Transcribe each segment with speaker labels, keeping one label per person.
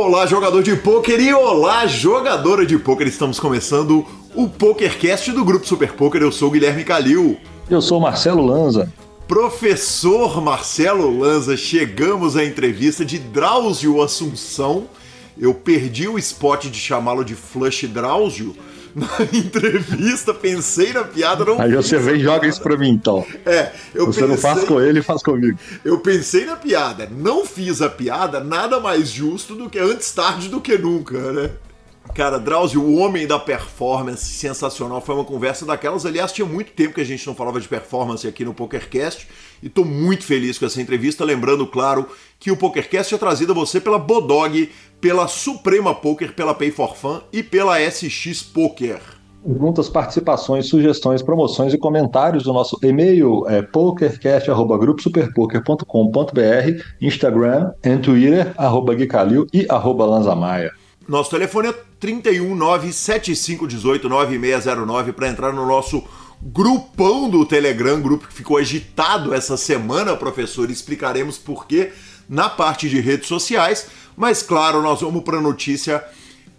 Speaker 1: Olá, jogador de pôquer e olá, jogadora de pôquer. Estamos começando o PokerCast do Grupo Super Poker. Eu sou o Guilherme Calil.
Speaker 2: Eu sou o Marcelo Lanza.
Speaker 1: Professor Marcelo Lanza, chegamos à entrevista de Drauzio Assunção. Eu perdi o spot de chamá-lo de Flush Drauzio, na entrevista, pensei na piada, não
Speaker 2: Aí você vem e joga isso pra mim, então.
Speaker 1: É, eu
Speaker 2: Você
Speaker 1: pensei,
Speaker 2: não faz com ele, faz comigo.
Speaker 1: Eu pensei na piada, não fiz a piada, nada mais justo do que antes tarde do que nunca, né? Cara, Drauzio, o homem da performance, sensacional. Foi uma conversa daquelas. Aliás, tinha muito tempo que a gente não falava de performance aqui no PokerCast. E tô muito feliz com essa entrevista. Lembrando, claro, que o PokerCast é trazido a você pela Bodog, pela Suprema Poker, pela Pay for Fun e pela SX Poker.
Speaker 2: Perguntas, participações, sugestões, promoções e comentários. O nosso e-mail é pokercast.gruposuperpoker.com.br, Instagram e Twitter, arroba Guicalil e arroba Lanzamaia.
Speaker 1: Nosso telefone é 319-7518-9609 para entrar no nosso grupão do Telegram, grupo que ficou agitado essa semana, professor. Explicaremos por quê na parte de redes sociais. Mas, claro, nós vamos para a notícia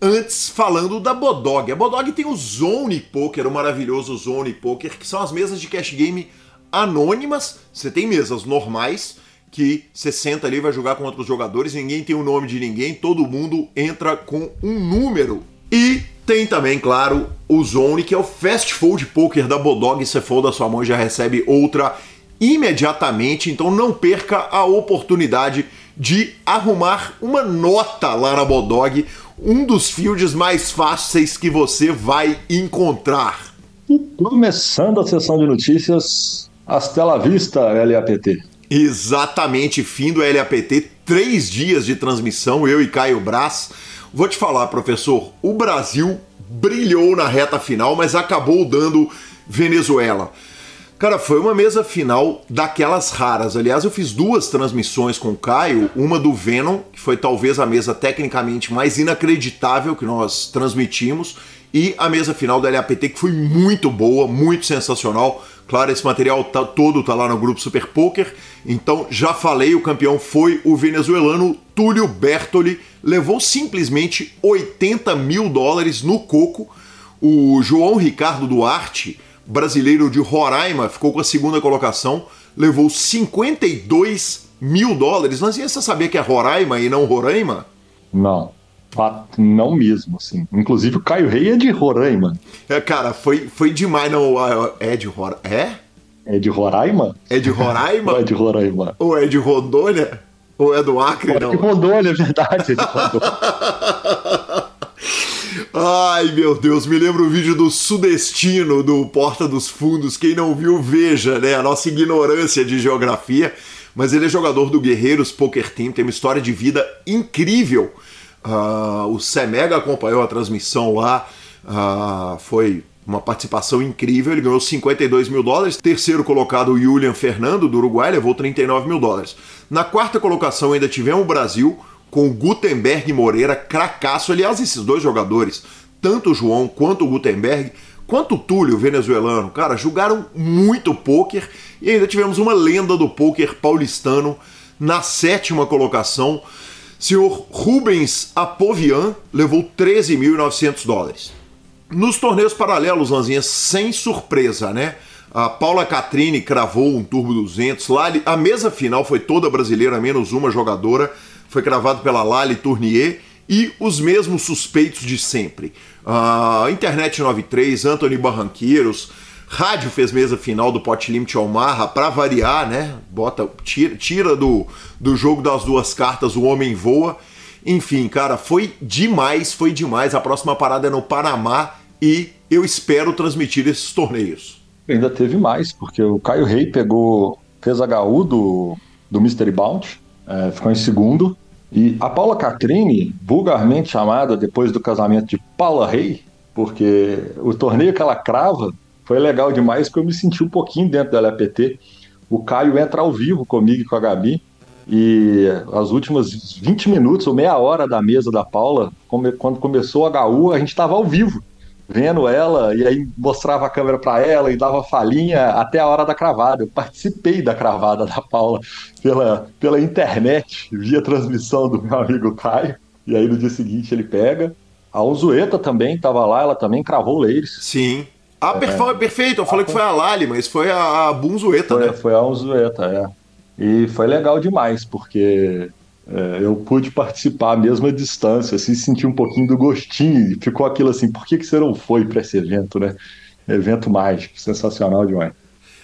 Speaker 1: antes falando da Bodog. A Bodog tem o Zone Poker, o maravilhoso Zone Poker, que são as mesas de cash game anônimas. Você tem mesas normais que você senta ali vai jogar com outros jogadores, ninguém tem o nome de ninguém, todo mundo entra com um número. E tem também, claro, o Zone, que é o Fast Fold Poker da Bodog. Você folda a sua mão já recebe outra imediatamente, então não perca a oportunidade de arrumar uma nota lá na Bodog, um dos fields mais fáceis que você vai encontrar.
Speaker 2: Começando a sessão de notícias, Hasta la vista, LAPT.
Speaker 1: Exatamente, fim do LAPT, três dias de transmissão, eu e Caio Braz. Vou te falar, professor, o Brasil brilhou na reta final, mas acabou dando Venezuela. Cara, foi uma mesa final daquelas raras. Aliás, eu fiz duas transmissões com o Caio, uma do Venom, que foi talvez a mesa tecnicamente mais inacreditável que nós transmitimos, e a mesa final da LAPT, que foi muito boa, muito sensacional. Claro, esse material tá, todo tá lá no grupo Super Poker. Então, já falei, o campeão foi o venezuelano Túlio Bertoli. Levou simplesmente 80 mil dólares no coco. O João Ricardo Duarte, brasileiro de Roraima, ficou com a segunda colocação. Levou 52 mil dólares. Mas você sabia que é Roraima e não Roraima?
Speaker 2: Não. Não mesmo, assim. Inclusive o Caio Rei é de Roraima.
Speaker 1: É, cara, foi, foi demais. Não, é de Roraima. É?
Speaker 2: É de Roraima?
Speaker 1: É de Roraima?
Speaker 2: Ou é de Roraima?
Speaker 1: Ou é de Rondônia? Ou é do Acre,
Speaker 2: Ou
Speaker 1: não?
Speaker 2: É de Rondônia, é verdade. É de Rondônia.
Speaker 1: Ai, meu Deus, me lembra o vídeo do Sudestino, do Porta dos Fundos. Quem não viu, veja, né? A nossa ignorância de geografia. Mas ele é jogador do Guerreiros Poker Team, tem uma história de vida incrível. Uh, o Semega acompanhou a transmissão lá, uh, foi uma participação incrível. Ele ganhou 52 mil dólares. Terceiro colocado, o Julian Fernando, do Uruguai, levou 39 mil dólares. Na quarta colocação, ainda tivemos o Brasil, com o Gutenberg Moreira, cracaço. Aliás, esses dois jogadores, tanto o João quanto o Gutenberg, quanto o Túlio, venezuelano, cara, jogaram muito pôquer. E ainda tivemos uma lenda do pôquer paulistano na sétima colocação. Senhor Rubens Apovian levou 13.900 dólares. Nos torneios paralelos, Lanzinha, sem surpresa, né? A Paula Catrini cravou um Turbo 200. Lali, a mesa final foi toda brasileira, menos uma jogadora. Foi cravado pela Lali Tournier e os mesmos suspeitos de sempre. Uh, Internet 93, Anthony Barranqueiros, Rádio fez mesa final do Pot Limit Omaha para variar, né? Bota, tira, tira do, do jogo das duas cartas, o homem voa. Enfim, cara, foi demais, foi demais. A próxima parada é no Panamá e eu espero transmitir esses torneios.
Speaker 2: Ainda teve mais, porque o Caio Rei pegou, fez HU do, do Mystery Bounty, é, ficou em segundo. E a Paula Catrini, vulgarmente chamada depois do casamento de Paula Rei, porque o torneio que ela crava foi legal demais porque eu me senti um pouquinho dentro da LAPT. O Caio entra ao vivo comigo e com a Gabi. E as últimas 20 minutos ou meia hora da mesa da Paula, quando começou a HU, a gente estava ao vivo, vendo ela, e aí mostrava a câmera para ela e dava falinha até a hora da cravada. Eu participei da cravada da Paula pela, pela internet, via transmissão do meu amigo Caio. E aí no dia seguinte ele pega. A Uzueta também estava lá, ela também cravou o Leires.
Speaker 1: Sim. Ah, é. perfeito. Eu falei que foi a Lali, mas foi a, a Bunzueta,
Speaker 2: foi,
Speaker 1: né?
Speaker 2: Foi a Unzueta, é. E foi legal demais, porque é, eu pude participar à mesma distância, assim, sentir um pouquinho do gostinho. E ficou aquilo assim, por que, que você não foi para esse evento, né? Evento mágico, sensacional demais.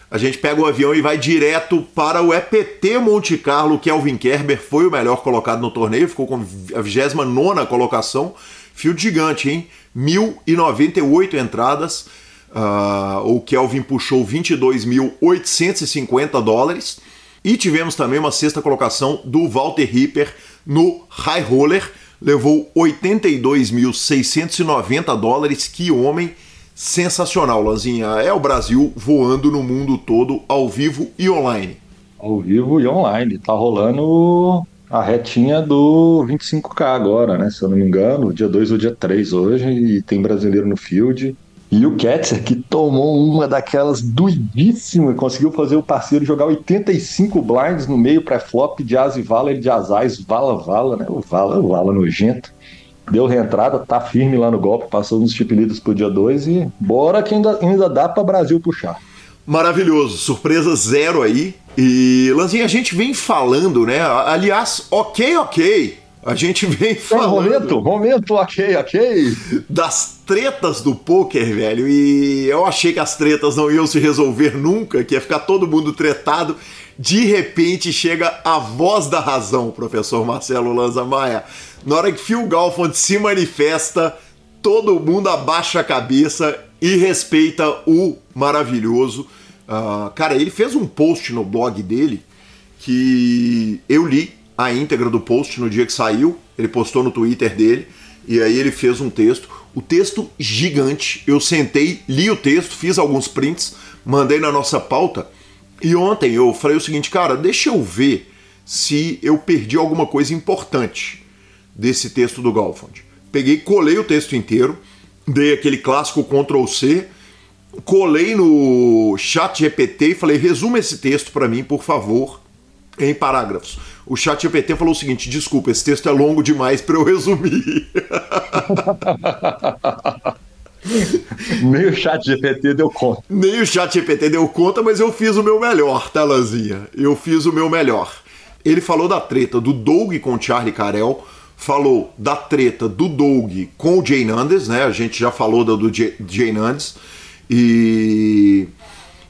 Speaker 1: A gente pega o avião e vai direto para o EPT Monte Carlo. Kelvin Kerber foi o melhor colocado no torneio, ficou com a 29 colocação. Field gigante, hein? 1.098 entradas. Uh, o Kelvin puxou 22.850 dólares. E tivemos também uma sexta colocação do Walter Ripper no High Roller. Levou 82.690 dólares. Que homem sensacional, Lanzinha. É o Brasil voando no mundo todo, ao vivo e online.
Speaker 2: Ao vivo e online. Tá rolando a retinha do 25K agora, né? Se eu não me engano, dia 2 ou dia 3 hoje. E tem brasileiro no field. E o Ketzer, que tomou uma daquelas doidíssimas, conseguiu fazer o parceiro jogar 85 blinds no meio pré-flop de as e vala, ele de asais, vala, vala, né? O vala, o vala nojento. Deu reentrada, tá firme lá no golpe, passou nos chip leaders pro dia 2 e bora que ainda, ainda dá para Brasil puxar.
Speaker 1: Maravilhoso, surpresa zero aí. E Lanzinha, a gente vem falando, né? Aliás, ok, ok. A gente vem falando.
Speaker 2: momento, momento, ok, ok.
Speaker 1: Das tretas do poker, velho. E eu achei que as tretas não iam se resolver nunca, que ia ficar todo mundo tretado. De repente chega a voz da razão, professor Marcelo Lanza Maia. Na hora que Phil Galfond se manifesta, todo mundo abaixa a cabeça e respeita o maravilhoso. Uh, cara, ele fez um post no blog dele que eu li a íntegra do post no dia que saiu. Ele postou no Twitter dele e aí ele fez um texto. O texto gigante. Eu sentei, li o texto, fiz alguns prints, mandei na nossa pauta. E ontem eu falei o seguinte, cara, deixa eu ver se eu perdi alguma coisa importante desse texto do Galfond. Peguei, colei o texto inteiro, dei aquele clássico Ctrl C, colei no chat GPT e falei, resuma esse texto para mim, por favor, em parágrafos o chat GPT falou o seguinte: desculpa, esse texto é longo demais para eu resumir.
Speaker 2: Nem o chat GPT deu conta.
Speaker 1: Nem o chat GPT deu conta, mas eu fiz o meu melhor, tá, Lanzinha? Eu fiz o meu melhor. Ele falou da treta do Doug com o Charlie Carell, falou da treta do Doug com o Jay Nandes, né? A gente já falou do, do Jay Nandes. E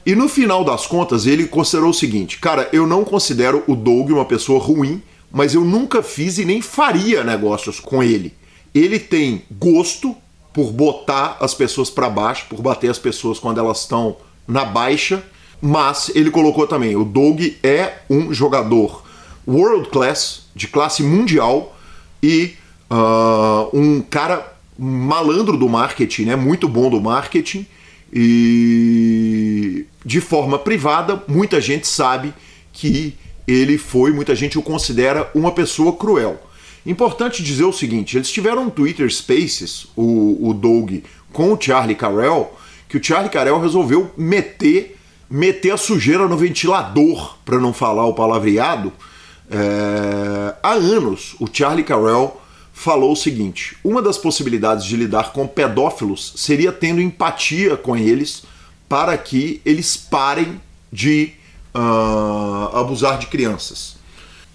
Speaker 1: e no final das contas, ele considerou o seguinte: cara, eu não considero o Doug uma pessoa ruim, mas eu nunca fiz e nem faria negócios com ele. Ele tem gosto por botar as pessoas para baixo, por bater as pessoas quando elas estão na baixa, mas ele colocou também: o Doug é um jogador world class, de classe mundial e uh, um cara malandro do marketing, né? Muito bom do marketing e de forma privada, muita gente sabe que ele foi, muita gente o considera uma pessoa cruel. Importante dizer o seguinte: eles tiveram um Twitter Spaces, o, o Doug, com o Charlie Carell, que o Charlie Carell resolveu meter, meter a sujeira no ventilador, para não falar o palavreado. É, há anos, o Charlie Carell falou o seguinte: uma das possibilidades de lidar com pedófilos seria tendo empatia com eles para que eles parem de uh, abusar de crianças.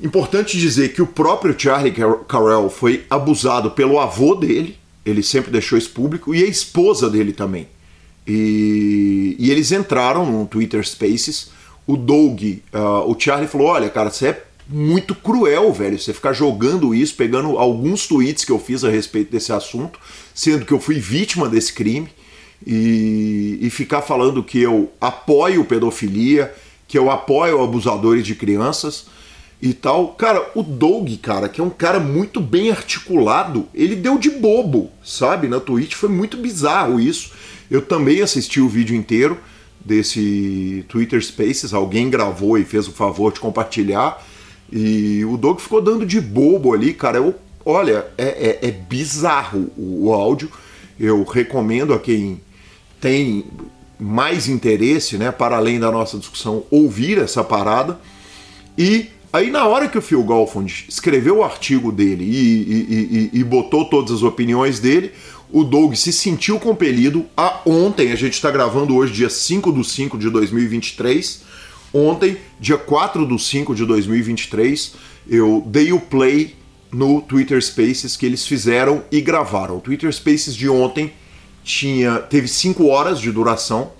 Speaker 1: Importante dizer que o próprio Charlie Carell foi abusado pelo avô dele, ele sempre deixou isso público, e a esposa dele também. E, e eles entraram no Twitter Spaces. O Doug, uh, o Charlie falou: Olha, cara, você é muito cruel, velho, você ficar jogando isso, pegando alguns tweets que eu fiz a respeito desse assunto, sendo que eu fui vítima desse crime, e, e ficar falando que eu apoio pedofilia, que eu apoio abusadores de crianças e tal. Cara, o Doug, cara, que é um cara muito bem articulado, ele deu de bobo, sabe? Na Twitch foi muito bizarro isso. Eu também assisti o vídeo inteiro desse Twitter Spaces, alguém gravou e fez o favor de compartilhar. E o Doug ficou dando de bobo ali, cara. Eu, olha, é, é, é bizarro o, o, áudio. Eu recomendo a quem tem mais interesse, né, para além da nossa discussão, ouvir essa parada. E Aí na hora que o Phil Golfond escreveu o artigo dele e, e, e, e botou todas as opiniões dele, o Doug se sentiu compelido a ontem, a gente está gravando hoje, dia 5 de 5 de 2023. Ontem, dia 4 de 5 de 2023, eu dei o play no Twitter Spaces que eles fizeram e gravaram. O Twitter Spaces de ontem tinha teve 5 horas de duração.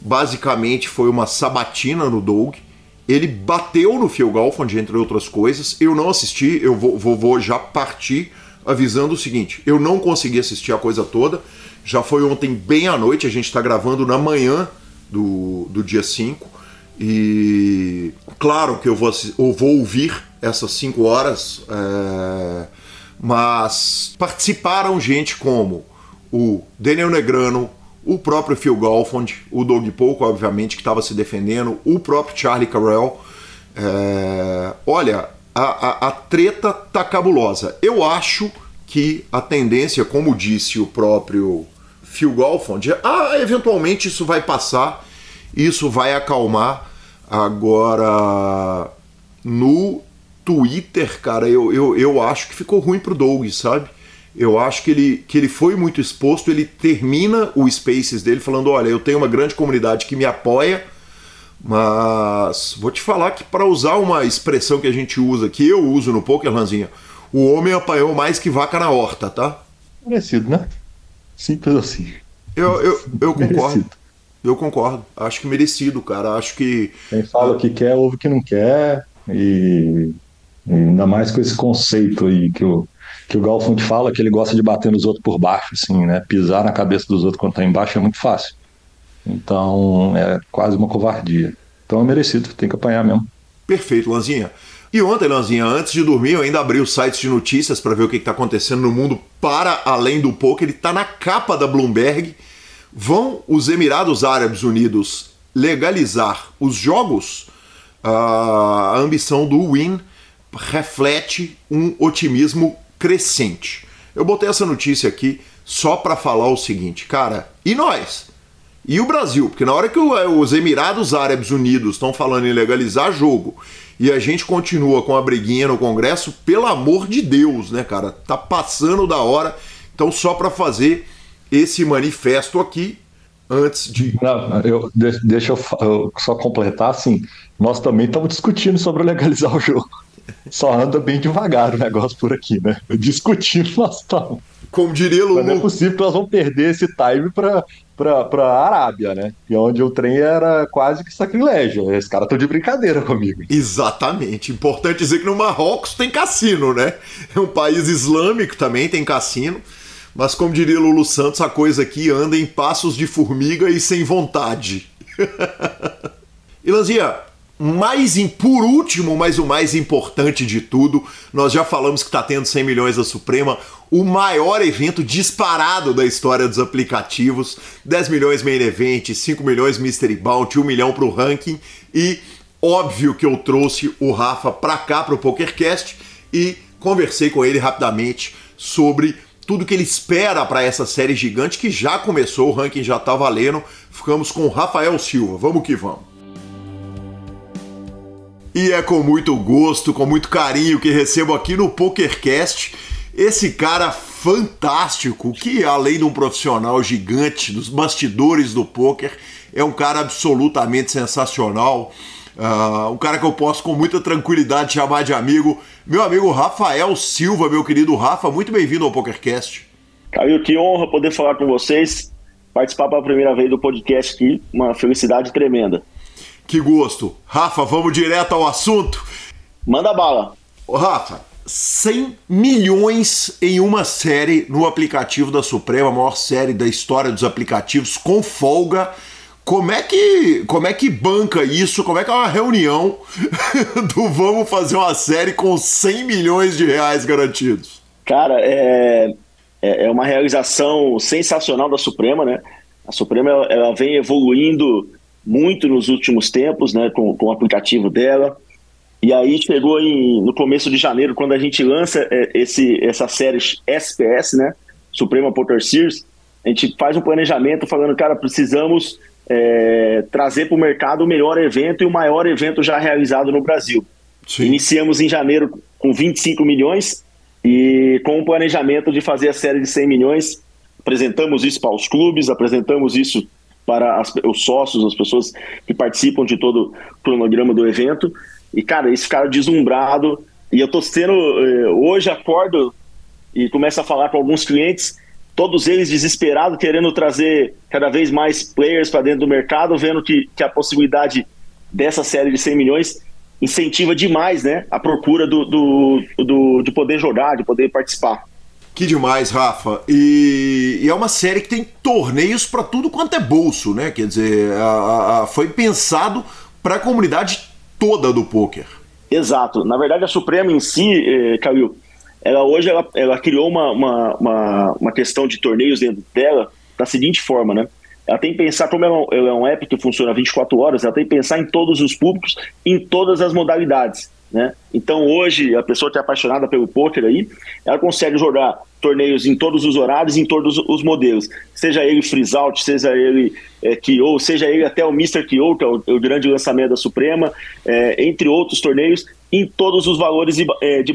Speaker 1: Basicamente foi uma sabatina no Doug. Ele bateu no Phil Golfond, entre outras coisas. Eu não assisti, eu vou, vou, vou já partir avisando o seguinte: eu não consegui assistir a coisa toda. Já foi ontem bem à noite, a gente está gravando na manhã do, do dia 5. E claro que eu vou, vou ouvir essas 5 horas, é, mas participaram gente como o Daniel Negrano, o próprio Phil Golfond, o Doug Polk, obviamente, que estava se defendendo, o próprio Charlie Carell. É, olha, a, a, a treta tá cabulosa. Eu acho que a tendência, como disse o próprio Phil Golfond, ah, eventualmente isso vai passar, isso vai acalmar. Agora, no Twitter, cara, eu, eu, eu acho que ficou ruim pro Doug, sabe? Eu acho que ele, que ele foi muito exposto. Ele termina o Spaces dele falando: Olha, eu tenho uma grande comunidade que me apoia mas vou te falar que para usar uma expressão que a gente usa, que eu uso no poker, Lanzinha, o homem apanhou mais que vaca na horta, tá?
Speaker 2: Merecido, né? Simples assim.
Speaker 1: Eu, eu, eu concordo. Eu concordo. Acho que merecido, cara. Acho que.
Speaker 2: Quem fala o que quer, ouve o que não quer. E, e ainda mais com esse conceito aí que o, que o Galfond fala, que ele gosta de bater nos outros por baixo, assim, né? Pisar na cabeça dos outros quando tá embaixo é muito fácil. Então é quase uma covardia. Então é merecido, tem que apanhar mesmo.
Speaker 1: Perfeito, Lanzinha. E ontem, Lanzinha, antes de dormir, eu ainda abri os sites de notícias para ver o que está acontecendo no mundo para além do poker. Ele está na capa da Bloomberg. Vão os Emirados Árabes Unidos legalizar os jogos? A ambição do Win reflete um otimismo crescente. Eu botei essa notícia aqui só para falar o seguinte, cara, e nós? E o Brasil, porque na hora que é, os Emirados Árabes Unidos estão falando em legalizar jogo e a gente continua com a briguinha no Congresso, pelo amor de Deus, né, cara? Tá passando da hora. Então, só para fazer esse manifesto aqui, antes de.
Speaker 2: Não, eu, deixa eu, eu só completar assim. Nós também estamos discutindo sobre legalizar o jogo. Só anda bem devagar o negócio por aqui, né? Discutindo nós estamos.
Speaker 1: Como diria Lulu.
Speaker 2: Mas não é possível que nós vamos perder esse time para para a Arábia, né? E onde o trem era quase que sacrilégio. Esses caras estão de brincadeira comigo.
Speaker 1: Exatamente. Importante dizer que no Marrocos tem cassino, né? É um país islâmico também, tem cassino. Mas como diria Lulu Santos, a coisa aqui anda em passos de formiga e sem vontade. Ilanzia, mais por último, mas o mais importante de tudo, nós já falamos que está tendo 100 milhões da Suprema, o maior evento disparado da história dos aplicativos, 10 milhões main event, 5 milhões mystery bounty, 1 milhão para o ranking e óbvio que eu trouxe o Rafa para cá para o PokerCast e conversei com ele rapidamente sobre tudo que ele espera para essa série gigante que já começou, o ranking já está valendo. Ficamos com o Rafael Silva. Vamos que vamos. E é com muito gosto, com muito carinho que recebo aqui no PokerCast esse cara fantástico, que além de um profissional gigante dos bastidores do poker, é um cara absolutamente sensacional. Uh, um cara que eu posso com muita tranquilidade chamar de amigo, meu amigo Rafael Silva, meu querido Rafa, muito bem-vindo ao PokerCast.
Speaker 3: Caio, que honra poder falar com vocês, participar pela primeira vez do podcast aqui, uma felicidade tremenda.
Speaker 1: Que gosto. Rafa, vamos direto ao assunto.
Speaker 3: Manda bala.
Speaker 1: Ô, Rafa, 100 milhões em uma série no aplicativo da Suprema, a maior série da história dos aplicativos, com folga. Como é que, como é que banca isso? Como é que é uma reunião do vamos fazer uma série com 100 milhões de reais garantidos?
Speaker 3: Cara, é, é, é uma realização sensacional da Suprema, né? A Suprema ela vem evoluindo muito nos últimos tempos, né, com, com o aplicativo dela. E aí chegou em, no começo de janeiro, quando a gente lança é, esse, essa série SPS, né, Suprema Poker Series, a gente faz um planejamento falando, cara, precisamos é, trazer para o mercado o melhor evento e o maior evento já realizado no Brasil. Sim. Iniciamos em janeiro com 25 milhões e com o planejamento de fazer a série de 100 milhões. Apresentamos isso para os clubes, apresentamos isso para as, os sócios, as pessoas que participam de todo o cronograma do evento. E, cara, eles ficaram deslumbrados. E eu tô sendo. Eh, hoje acordo e começo a falar com alguns clientes, todos eles desesperados, querendo trazer cada vez mais players para dentro do mercado, vendo que, que a possibilidade dessa série de 100 milhões incentiva demais né, a procura do, do, do, de poder jogar, de poder participar.
Speaker 1: Que demais, Rafa. E, e, é uma série que tem torneios para tudo quanto é bolso, né? Quer dizer, a, a, foi pensado para a comunidade toda do poker.
Speaker 3: Exato. Na verdade, a Suprema em si, eh, Calil, ela hoje ela, ela criou uma, uma, uma, uma, questão de torneios dentro dela da seguinte forma, né? Ela tem que pensar, como ela, é um app que funciona 24 horas, ela tem que pensar em todos os públicos, em todas as modalidades. Né? Então hoje a pessoa que é apaixonada pelo poker aí, ela consegue jogar torneios em todos os horários, em todos os modelos, seja ele freeze out, seja ele é, KO, seja ele até o Mr. KO, que é o, o grande lançamento da Suprema, é, entre outros torneios, em todos os valores de, é, de.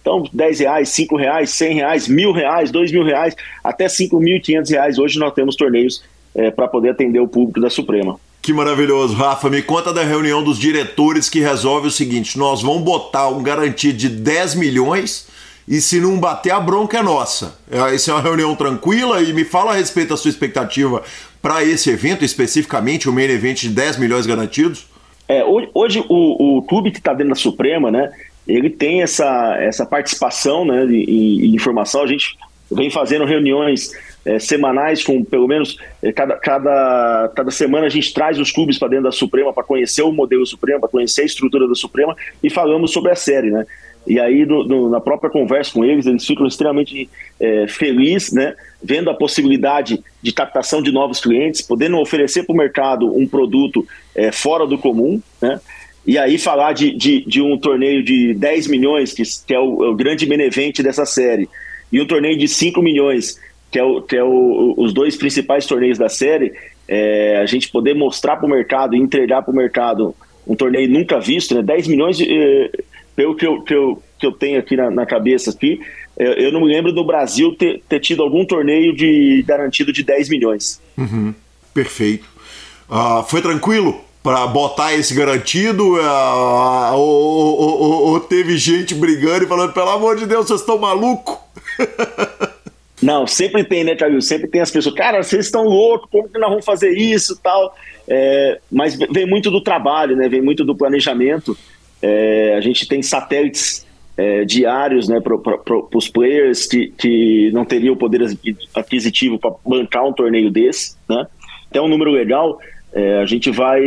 Speaker 3: Então, 10 reais, 5 reais, 100 reais, mil reais, 2 mil reais, até 5.500 reais. Hoje nós temos torneios é, para poder atender o público da Suprema.
Speaker 1: Que maravilhoso, Rafa. Me conta da reunião dos diretores que resolve o seguinte: nós vamos botar um garantido de 10 milhões e se não bater, a bronca é nossa. Essa é uma reunião tranquila e me fala a respeito da sua expectativa para esse evento, especificamente o main event de 10 milhões garantidos.
Speaker 3: É, hoje o, o clube que está dentro da Suprema, né, ele tem essa, essa participação né, em informação. A gente vem fazendo reuniões é, semanais, com pelo menos é, cada, cada, cada semana a gente traz os clubes para dentro da Suprema para conhecer o modelo Suprema, para conhecer a estrutura da Suprema e falamos sobre a série, né? E aí, na própria conversa com eles, eles ficam extremamente é, felizes, né? Vendo a possibilidade de captação de novos clientes, podendo oferecer para o mercado um produto é, fora do comum, né? E aí falar de, de, de, um torneio de 10 milhões, que, que é, o, é o grande benevente dessa série, e um torneio de 5 milhões, que é, o, que é o, os dois principais torneios da série, é, a gente poder mostrar para o mercado e entregar para o mercado um torneio nunca visto, né? 10 milhões, de, pelo que eu, que, eu, que eu tenho aqui na, na cabeça aqui, eu não me lembro do Brasil ter, ter tido algum torneio de garantido de 10 milhões.
Speaker 1: Uhum, perfeito. Uh, foi tranquilo para botar esse garantido? Uh, ou, ou, ou, ou, teve gente brigando e falando, pelo amor de Deus, vocês estão malucos?
Speaker 3: Não, sempre tem, né, Thiago? Sempre tem as pessoas, cara, vocês estão loucos, como que nós vamos fazer isso tal? É, mas vem muito do trabalho, né? Vem muito do planejamento. É, a gente tem satélites é, diários né, para os players que, que não teriam o poder aquisitivo para bancar um torneio desse. Né? Até um número legal, é, a gente vai.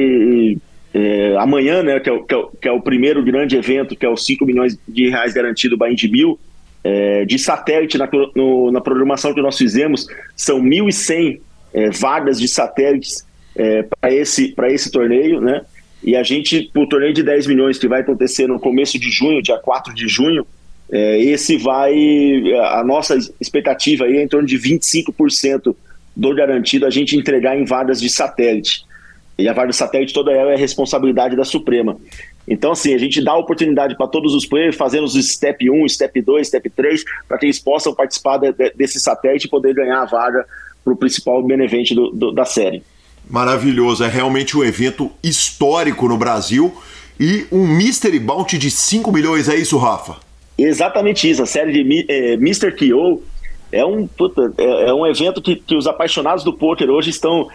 Speaker 3: É, amanhã, né, que é, que, é, que é, o primeiro grande evento, que é os 5 milhões de reais garantido Bahia de Mil, é, de satélite na, no, na programação que nós fizemos, são 1.100 é, vagas de satélites é, para esse, esse torneio, né? E a gente, o torneio de 10 milhões que vai acontecer no começo de junho, dia 4 de junho, é, esse vai. A nossa expectativa aí é em torno de 25% do garantido a gente entregar em vagas de satélite. E a vaga de satélite toda ela é responsabilidade da Suprema. Então, assim, a gente dá oportunidade para todos os players, fazendo os step 1, step 2, step 3, para que eles possam participar de, de, desse satélite e poder ganhar a vaga para o principal benevente do, do, da série.
Speaker 1: Maravilhoso, é realmente um evento histórico no Brasil e um Mystery Bounty de 5 milhões, é isso, Rafa?
Speaker 3: Exatamente isso, a série de é, Mr. Kyo é um, puta, é, é, um evento que, que os apaixonados do poker hoje estão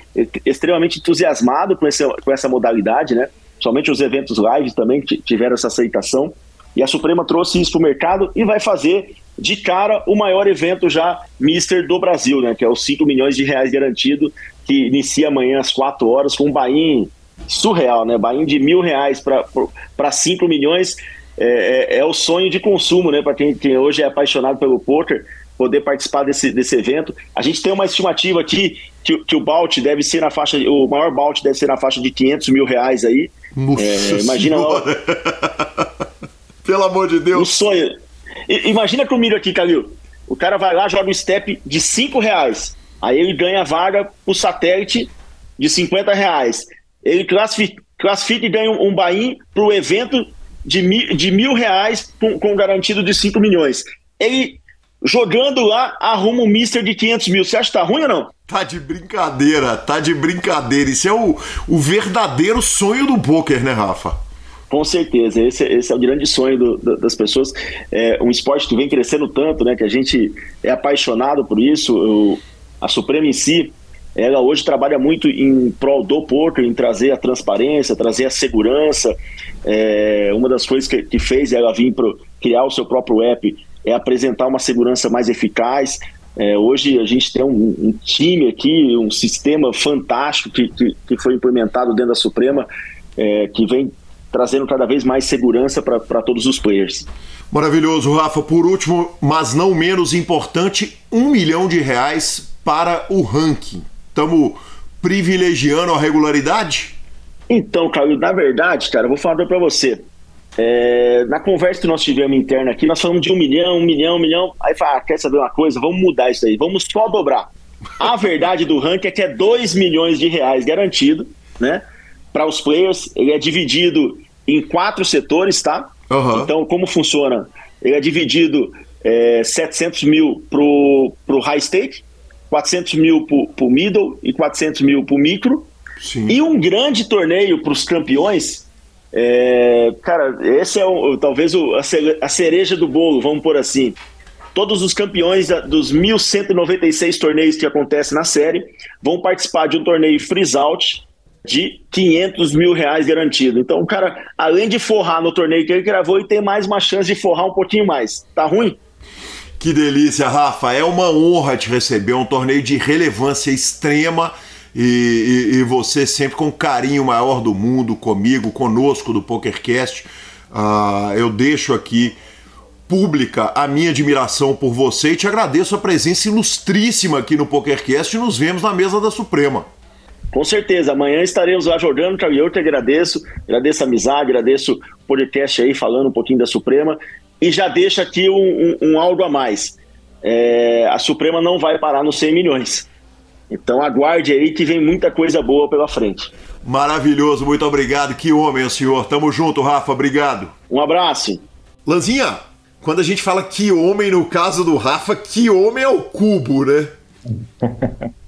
Speaker 3: extremamente entusiasmados com, esse, com essa modalidade, né? Somente os eventos live também tiveram essa aceitação. E a Suprema trouxe isso para o mercado e vai fazer de cara o maior evento já Mister do Brasil, né? Que é os 5 milhões de reais garantido, que inicia amanhã às 4 horas, com um bain surreal, né? Bain de mil reais para 5 milhões é, é, é, o sonho de consumo, né? Para quem, quem hoje é apaixonado pelo poker poder participar desse, desse evento. A gente tem uma estimativa aqui que, que o Balt deve ser na faixa, o maior Balt deve ser na faixa de 500 mil reais aí.
Speaker 1: É, imagina. Pelo amor de Deus.
Speaker 3: O sonho. I, imagina comigo aqui, Calil. O cara vai lá, joga um step de 5 reais. Aí ele ganha a vaga pro satélite de 50 reais. Ele classifica, classifica e ganha um, um bain pro evento de mil, de mil reais com, com garantido de 5 milhões. Ele jogando lá, arruma um mister de 500 mil. Você acha que tá ruim ou não?
Speaker 1: Tá de brincadeira, tá de brincadeira. Isso é o, o verdadeiro sonho do poker, né, Rafa?
Speaker 3: Com certeza, esse, esse é o grande sonho do, do, das pessoas. É um esporte que vem crescendo tanto, né? Que a gente é apaixonado por isso. Eu, a Suprema em si, ela hoje trabalha muito em prol do poker, em trazer a transparência, trazer a segurança. É, uma das coisas que, que fez ela vir para criar o seu próprio app é apresentar uma segurança mais eficaz. É, hoje a gente tem um, um, time aqui, um sistema fantástico que, que, que foi implementado dentro da Suprema, é, que vem trazendo cada vez mais segurança para todos os players.
Speaker 1: Maravilhoso, Rafa. Por último, mas não menos importante, um milhão de reais para o ranking. Estamos privilegiando a regularidade?
Speaker 3: Então, Caio, na verdade, cara, eu vou falar para você. É, na conversa que nós tivemos interna aqui, nós falamos de um milhão, um milhão, um milhão. Aí fala, ah, quer saber uma coisa? Vamos mudar isso aí, vamos só dobrar. A verdade do ranking é que é 2 milhões de reais garantido, né? Para os players, ele é dividido em quatro setores, tá? Uhum. Então, como funciona? Ele é dividido é, 700 mil pro, pro high stake, 400 mil pro, pro middle e 400 mil pro micro. Sim. E um grande torneio para os campeões. É, cara, esse é o, talvez o, a cereja do bolo, vamos por assim. Todos os campeões dos 1.196 torneios que acontecem na série vão participar de um torneio freeze out de 500 mil reais garantido. Então o cara, além de forrar no torneio que ele gravou, ele tem mais uma chance de forrar um pouquinho mais. Tá ruim?
Speaker 1: Que delícia, Rafa. É uma honra te receber. Um torneio de relevância extrema. E, e, e você sempre com o carinho maior do mundo comigo, conosco do PokerCast. Uh, eu deixo aqui pública a minha admiração por você e te agradeço a presença ilustríssima aqui no PokerCast e nos vemos na mesa da Suprema.
Speaker 3: Com certeza, amanhã estaremos lá jogando, e eu te agradeço, agradeço a amizade, agradeço o podcast aí falando um pouquinho da Suprema e já deixo aqui um, um, um algo a mais. É, a Suprema não vai parar nos 100 milhões. Então aguarde aí que vem muita coisa boa pela frente.
Speaker 1: Maravilhoso, muito obrigado. Que homem, senhor. Tamo junto, Rafa. Obrigado.
Speaker 3: Um abraço.
Speaker 1: Lanzinha, quando a gente fala que homem, no caso do Rafa, que homem é o cubo, né?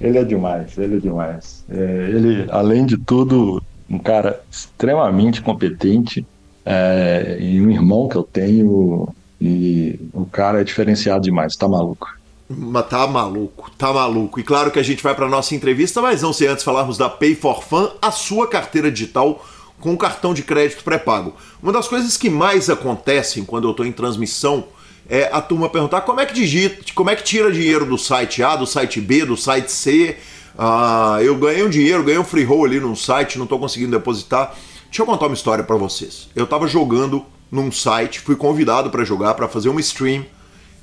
Speaker 2: Ele é demais, ele é demais. É, ele, além de tudo, um cara extremamente competente é, e um irmão que eu tenho. E o cara é diferenciado demais, tá maluco.
Speaker 1: Mas tá maluco, tá maluco. E claro que a gente vai para nossa entrevista, mas não se antes falarmos da Pay for Fun, a sua carteira digital com cartão de crédito pré-pago. Uma das coisas que mais acontecem quando eu estou em transmissão é a turma perguntar como é que digita, como é que tira dinheiro do site A, do site B, do site C. Ah, eu ganhei um dinheiro, ganhei um free roll ali num site, não estou conseguindo depositar. Deixa eu contar uma história para vocês. Eu estava jogando num site, fui convidado para jogar, para fazer uma stream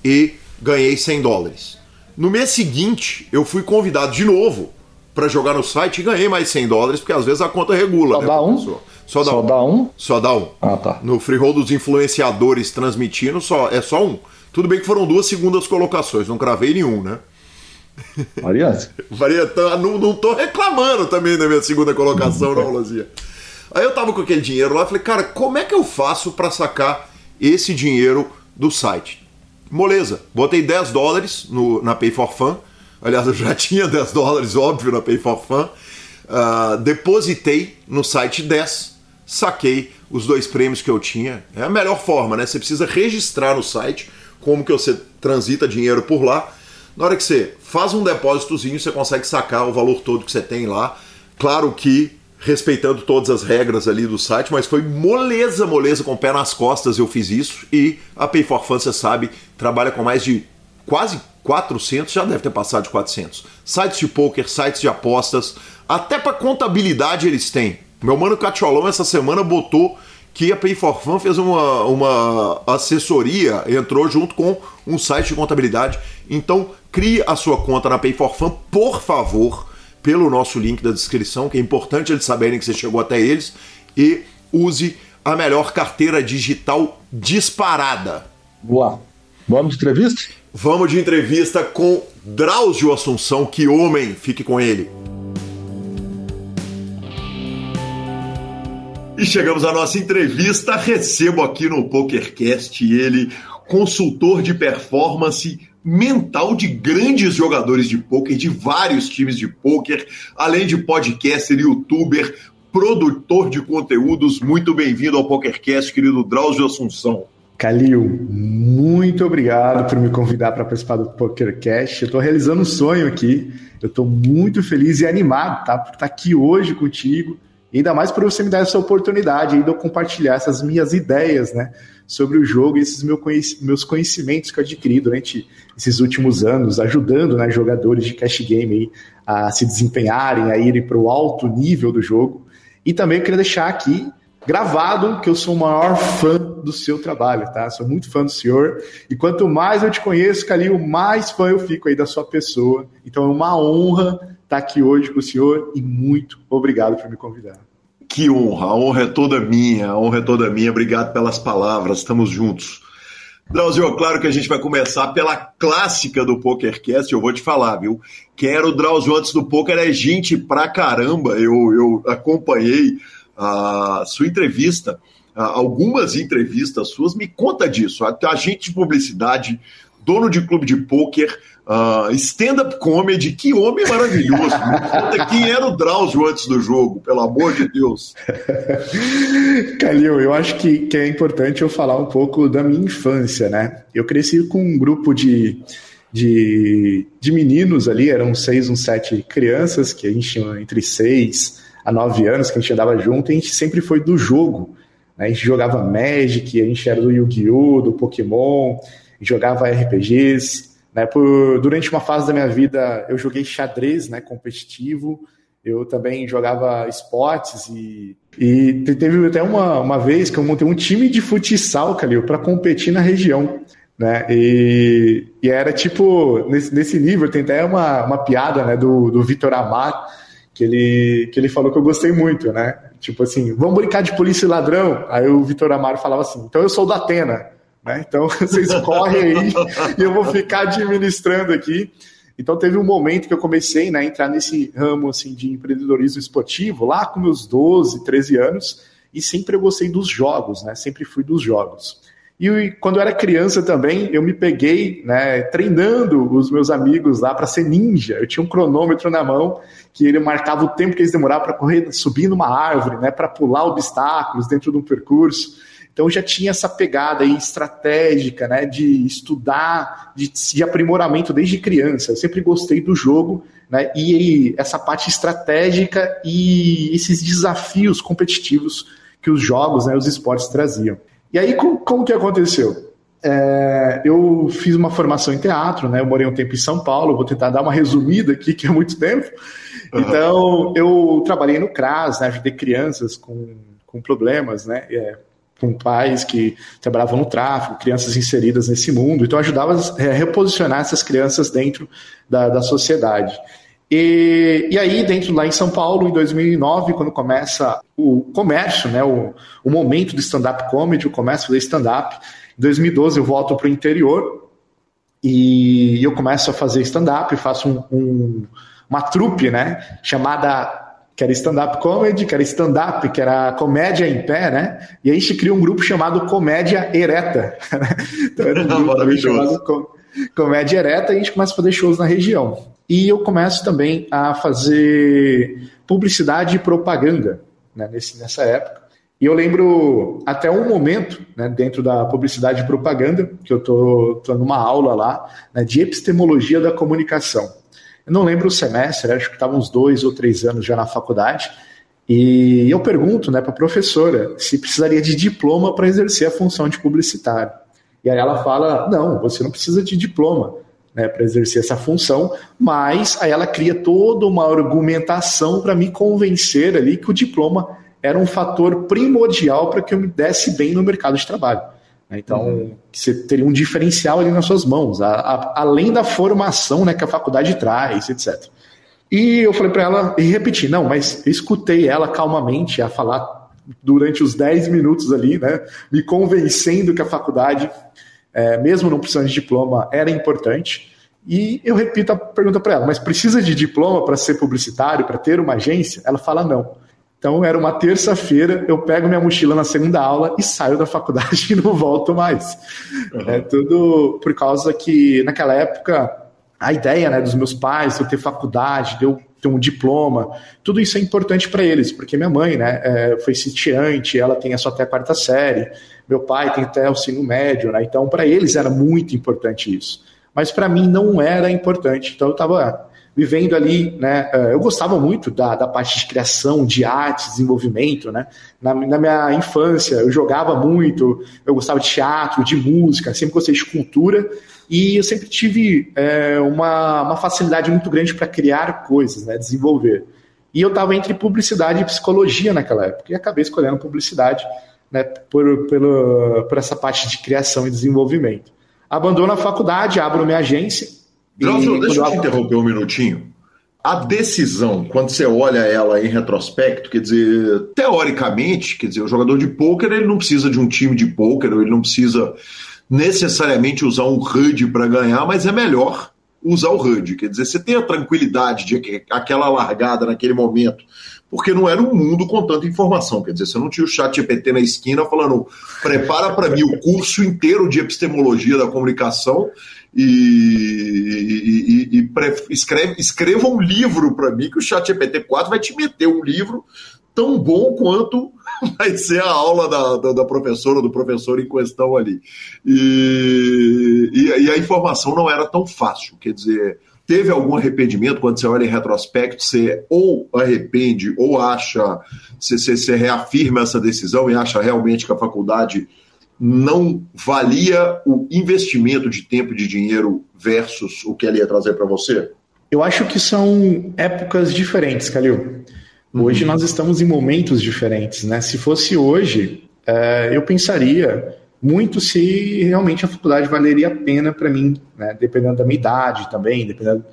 Speaker 1: e ganhei 100 dólares. No mês seguinte, eu fui convidado de novo para jogar no site e ganhei mais 100 dólares, porque às vezes a conta regula.
Speaker 2: Só
Speaker 1: né,
Speaker 2: dá um?
Speaker 1: Só dá,
Speaker 2: só
Speaker 1: um.
Speaker 2: dá um?
Speaker 1: Só dá um.
Speaker 2: Ah, tá.
Speaker 1: No free roll dos influenciadores transmitindo, só, é só um. Tudo bem que foram duas segundas colocações, não cravei nenhum, né? Variante, não, não tô reclamando também da minha segunda colocação, não, Lozia. Aí eu tava com aquele dinheiro lá e falei, cara, como é que eu faço para sacar esse dinheiro do site? Moleza, botei 10 dólares no, na Pay for Fun. Aliás, eu já tinha 10 dólares, óbvio, na Pay for Fun. Uh, depositei no site 10, saquei os dois prêmios que eu tinha. É a melhor forma, né? Você precisa registrar no site como que você transita dinheiro por lá. Na hora que você faz um depósitozinho, você consegue sacar o valor todo que você tem lá. Claro que respeitando todas as regras ali do site, mas foi moleza, moleza, com o pé nas costas eu fiz isso. E a Pay for Fun, você sabe, trabalha com mais de quase 400, já deve ter passado de 400. Sites de poker, sites de apostas, até para contabilidade eles têm. Meu mano Catiolão essa semana botou que a Pay for Fun fez uma, uma assessoria, entrou junto com um site de contabilidade. Então, crie a sua conta na Pay for Fun, por favor pelo nosso link da descrição, que é importante eles saberem que você chegou até eles, e use a melhor carteira digital disparada.
Speaker 2: Boa. Vamos de entrevista?
Speaker 1: Vamos de entrevista com Drauzio Assunção, que homem, fique com ele. E chegamos à nossa entrevista. Recebo aqui no PokerCast ele, consultor de performance mental de grandes jogadores de poker, de vários times de poker, além de podcaster, youtuber, produtor de conteúdos. Muito bem-vindo ao PokerCast, querido Drauzio Assunção.
Speaker 4: Calil, muito obrigado por me convidar para participar do PokerCast. Eu estou realizando um sonho aqui. Eu estou muito feliz e animado tá, por estar aqui hoje contigo e ainda mais por você me dar essa oportunidade de eu compartilhar essas minhas ideias, né, sobre o jogo e esses meus conhecimentos que eu adquiri durante esses últimos anos, ajudando né, jogadores de cash game aí a se desempenharem, a irem para o alto nível do jogo. E também eu queria deixar aqui gravado que eu sou o maior fã do seu trabalho, tá? Sou muito fã do senhor. E quanto mais eu te conheço, Calil, mais fã eu fico aí da sua pessoa. Então é uma honra estar aqui hoje com o senhor e muito obrigado por me convidar.
Speaker 1: Que honra, a honra é toda minha, a honra é toda minha. Obrigado pelas palavras, estamos juntos. Drauzio, claro que a gente vai começar pela clássica do PokerCast, eu vou te falar, viu? Quem era o Drauzio antes do poker é gente pra caramba, eu, eu acompanhei a sua entrevista, algumas entrevistas suas, me conta disso, agente de publicidade, dono de clube de pôquer, uh, stand-up comedy, que homem maravilhoso. Conta quem era o Drauzio antes do jogo, pelo amor de Deus.
Speaker 4: Calil, eu acho que, que é importante eu falar um pouco da minha infância, né? Eu cresci com um grupo de, de, de meninos ali, eram seis, uns sete crianças, que a gente tinha entre seis a nove anos, que a gente andava junto, e a gente sempre foi do jogo. Né? A gente jogava Magic, a gente era do Yu-Gi-Oh!, do Pokémon, jogava RPGs. Né? Por, durante uma fase da minha vida, eu joguei xadrez né, competitivo, eu também jogava esportes e, e teve até uma, uma vez que eu montei um time de futsal, Calil, para competir na região. Né? E, e era tipo, nesse, nesse nível, tem até uma, uma piada né, do, do Vitor Amar, que ele, que ele falou que eu gostei muito, né? Tipo assim, vamos brincar de polícia e ladrão? Aí o Vitor Amaro falava assim, então eu sou da Atena. Né? Então vocês correm aí e eu vou ficar administrando aqui. Então teve um momento que eu comecei né, a entrar nesse ramo assim, de empreendedorismo esportivo, lá com meus 12, 13 anos, e sempre eu gostei dos jogos, né? Sempre fui dos jogos. E quando eu era criança também, eu me peguei né, treinando os meus amigos lá para ser ninja. Eu tinha um cronômetro na mão que ele marcava o tempo que eles demoravam para correr, subir numa árvore, né, para pular obstáculos dentro de um percurso. Então já tinha essa pegada aí estratégica, né, de estudar, de, de aprimoramento desde criança. Eu sempre gostei do jogo, né, e essa parte estratégica e esses desafios competitivos que os jogos, né, os esportes traziam. E aí como, como que aconteceu? É, eu fiz uma formação em teatro, né? Eu morei um tempo em São Paulo. Vou tentar dar uma resumida aqui, que é muito tempo. Então, eu trabalhei no CRAS, né? ajudei crianças com, com problemas, né? É, com pais que trabalhavam no tráfico, crianças inseridas nesse mundo. Então, ajudava a reposicionar essas crianças dentro da, da sociedade. E, e aí, dentro lá em São Paulo, em 2009, quando começa o comércio, né, o, o momento do stand-up comedy, o comércio fazer stand-up, em 2012 eu volto para o interior e eu começo a fazer stand-up, faço um, um uma trupe, né? Chamada que era stand-up comedy, que era stand-up, que era comédia em pé, né? E aí a gente cria um grupo chamado Comédia Ereta. então era um grupo chamado Com Comédia Ereta e a gente começa a fazer shows na região. E eu começo também a fazer publicidade e propaganda né, nesse, nessa época. E eu lembro até um momento, né, dentro da publicidade e propaganda, que eu estou numa aula lá, né, de epistemologia da comunicação. Não lembro o semestre, acho que estava uns dois ou três anos já na faculdade. E eu pergunto né, para a professora se precisaria de diploma para exercer a função de publicitário. E aí ela fala: não, você não precisa de diploma né, para exercer essa função, mas aí ela cria toda uma argumentação para me convencer ali que o diploma era um fator primordial para que eu me desse bem no mercado de trabalho. Né? Então, uhum. você teria um diferencial ali nas suas mãos, a, a, além da formação né, que a faculdade traz, etc. E eu falei para ela, e repeti, não, mas escutei ela calmamente a falar durante os 10 minutos ali, né, me convencendo que a faculdade, é, mesmo não precisando de diploma, era importante. E eu repito a pergunta para ela, mas precisa de diploma para ser publicitário, para ter uma agência? Ela fala não. Então era uma terça-feira, eu pego minha mochila na segunda aula e saio da faculdade e não volto mais. Uhum. É tudo por causa que naquela época a ideia né, dos meus pais de eu ter faculdade, de eu ter um diploma, tudo isso é importante para eles, porque minha mãe né, é, foi sitiante, ela tem só até a quarta série, meu pai tem até o ensino médio, né, então para eles era muito importante isso. Mas para mim não era importante, então eu estava vivendo ali, né? Eh, eu gostava muito da, da parte de criação, de arte, desenvolvimento, né? Na, na, minha infância eu jogava muito, eu gostava de teatro, de música, sempre gostei de cultura e eu sempre tive é, uma, uma facilidade muito grande para criar coisas, né? Desenvolver. E eu estava entre publicidade e psicologia naquela época e acabei escolhendo publicidade, né? Por, por, por essa parte de criação e desenvolvimento. Abandono a faculdade, abro minha agência
Speaker 1: Drauzio, deixa eu te interromper um minutinho. A decisão, quando você olha ela em retrospecto, quer dizer, teoricamente, quer dizer, o jogador de pôquer ele não precisa de um time de pôquer, ele não precisa necessariamente usar um HUD para ganhar, mas é melhor usar o HUD. Quer dizer, você tem a tranquilidade de que aquela largada naquele momento, porque não era um mundo com tanta informação. Quer dizer, você não tinha o chat GPT na esquina falando, prepara para mim o curso inteiro de epistemologia da comunicação e, e, e, e escreve, escreva um livro para mim que o chat GPT 4 vai te meter um livro tão bom quanto vai ser a aula da, da, da professora, do professor em questão ali. E, e, e, a informação não era tão fácil, quer dizer, teve algum arrependimento quando você olha em retrospecto, você ou arrepende ou acha, você, você, você reafirma essa decisão e acha realmente que a faculdade não valia o investimento de tempo e de dinheiro versus o que ela ia trazer para você?
Speaker 4: Eu acho que são épocas diferentes, Calil. Hoje uhum. nós estamos em momentos diferentes, né? Se fosse hoje, é, eu pensaria muito se realmente a faculdade valeria a pena para mim, né? Dependendo da minha idade também, dependendo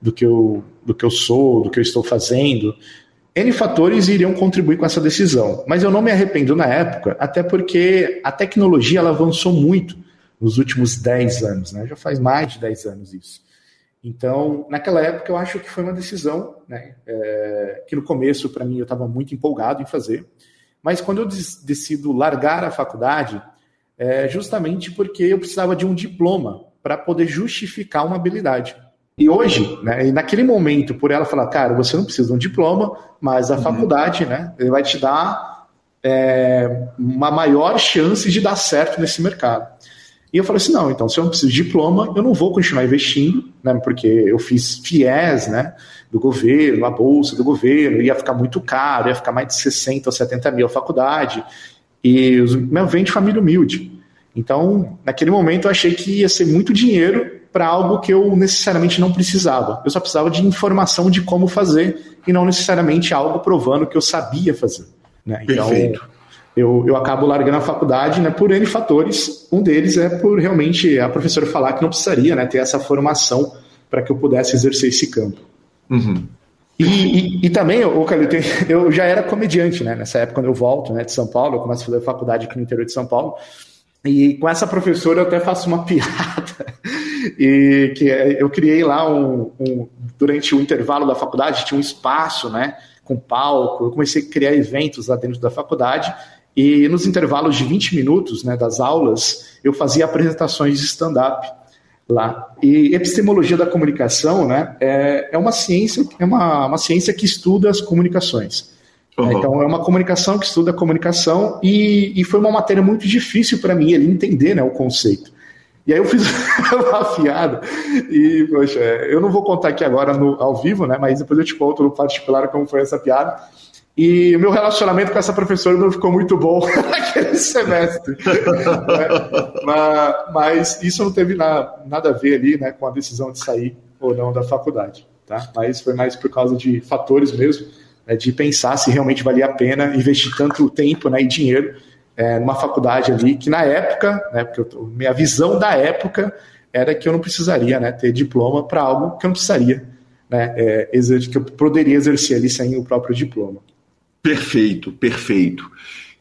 Speaker 4: do que eu, do que eu sou, do que eu estou fazendo. N fatores iriam contribuir com essa decisão, mas eu não me arrependo na época, até porque a tecnologia ela avançou muito nos últimos 10 anos, né? já faz mais de 10 anos isso. Então, naquela época, eu acho que foi uma decisão né, é, que no começo, para mim, eu estava muito empolgado em fazer, mas quando eu decido largar a faculdade, é justamente porque eu precisava de um diploma para poder justificar uma habilidade. E hoje, né, e naquele momento, por ela falar, cara, você não precisa de um diploma, mas a uhum. faculdade, né, ele vai te dar é, uma maior chance de dar certo nesse mercado. E eu falei assim, não, então se eu não preciso de diploma, eu não vou continuar investindo, né, porque eu fiz FIES, né, do governo, a bolsa do governo, ia ficar muito caro, ia ficar mais de 60 ou 70 mil a faculdade, e meu, vem de família humilde. Então, naquele momento, eu achei que ia ser muito dinheiro para algo que eu necessariamente não precisava. Eu só precisava de informação de como fazer e não necessariamente algo provando que eu sabia fazer. Né? Então, Perfeito. Eu, eu acabo largando a faculdade né, por N fatores. Um deles é por realmente a professora falar que não precisaria né, ter essa formação para que eu pudesse exercer esse campo. Uhum. E, e, e, também, eu, eu já era comediante, né? Nessa época, quando eu volto né, de São Paulo, eu começo a fazer faculdade aqui no interior de São Paulo. E com essa professora eu até faço uma piada. E que eu criei lá um, um, durante o intervalo da faculdade, tinha um espaço, né? Com palco. Eu comecei a criar eventos lá dentro da faculdade. E nos intervalos de 20 minutos né, das aulas, eu fazia apresentações de stand-up lá. E epistemologia da comunicação né, é, é uma ciência, é uma, uma ciência que estuda as comunicações. Uhum. Então, é uma comunicação que estuda a comunicação e, e foi uma matéria muito difícil para mim ele entender né, o conceito. E aí eu fiz uma piada e, poxa, eu não vou contar aqui agora no, ao vivo, né, mas depois eu te conto no particular como foi essa piada. E o meu relacionamento com essa professora não ficou muito bom naquele semestre. mas, mas, isso não teve na, nada a ver ali né, com a decisão de sair ou não da faculdade. Tá? Mas foi mais por causa de fatores mesmo né, de pensar se realmente valia a pena investir tanto tempo né, e dinheiro é, numa faculdade ali, que na época, né, porque eu, minha visão da época era que eu não precisaria né, ter diploma para algo que eu não precisaria, né, é, que eu poderia exercer ali sem o próprio diploma.
Speaker 1: Perfeito, perfeito.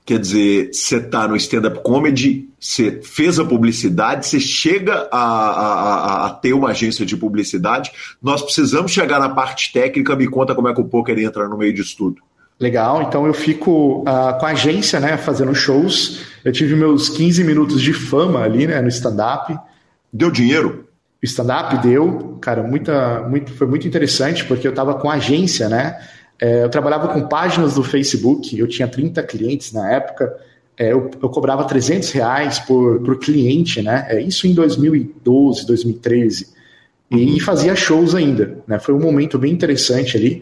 Speaker 1: Quer dizer, você está no stand-up comedy, você fez a publicidade, você chega a, a, a, ter uma agência de publicidade. Nós precisamos chegar na parte técnica. Me conta como é que o poker entra no meio disso tudo.
Speaker 4: Legal, então eu fico uh, com a agência, né, fazendo shows. Eu tive meus 15 minutos de fama ali, né, no stand-up.
Speaker 1: Deu dinheiro?
Speaker 4: O stand-up deu, cara, muita, muito, foi muito interessante, porque eu estava com a agência, né? É, eu trabalhava com páginas do Facebook, eu tinha 30 clientes na época, é, eu, eu, cobrava 300 reais por, por cliente, né? É, isso em 2012, 2013. E, uhum. fazia shows ainda, né? Foi um momento bem interessante ali.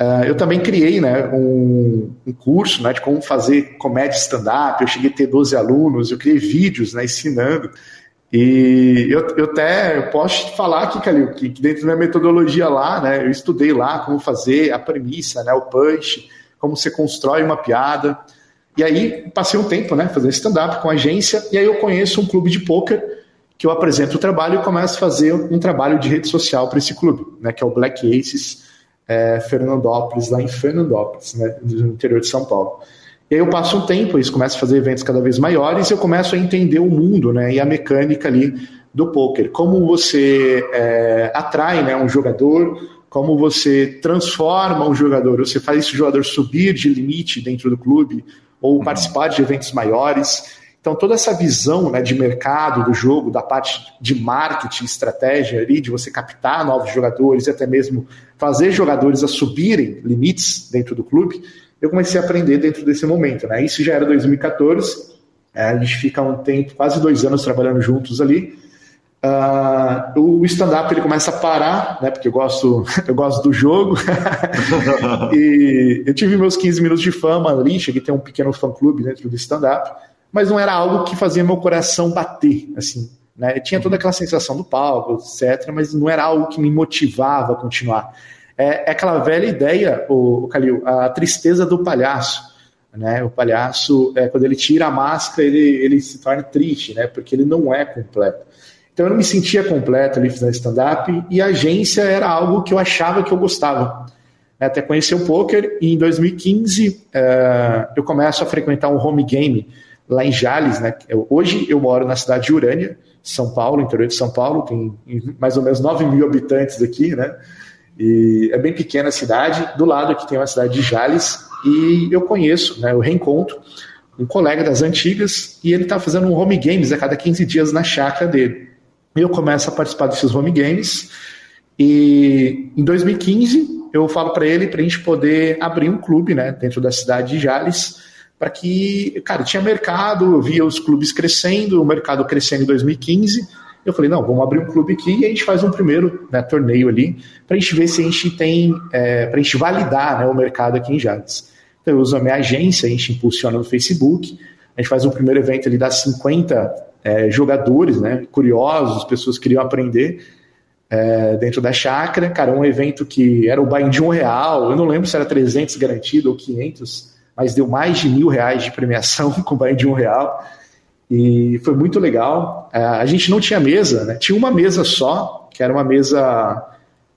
Speaker 4: Uh, eu também criei né, um, um, curso né, de como fazer comédia stand-up. Eu cheguei a ter 12 alunos, eu criei vídeos né, ensinando. E eu, eu até eu posso te falar aqui, Calil, que, que, dentro da minha metodologia lá, né, eu estudei lá como fazer a premissa, né, o punch, como você constrói uma piada. E aí passei um tempo né, fazendo stand-up com a agência, e aí eu conheço um clube de poker que eu apresento o trabalho e começo a fazer um trabalho de rede social para esse clube, né, que é o Black Aces é, Fernandópolis, lá em Fernandópolis, né, no interior de São Paulo. E aí eu passo um tempo, eles começam a fazer eventos cada vez maiores e eu começo a entender o mundo né, e a mecânica ali do poker. Como você é, atrai né, um jogador, como você transforma um jogador, você faz esse jogador subir de limite dentro do clube ou uhum. participar de eventos maiores. Então, toda essa visão né, de mercado do jogo, da parte de marketing, estratégia ali, de você captar novos jogadores e até mesmo fazer jogadores a subirem limites dentro do clube, eu comecei a aprender dentro desse momento. Né? Isso já era 2014, é, a gente fica um tempo, quase dois anos trabalhando juntos ali. Uh, o stand-up ele começa a parar, né? Porque eu gosto, eu gosto do jogo. e eu tive meus 15 minutos de fama ali, cheguei a ter um pequeno fã-clube dentro do stand-up mas não era algo que fazia meu coração bater, assim. Né? Eu tinha toda aquela sensação do palco, etc., mas não era algo que me motivava a continuar. É, é aquela velha ideia, o, o Calil, a tristeza do palhaço. Né? O palhaço, é, quando ele tira a máscara, ele, ele se torna triste, né? porque ele não é completo. Então eu não me sentia completo ali fazendo stand-up e a agência era algo que eu achava que eu gostava. Até conhecer o poker e em 2015 é, eu começo a frequentar um home game lá em Jales, né? Hoje eu moro na cidade de Urânia, São Paulo, interior de São Paulo, tem mais ou menos 9 mil habitantes aqui, né? E é bem pequena a cidade. Do lado aqui tem uma cidade de Jales e eu conheço, né? Eu reencontro um colega das antigas e ele está fazendo um home games a cada 15 dias na chácara dele. Eu começo a participar desses home games e em 2015 eu falo para ele para a gente poder abrir um clube, né? Dentro da cidade de Jales para que, cara, tinha mercado, eu via os clubes crescendo, o mercado crescendo em 2015. Eu falei, não, vamos abrir um clube aqui e a gente faz um primeiro né, torneio ali, para a gente ver se a gente tem, é, para a gente validar né, o mercado aqui em Jales. Então eu uso a minha agência, a gente impulsiona no Facebook, a gente faz um primeiro evento ali, dá 50 é, jogadores, né, curiosos, pessoas que queriam aprender, é, dentro da chácara, cara, um evento que era o buy de um real, eu não lembro se era 300 garantido ou 500, mas deu mais de mil reais de premiação com o de um real. E foi muito legal. É, a gente não tinha mesa, né? tinha uma mesa só, que era uma mesa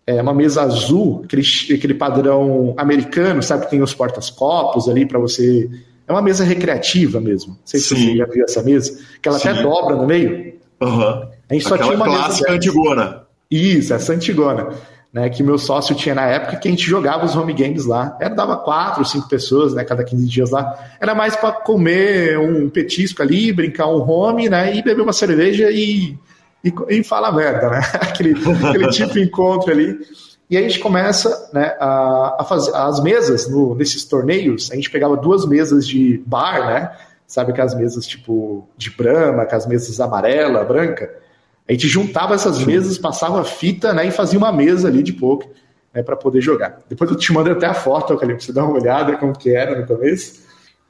Speaker 4: é, uma mesa azul, aquele, aquele padrão americano, sabe que tem os portas-copos ali para você. É uma mesa recreativa mesmo. Não sei Sim. se você já viu essa mesa, que ela Sim. até dobra no meio.
Speaker 1: Uhum. A gente Aquela só tinha uma clássica mesa. antigona.
Speaker 4: Isso, essa antigona né, que meu sócio tinha na época, que a gente jogava os home games lá. Era, dava quatro, cinco pessoas, né, cada 15 dias lá. Era mais para comer um petisco ali, brincar um home, né, e beber uma cerveja e, e, e falar merda, né? aquele, aquele tipo de encontro ali. E aí a gente começa né, a, a fazer as mesas no, nesses torneios. A gente pegava duas mesas de bar, né? Sabe aquelas mesas tipo de brama, aquelas mesas amarela, branca a gente juntava essas mesas, passava fita né, e fazia uma mesa ali de poker né, para poder jogar. Depois eu te mando até a foto, para você dar uma olhada como que era no começo.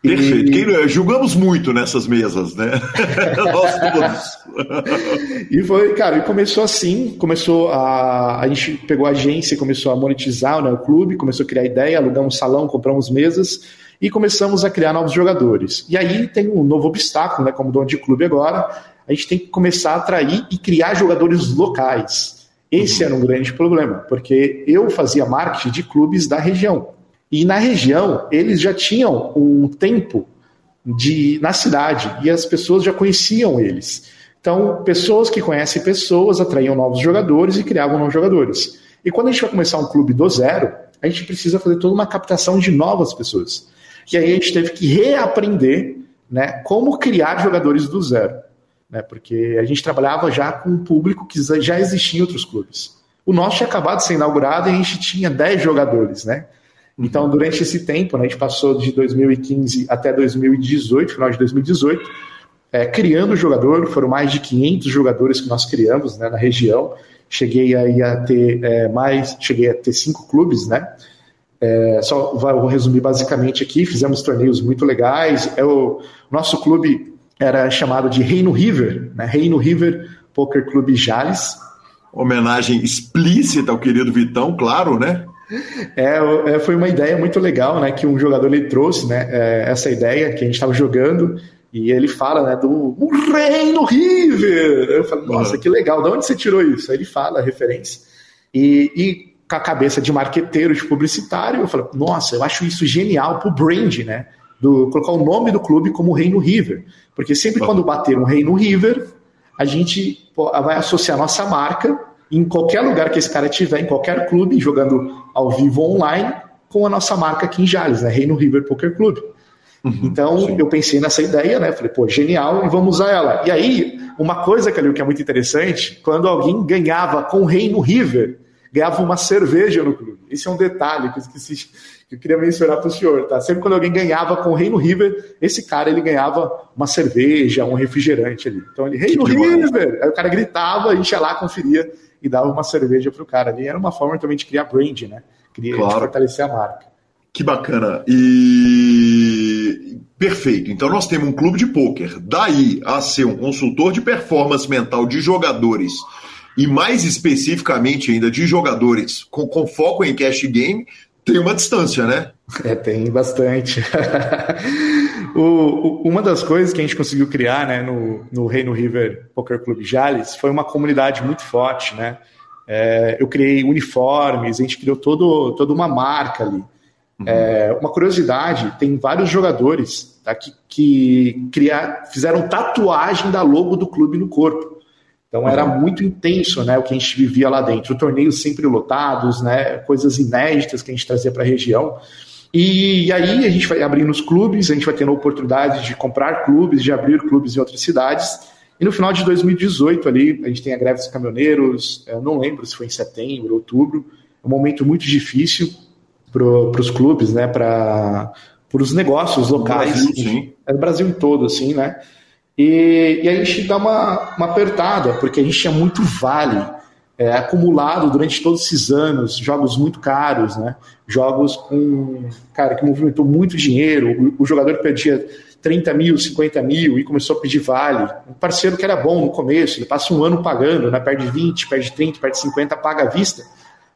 Speaker 1: Perfeito. E... Quem, julgamos muito nessas mesas, né? Nós
Speaker 4: todos. e foi, cara, e começou assim, começou a. A gente pegou a agência, começou a monetizar né, o clube, começou a criar ideia, alugamos um salão, compramos mesas e começamos a criar novos jogadores. E aí tem um novo obstáculo, né? Como dono de clube agora, a gente tem que começar a atrair e criar jogadores locais. Esse era um grande problema, porque eu fazia marketing de clubes da região. E na região, eles já tinham um tempo de na cidade e as pessoas já conheciam eles. Então, pessoas que conhecem pessoas atraíam novos jogadores e criavam novos jogadores. E quando a gente vai começar um clube do zero, a gente precisa fazer toda uma captação de novas pessoas. E aí a gente teve que reaprender né, como criar jogadores do zero. Né, porque a gente trabalhava já com um público que já existia em outros clubes. O nosso tinha acabado de ser inaugurado e a gente tinha 10 jogadores, né? Então, durante esse tempo, né, a gente passou de 2015 até 2018, final de 2018, é, criando jogador, foram mais de 500 jogadores que nós criamos né, na região. Cheguei aí a ter é, mais, cheguei a ter cinco clubes, né? É, só vou resumir basicamente aqui. Fizemos torneios muito legais. É o nosso clube era chamado de Reino River, né? Reino River Poker Clube Jales.
Speaker 1: Homenagem explícita ao querido Vitão, claro, né?
Speaker 4: É, é, foi uma ideia muito legal, né? Que um jogador ele trouxe, né? É, essa ideia que a gente estava jogando e ele fala, né? Do Reino River. Eu falo, nossa, que legal. De onde você tirou isso? Aí ele fala a referência e, e com a cabeça de marqueteiro, de publicitário, eu falo, nossa, eu acho isso genial pro brand, né? Do, colocar o nome do clube como Reino River. Porque sempre quando bater um Reino River, a gente vai associar nossa marca em qualquer lugar que esse cara tiver, em qualquer clube, jogando ao vivo online, com a nossa marca aqui em Jales, né? Reino River Poker Club. Uhum, então sim. eu pensei nessa ideia, né? Falei, pô, genial, e vamos usar ela. E aí, uma coisa, Calil, que é muito interessante, quando alguém ganhava com o Reino River, ganhava uma cerveja no clube. Esse é um detalhe que eu esqueci, que eu queria mencionar para o senhor, tá? Sempre quando alguém ganhava com o Reino River, esse cara ele ganhava uma cerveja, um refrigerante ali. Então ele, Reino River! Aí o cara gritava, a gente ia lá, conferia e dava uma cerveja para o cara ali. Era uma forma também de criar brand, né? Queria claro. fortalecer a marca.
Speaker 1: Que bacana. E perfeito. Então nós temos um clube de pôquer. Daí a ser um consultor de performance mental de jogadores e mais especificamente ainda de jogadores com, com foco em cash game, tem uma distância, né?
Speaker 4: É, tem bastante. o, o, uma das coisas que a gente conseguiu criar né, no, no Reino River Poker Club Jales foi uma comunidade muito forte, né? É, eu criei uniformes, a gente criou todo, toda uma marca ali. Uhum. É, uma curiosidade, tem vários jogadores tá, que, que criar, fizeram tatuagem da logo do clube no corpo. Então era muito intenso, né, o que a gente vivia lá dentro. Torneios sempre lotados, né, coisas inéditas que a gente trazia para a região. E, e, aí a gente vai abrindo os clubes, a gente vai tendo a oportunidade de comprar clubes, de abrir clubes em outras cidades. E no final de 2018 ali, a gente tem a greve dos caminhoneiros, eu não lembro se foi em setembro, outubro, é um momento muito difícil para os clubes, né, para os negócios locais. Brasil, sim. É o Brasil em todo, assim, né? E, e a gente dá uma, uma apertada, porque a gente tinha muito vale é, acumulado durante todos esses anos, jogos muito caros, né? Jogos com, cara, que movimentou muito dinheiro, o, o jogador perdia 30 mil, 50 mil e começou a pedir vale. Um parceiro que era bom no começo, ele passa um ano pagando, né? perde 20, perde 30, perde 50, paga à vista.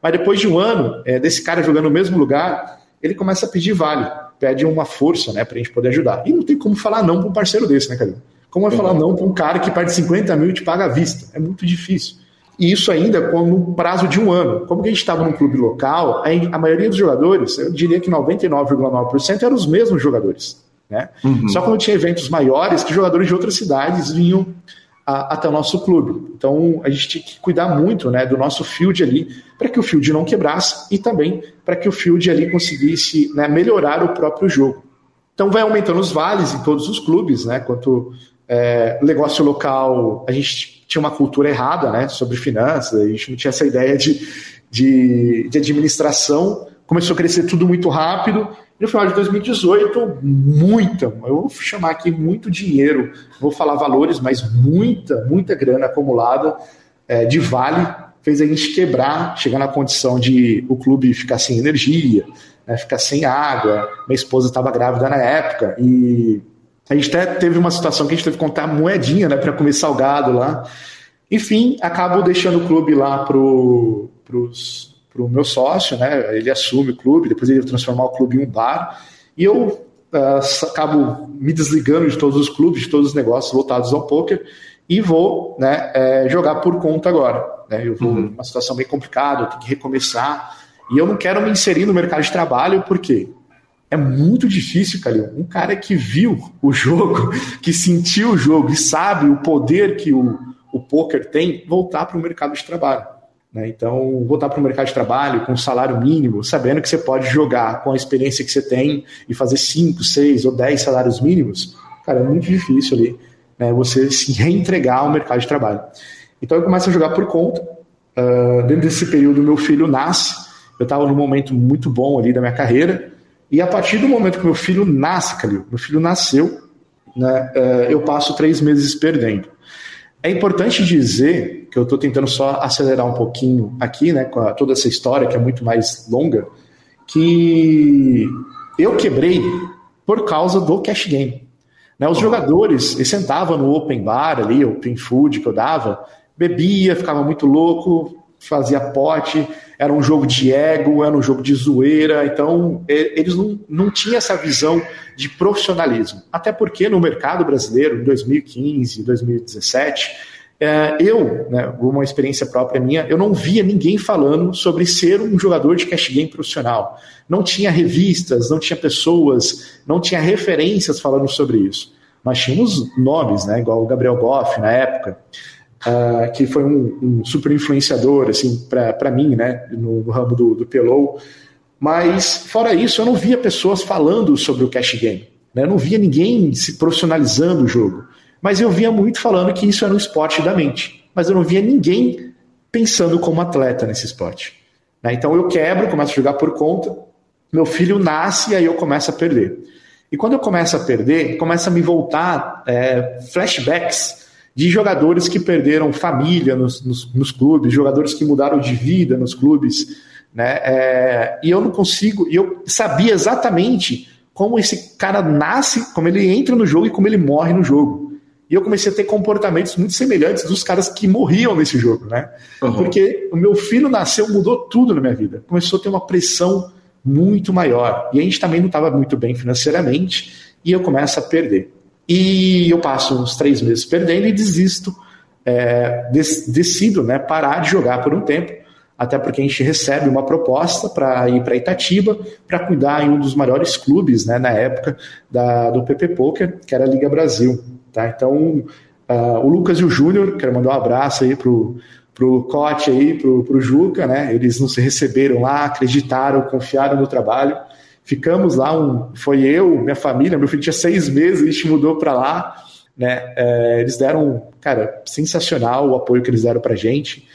Speaker 4: Mas depois de um ano é, desse cara jogando no mesmo lugar, ele começa a pedir vale, pede uma força né, para a gente poder ajudar. E não tem como falar não para um parceiro desse, né, Cadê? Como vai falar não para um cara que perde 50 mil e te paga à vista? É muito difícil. E isso ainda com um prazo de um ano. Como que a gente estava num clube local, a maioria dos jogadores, eu diria que 99,9% eram os mesmos jogadores. Né? Uhum. Só quando tinha eventos maiores que jogadores de outras cidades vinham a, até o nosso clube. Então a gente tinha que cuidar muito né, do nosso field ali para que o field não quebrasse e também para que o field ali conseguisse né, melhorar o próprio jogo. Então vai aumentando os vales em todos os clubes, né? Quanto é, negócio local, a gente tinha uma cultura errada né, sobre finanças, a gente não tinha essa ideia de, de, de administração, começou a crescer tudo muito rápido, e no final de 2018, muita, eu vou chamar aqui muito dinheiro, vou falar valores, mas muita, muita grana acumulada é, de vale fez a gente quebrar, chegar na condição de o clube ficar sem energia, né, ficar sem água. Minha esposa estava grávida na época e a gente até teve uma situação que a gente teve que contar moedinha, né, para comer salgado lá. Enfim, acabo deixando o clube lá pro, pros, pro meu sócio, né? Ele assume o clube, depois ele transformar o clube em um bar. E eu uh, acabo me desligando de todos os clubes, de todos os negócios voltados ao poker e vou né, é, jogar por conta agora. Né? Eu vou uhum. numa situação bem complicada, eu tenho que recomeçar. E eu não quero me inserir no mercado de trabalho, porque é muito difícil, Calil. Um cara que viu o jogo, que sentiu o jogo e sabe o poder que o, o poker tem, voltar para o mercado de trabalho. Né? Então, voltar para o mercado de trabalho com salário mínimo, sabendo que você pode jogar com a experiência que você tem e fazer 5, 6 ou 10 salários mínimos, cara, é muito difícil ali né, você se reentregar ao mercado de trabalho. Então, eu começo a jogar por conta. Uh, dentro desse período, meu filho nasce. Eu estava num momento muito bom ali da minha carreira. E a partir do momento que meu filho nasce, Calil, meu filho nasceu, né, uh, eu passo três meses perdendo. É importante dizer que eu estou tentando só acelerar um pouquinho aqui, né, com a, toda essa história que é muito mais longa, que eu quebrei por causa do cash game. Né, os jogadores, eles sentavam no open bar ali, open food que eu dava, bebia, ficava muito louco, fazia pote, era um jogo de ego, era um jogo de zoeira, então eles não, não tinham essa visão de profissionalismo. Até porque no mercado brasileiro, em 2015, 2017, é, eu, né, uma experiência própria minha, eu não via ninguém falando sobre ser um jogador de cash game profissional. Não tinha revistas, não tinha pessoas, não tinha referências falando sobre isso. Nós tínhamos nomes, né, igual o Gabriel Goff na época, uh, que foi um, um, super influenciador assim, para mim, né, no, no ramo do, do Pelou. Mas, fora isso, eu não via pessoas falando sobre o cash game. Né? Eu não via ninguém se profissionalizando o jogo. Mas eu via muito falando que isso era um esporte da mente. Mas eu não via ninguém pensando como atleta nesse esporte. Né? Então eu quebro, começo a jogar por conta, meu filho nasce e aí eu começo a perder. E quando eu começo a perder, começa a me voltar é, flashbacks de jogadores que perderam família nos, nos, nos, clubes, jogadores que mudaram de vida nos clubes, né? É, e eu não consigo, e eu sabia exatamente como esse cara nasce, como ele entra no jogo e como ele morre no jogo. E eu comecei a ter comportamentos muito semelhantes dos caras que morriam nesse jogo, né? Uhum. Porque o meu filho nasceu, mudou tudo na minha vida. Começou a ter uma pressão muito maior. E a gente também não estava muito bem financeiramente, e eu começo a perder. E eu passo uns três meses perdendo e desisto, é, decido né, parar de jogar por um tempo, até porque a gente recebe uma proposta para ir para Itatiba para cuidar em um dos maiores clubes né, na época da, do PP Poker, que era a Liga Brasil. Tá? Então, uh, o Lucas e o Júnior, quero mandar um abraço aí pro pro Cote aí, pro, pro Juca, né? Eles não se receberam lá, acreditaram, confiaram no trabalho Ficamos lá, um, foi eu, minha família, meu filho tinha seis meses, a gente mudou para lá. Né? É, eles deram, cara, sensacional o apoio que eles deram para gente.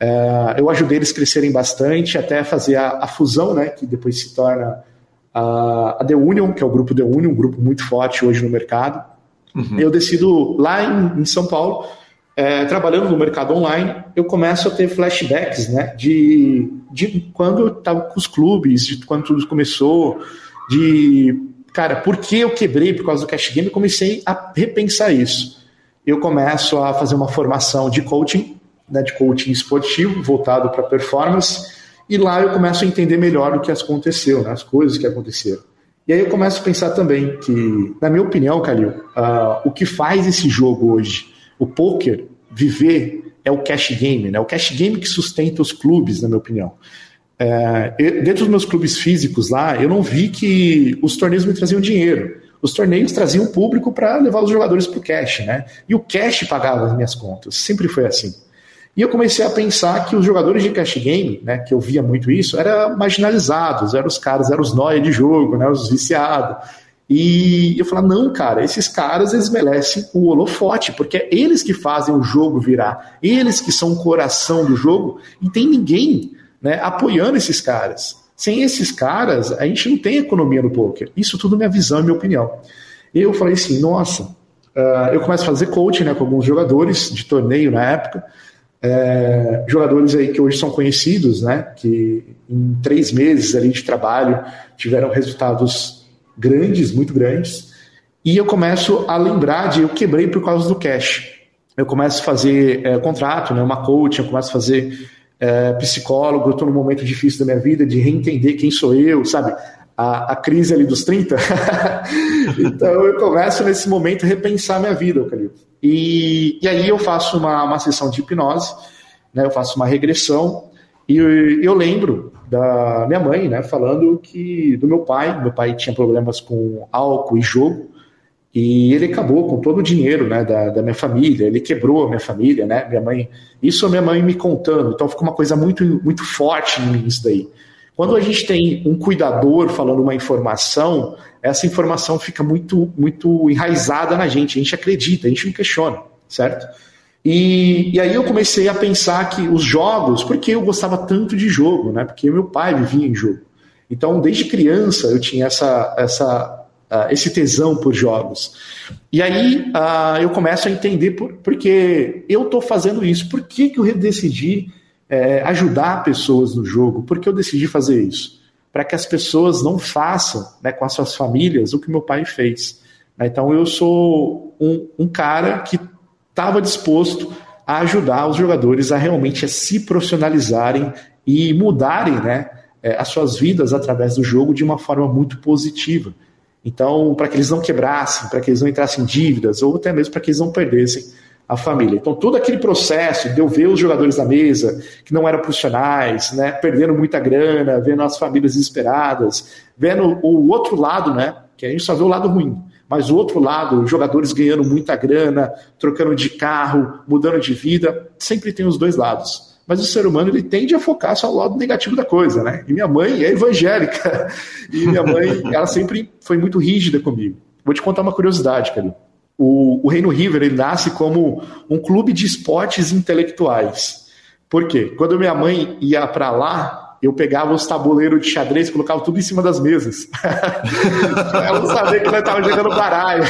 Speaker 4: É, eu ajudei eles a crescerem bastante, até fazer a, a fusão, né? Que depois se torna a, a, The Union, que é o grupo The Union, um grupo muito forte hoje no mercado. Uhum. Eu decido lá em, em São Paulo é, trabalhando no mercado online, eu começo a ter flashbacks, né? De, de quando eu estava com os clubes, de quando tudo começou, de cara, por que eu quebrei por causa do cash game? Eu comecei a repensar isso. Eu começo a fazer uma formação de coaching, né, de coaching esportivo, voltado para performance, e lá eu começo a entender melhor o que aconteceu, né, as coisas que aconteceram. E aí eu começo a pensar também que, na minha opinião, Calil, uh, o que faz esse jogo hoje o poker viver é o cash game, né? O cash game que sustenta os clubes, na minha opinião. É, dentro dos meus clubes físicos lá, eu não vi que os torneios me traziam dinheiro. Os torneios traziam público para levar os jogadores para o cash, né? E o cash pagava as minhas contas. Sempre foi assim. E eu comecei a pensar que os jogadores de cash game, né, que eu via muito isso, eram marginalizados, eram os caras, eram os nóia de jogo, né, os viciados. E eu falei, não, cara, esses caras eles merecem o holofote, porque é eles que fazem o jogo virar, eles que são o coração do jogo, e tem ninguém né, apoiando esses caras. Sem esses caras, a gente não tem economia no poker. Isso tudo minha visão e minha opinião. E eu falei assim, nossa, uh, eu começo a fazer coaching né, com alguns jogadores de torneio na época, é, jogadores aí que hoje são conhecidos, né, que em três meses ali de trabalho tiveram resultados grandes, muito grandes, e eu começo a lembrar de eu quebrei por causa do cash. Eu começo a fazer é, contrato, né, uma coach, eu começo a fazer é, psicólogo, eu estou num momento difícil da minha vida de reentender quem sou eu, sabe? A, a crise ali dos 30. então eu começo nesse momento a repensar minha vida, Calil. E, e aí eu faço uma, uma sessão de hipnose, né, eu faço uma regressão, e eu, eu lembro da minha mãe, né, falando que do meu pai, meu pai tinha problemas com álcool e jogo, E ele acabou com todo o dinheiro né, da, da minha família, ele quebrou a minha família, né? Minha mãe. Isso a minha mãe me contando. Então ficou uma coisa muito, muito forte em mim isso daí. Quando a gente tem um cuidador falando uma informação, essa informação fica muito, muito enraizada na gente. A gente acredita, a gente não questiona, certo? E, e aí eu comecei a pensar que os jogos, porque eu gostava tanto de jogo, né? Porque meu pai vivia em jogo. Então, desde criança, eu tinha essa, essa uh, esse tesão por jogos. E aí uh, eu começo a entender por, porque eu estou fazendo isso. Por que, que eu decidi é, ajudar pessoas no jogo? Por que eu decidi fazer isso? Para que as pessoas não façam né, com as suas famílias o que meu pai fez. Então eu sou um, um cara que estava disposto a ajudar os jogadores a realmente a se profissionalizarem e mudarem né, é, as suas vidas através do jogo de uma forma muito positiva. Então, para que eles não quebrassem, para que eles não entrassem em dívidas, ou até mesmo para que eles não perdessem a família. Então, todo aquele processo de eu ver os jogadores da mesa, que não eram profissionais, né, perdendo muita grana, vendo as famílias desesperadas, vendo o outro lado, né, que a gente só vê o lado ruim, mas o outro lado, jogadores ganhando muita grana, trocando de carro, mudando de vida, sempre tem os dois lados mas o ser humano ele tende a focar só no lado negativo da coisa, né? E minha mãe é evangélica, e minha mãe, ela sempre foi muito rígida comigo. Vou te contar uma curiosidade, cara. O, o Reino River ele nasce como um clube de esportes intelectuais. Por quê? Quando minha mãe ia para lá, eu pegava os tabuleiros de xadrez e colocava tudo em cima das mesas. ela não sabia que nós estávamos jogando baralho.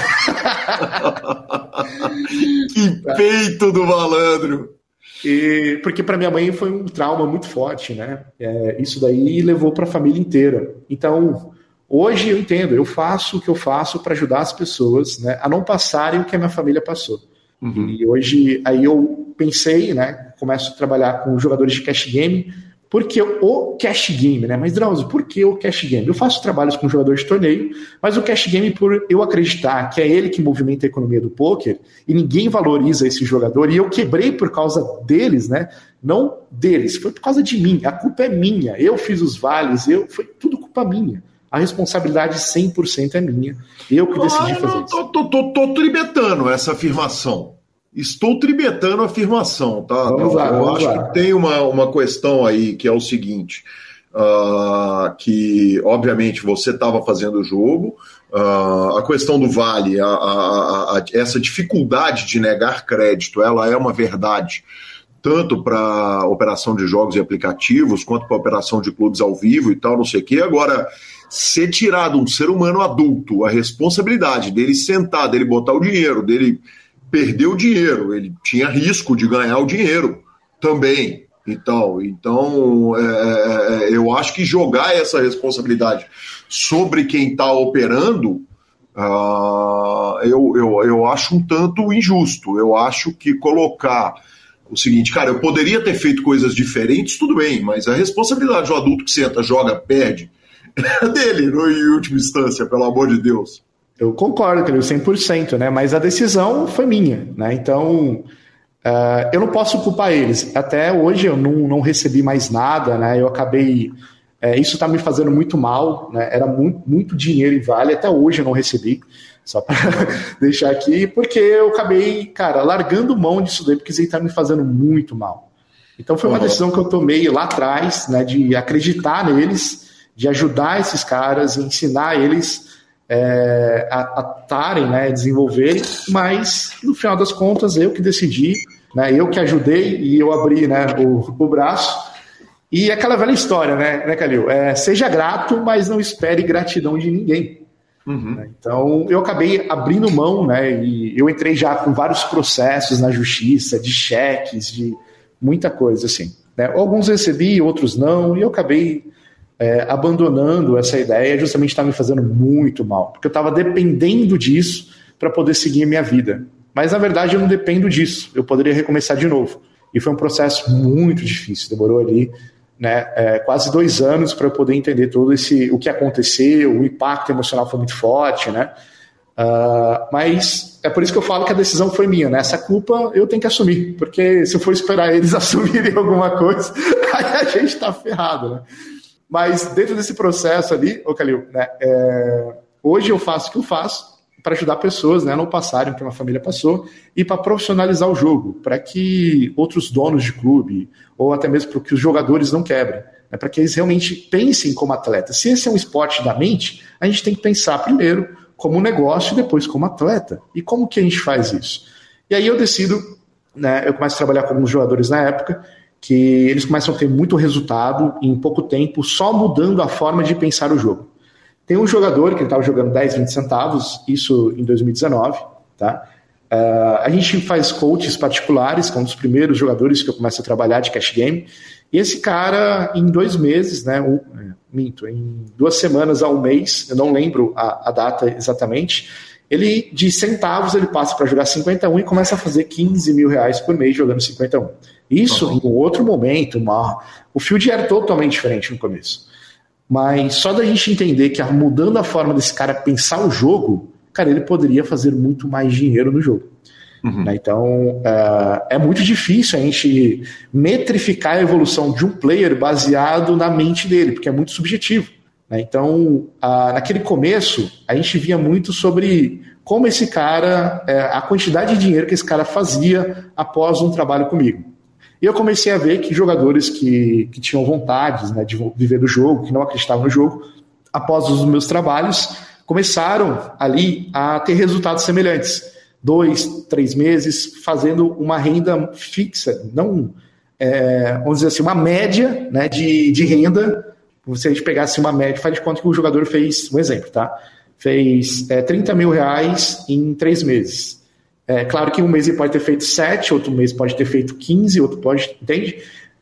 Speaker 1: que peito do malandro!
Speaker 4: E, porque para minha mãe foi um trauma muito forte, né? É, isso daí levou para a família inteira. Então, hoje eu entendo, eu faço o que eu faço para ajudar as pessoas né, a não passarem o que a minha família passou. Uhum. E hoje, aí eu pensei, né? Começo a trabalhar com jogadores de cash game, porque o cash game, né? Mas Drauzio, por que o cash game? Eu faço trabalhos com jogadores de torneio, mas o cash game, por eu acreditar que é ele que movimenta a economia do poker, e ninguém valoriza esse jogador, e eu quebrei por causa deles, né? Não deles, foi por causa de mim. A culpa é minha. Eu fiz os vales, eu foi tudo culpa minha. A responsabilidade 100% é minha. Eu que decidi fazer
Speaker 1: isso. Tô, tô, tô, tô tribetando essa afirmação. Estou tribetando a afirmação, tá?
Speaker 4: Vamos lá,
Speaker 1: Eu
Speaker 4: vamos
Speaker 1: acho
Speaker 4: lá.
Speaker 1: que tem uma, uma questão aí que é o seguinte: uh, que obviamente você estava fazendo o jogo, uh, a questão do vale, a, a, a, essa dificuldade de negar crédito, ela é uma verdade tanto para operação de jogos e aplicativos, quanto para operação de clubes ao vivo e tal, não sei o quê. Agora, ser tirado um ser humano adulto a responsabilidade dele sentar, dele botar o dinheiro, dele perdeu o dinheiro, ele tinha risco de ganhar o dinheiro também. Então, então é, é, é eu acho que jogar essa responsabilidade sobre quem está operando, uh, eu, eu, eu acho um tanto injusto. Eu acho que colocar o seguinte, cara, eu poderia ter feito coisas diferentes, tudo bem, mas a responsabilidade do adulto que senta, joga, perde, é dele, em última instância, pelo amor de Deus.
Speaker 4: Eu concordo, Calil, 100%, né? Mas a decisão foi minha, né? Então, uh, eu não posso culpar eles. Até hoje eu não, não recebi mais nada, né? Eu acabei... É, isso está me fazendo muito mal, né? Era muito, muito dinheiro em vale, até hoje eu não recebi. Só para deixar aqui, porque eu acabei, cara, largando mão disso daí, porque isso aí tá me fazendo muito mal. Então foi uma decisão que eu tomei lá atrás, né? De acreditar neles, de ajudar esses caras, ensinar eles é, a estarem, né, desenvolverem, mas no final das contas eu que decidi, né, eu que ajudei e eu abri né, o, o braço. E aquela velha história, né, né Calil? É, seja grato, mas não espere gratidão de ninguém. Uhum. Então eu acabei abrindo mão, né? E eu entrei já com vários processos na justiça, de cheques, de muita coisa assim. Né? Alguns recebi, outros não, e eu acabei é, abandonando essa ideia justamente estava me fazendo muito mal, porque eu estava dependendo disso para poder seguir a minha vida. Mas na verdade eu não dependo disso, eu poderia recomeçar de novo. E foi um processo muito difícil, demorou ali né, é, quase dois anos para eu poder entender todo esse o que aconteceu, o impacto emocional foi muito forte, né? Uh, mas é por isso que eu falo que a decisão foi minha, né? Essa culpa eu tenho que assumir, porque se eu for esperar eles assumirem alguma coisa, aí a gente está ferrado, né? Mas dentro desse processo ali, ô Calil, né, é, hoje eu faço o que eu faço para ajudar pessoas né, a não passarem o que uma família passou e para profissionalizar o jogo, para que outros donos de clube, ou até mesmo para que os jogadores não quebrem, né, para que eles realmente pensem como atletas. Se esse é um esporte da mente, a gente tem que pensar primeiro como negócio e depois como atleta. E como que a gente faz isso? E aí eu decido, né, eu começo a trabalhar com alguns jogadores na época, que eles começam a ter muito resultado em pouco tempo, só mudando a forma de pensar o jogo. Tem um jogador que ele estava jogando 10, 20 centavos, isso em 2019, tá? Uh, a gente faz coaches particulares, que é um dos primeiros jogadores que eu começo a trabalhar de cash game. E esse cara, em dois meses, né? Um, minto, em duas semanas a um mês, eu não lembro a, a data exatamente, ele de centavos ele passa para jogar 51 e começa a fazer 15 mil reais por mês jogando 51. Isso uhum. em um outro momento, uma... o field era totalmente diferente no começo. Mas só da gente entender que mudando a forma desse cara pensar o jogo, cara, ele poderia fazer muito mais dinheiro no jogo. Uhum. Né? Então uh, é muito difícil a gente metrificar a evolução de um player baseado na mente dele, porque é muito subjetivo. Né? Então, uh, naquele começo, a gente via muito sobre como esse cara, uh, a quantidade de dinheiro que esse cara fazia após um trabalho comigo. E eu comecei a ver que jogadores que, que tinham vontades né, de viver do jogo, que não acreditavam no jogo, após os meus trabalhos, começaram ali a ter resultados semelhantes. Dois, três meses, fazendo uma renda fixa, não, é, vamos dizer assim, uma média né, de, de renda. Se a gente pegasse uma média, faz de conta que o jogador fez, um exemplo, tá? Fez é, 30 mil reais em três meses. É claro que um mês ele pode ter feito 7, outro mês pode ter feito 15, outro pode. Entende?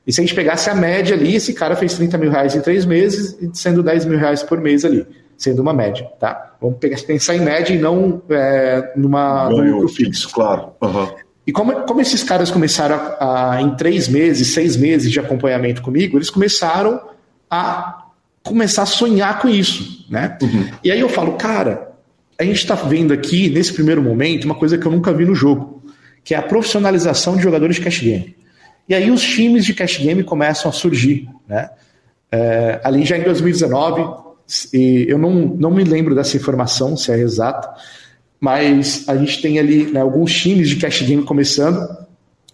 Speaker 4: E se a gente pegasse a média ali, esse cara fez 30 mil reais em três meses, sendo 10 mil reais por mês ali, sendo uma média, tá? Vamos pegar, pensar em média e não é, numa, num lucro fixo.
Speaker 1: Claro. Uhum.
Speaker 4: E como, como esses caras começaram a, a, em três meses, seis meses de acompanhamento comigo, eles começaram a começar a sonhar com isso, né? Uhum. E aí eu falo, cara, a gente está vendo aqui, nesse primeiro momento, uma coisa que eu nunca vi no jogo, que é a profissionalização de jogadores de cash game. E aí os times de cash game começam a surgir. Né? É, ali já em 2019, eu não, não me lembro dessa informação, se é exata, mas a gente tem ali né, alguns times de cash game começando,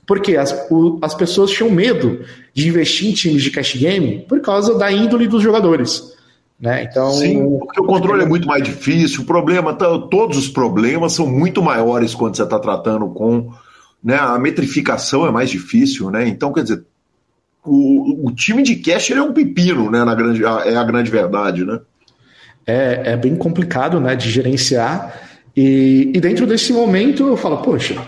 Speaker 4: porque as, o, as pessoas tinham medo de investir em times de cash game por causa da índole dos jogadores. Né? Então,
Speaker 1: Sim, porque o controle é muito mais difícil, o problema, tá, todos os problemas são muito maiores quando você está tratando com. Né, a metrificação é mais difícil, né? Então, quer dizer, o, o time de cash é um pepino, né? Na grande, é a grande verdade, né?
Speaker 4: É, é bem complicado né, de gerenciar. E, e dentro desse momento eu falo, poxa,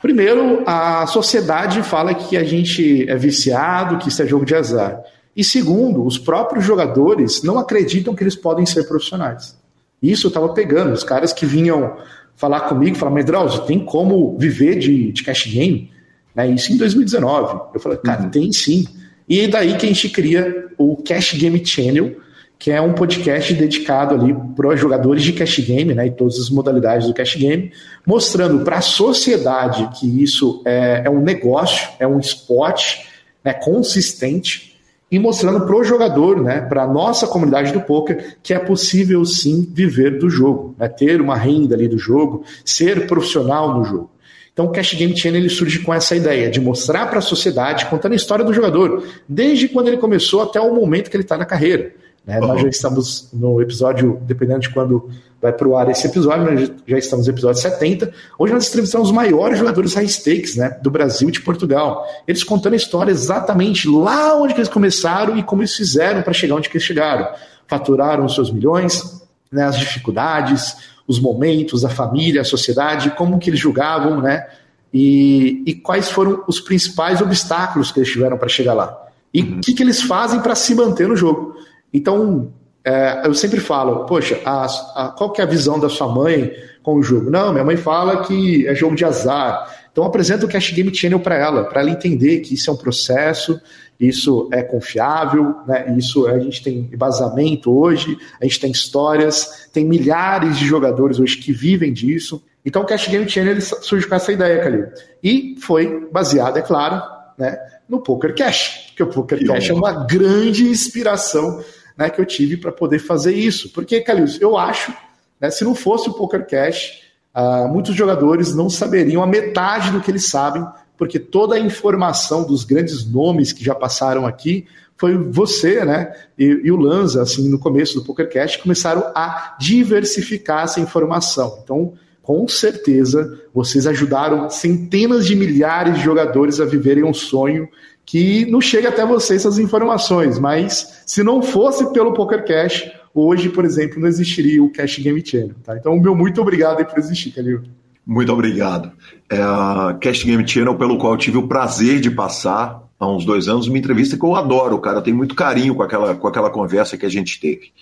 Speaker 4: primeiro a sociedade fala que a gente é viciado, que isso é jogo de azar. E segundo, os próprios jogadores não acreditam que eles podem ser profissionais. Isso eu estava pegando. Os caras que vinham falar comigo, falar, mas Drauzio, tem como viver de, de cash game? Né? Isso em 2019. Eu falei, cara, uhum. tem sim. E é daí que a gente cria o Cash Game Channel, que é um podcast dedicado ali para os jogadores de cash game, né, e todas as modalidades do cash game, mostrando para a sociedade que isso é, é, um negócio, é um esporte né, consistente, e mostrando para o jogador, né, para a nossa comunidade do poker, que é possível sim viver do jogo, né, ter uma renda ali do jogo, ser profissional no jogo. Então o Cash Game Channel ele surge com essa ideia de mostrar para a sociedade, contando a história do jogador, desde quando ele começou até o momento que ele está na carreira. Né? Nós já estamos no episódio, dependendo de quando vai para o ar esse episódio, nós já estamos no episódio 70. Hoje nós entrevistamos os maiores jogadores high stakes né, do Brasil e de Portugal. Eles contando a história exatamente lá onde eles começaram e como eles fizeram para chegar onde eles chegaram. Faturaram os seus milhões, né, as dificuldades, os momentos, a família, a sociedade, como que eles julgavam, né? E, e quais foram os principais obstáculos que eles tiveram para chegar lá. E o uhum. que, que eles fazem para se manter no jogo. Então, é, eu sempre falo, poxa, a, a, qual que é a visão da sua mãe com o jogo? Não, minha mãe fala que é jogo de azar. Então apresenta o Cash Game Channel para ela, para ela entender que isso é um processo, isso é confiável, né? isso a gente tem embasamento hoje, a gente tem histórias, tem milhares de jogadores hoje que vivem disso. Então o Cash Game Channel surge com essa ideia, Calil. E foi baseado, é claro, né, no Poker Cash, porque o Poker Cash é uma grande inspiração né, que eu tive para poder fazer isso. Porque, Calil, eu acho Né? Se não fosse o PokerCash, uh, muitos jogadores não saberiam a metade do que eles sabem, porque toda a informação dos grandes nomes que já passaram aqui foi você, né, e, e, o Lanza, assim, no começo do PokerCast, começaram a diversificar essa informação. Então, com certeza, vocês ajudaram centenas de milhares de jogadores a viverem um sonho que não chega até vocês essas informações, mas se não fosse pelo PokerCast, hoje, por exemplo, não existiria o Cash Game Channel. Tá? Então, meu muito obrigado por existir, Calil.
Speaker 1: Muito obrigado. É a Cash Game Channel, pelo qual tive o prazer de passar há uns dois anos, uma entrevista que eu adoro, cara. Eu tenho muito carinho com aquela, com aquela conversa que a gente teve.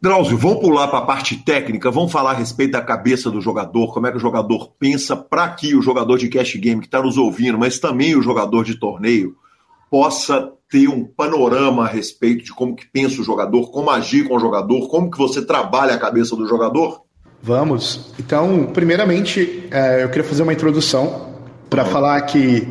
Speaker 1: Drauzio, vamos pular para a parte técnica, vamos falar a respeito da cabeça do jogador, como é que o jogador pensa para que o jogador de cash game que está nos ouvindo, mas também o jogador de torneio, possa ter um panorama a respeito de como que pensa o jogador, como agir com o jogador, como que você trabalha a cabeça do jogador?
Speaker 4: Vamos. Então, primeiramente, é, eu queria fazer uma introdução para uhum. falar que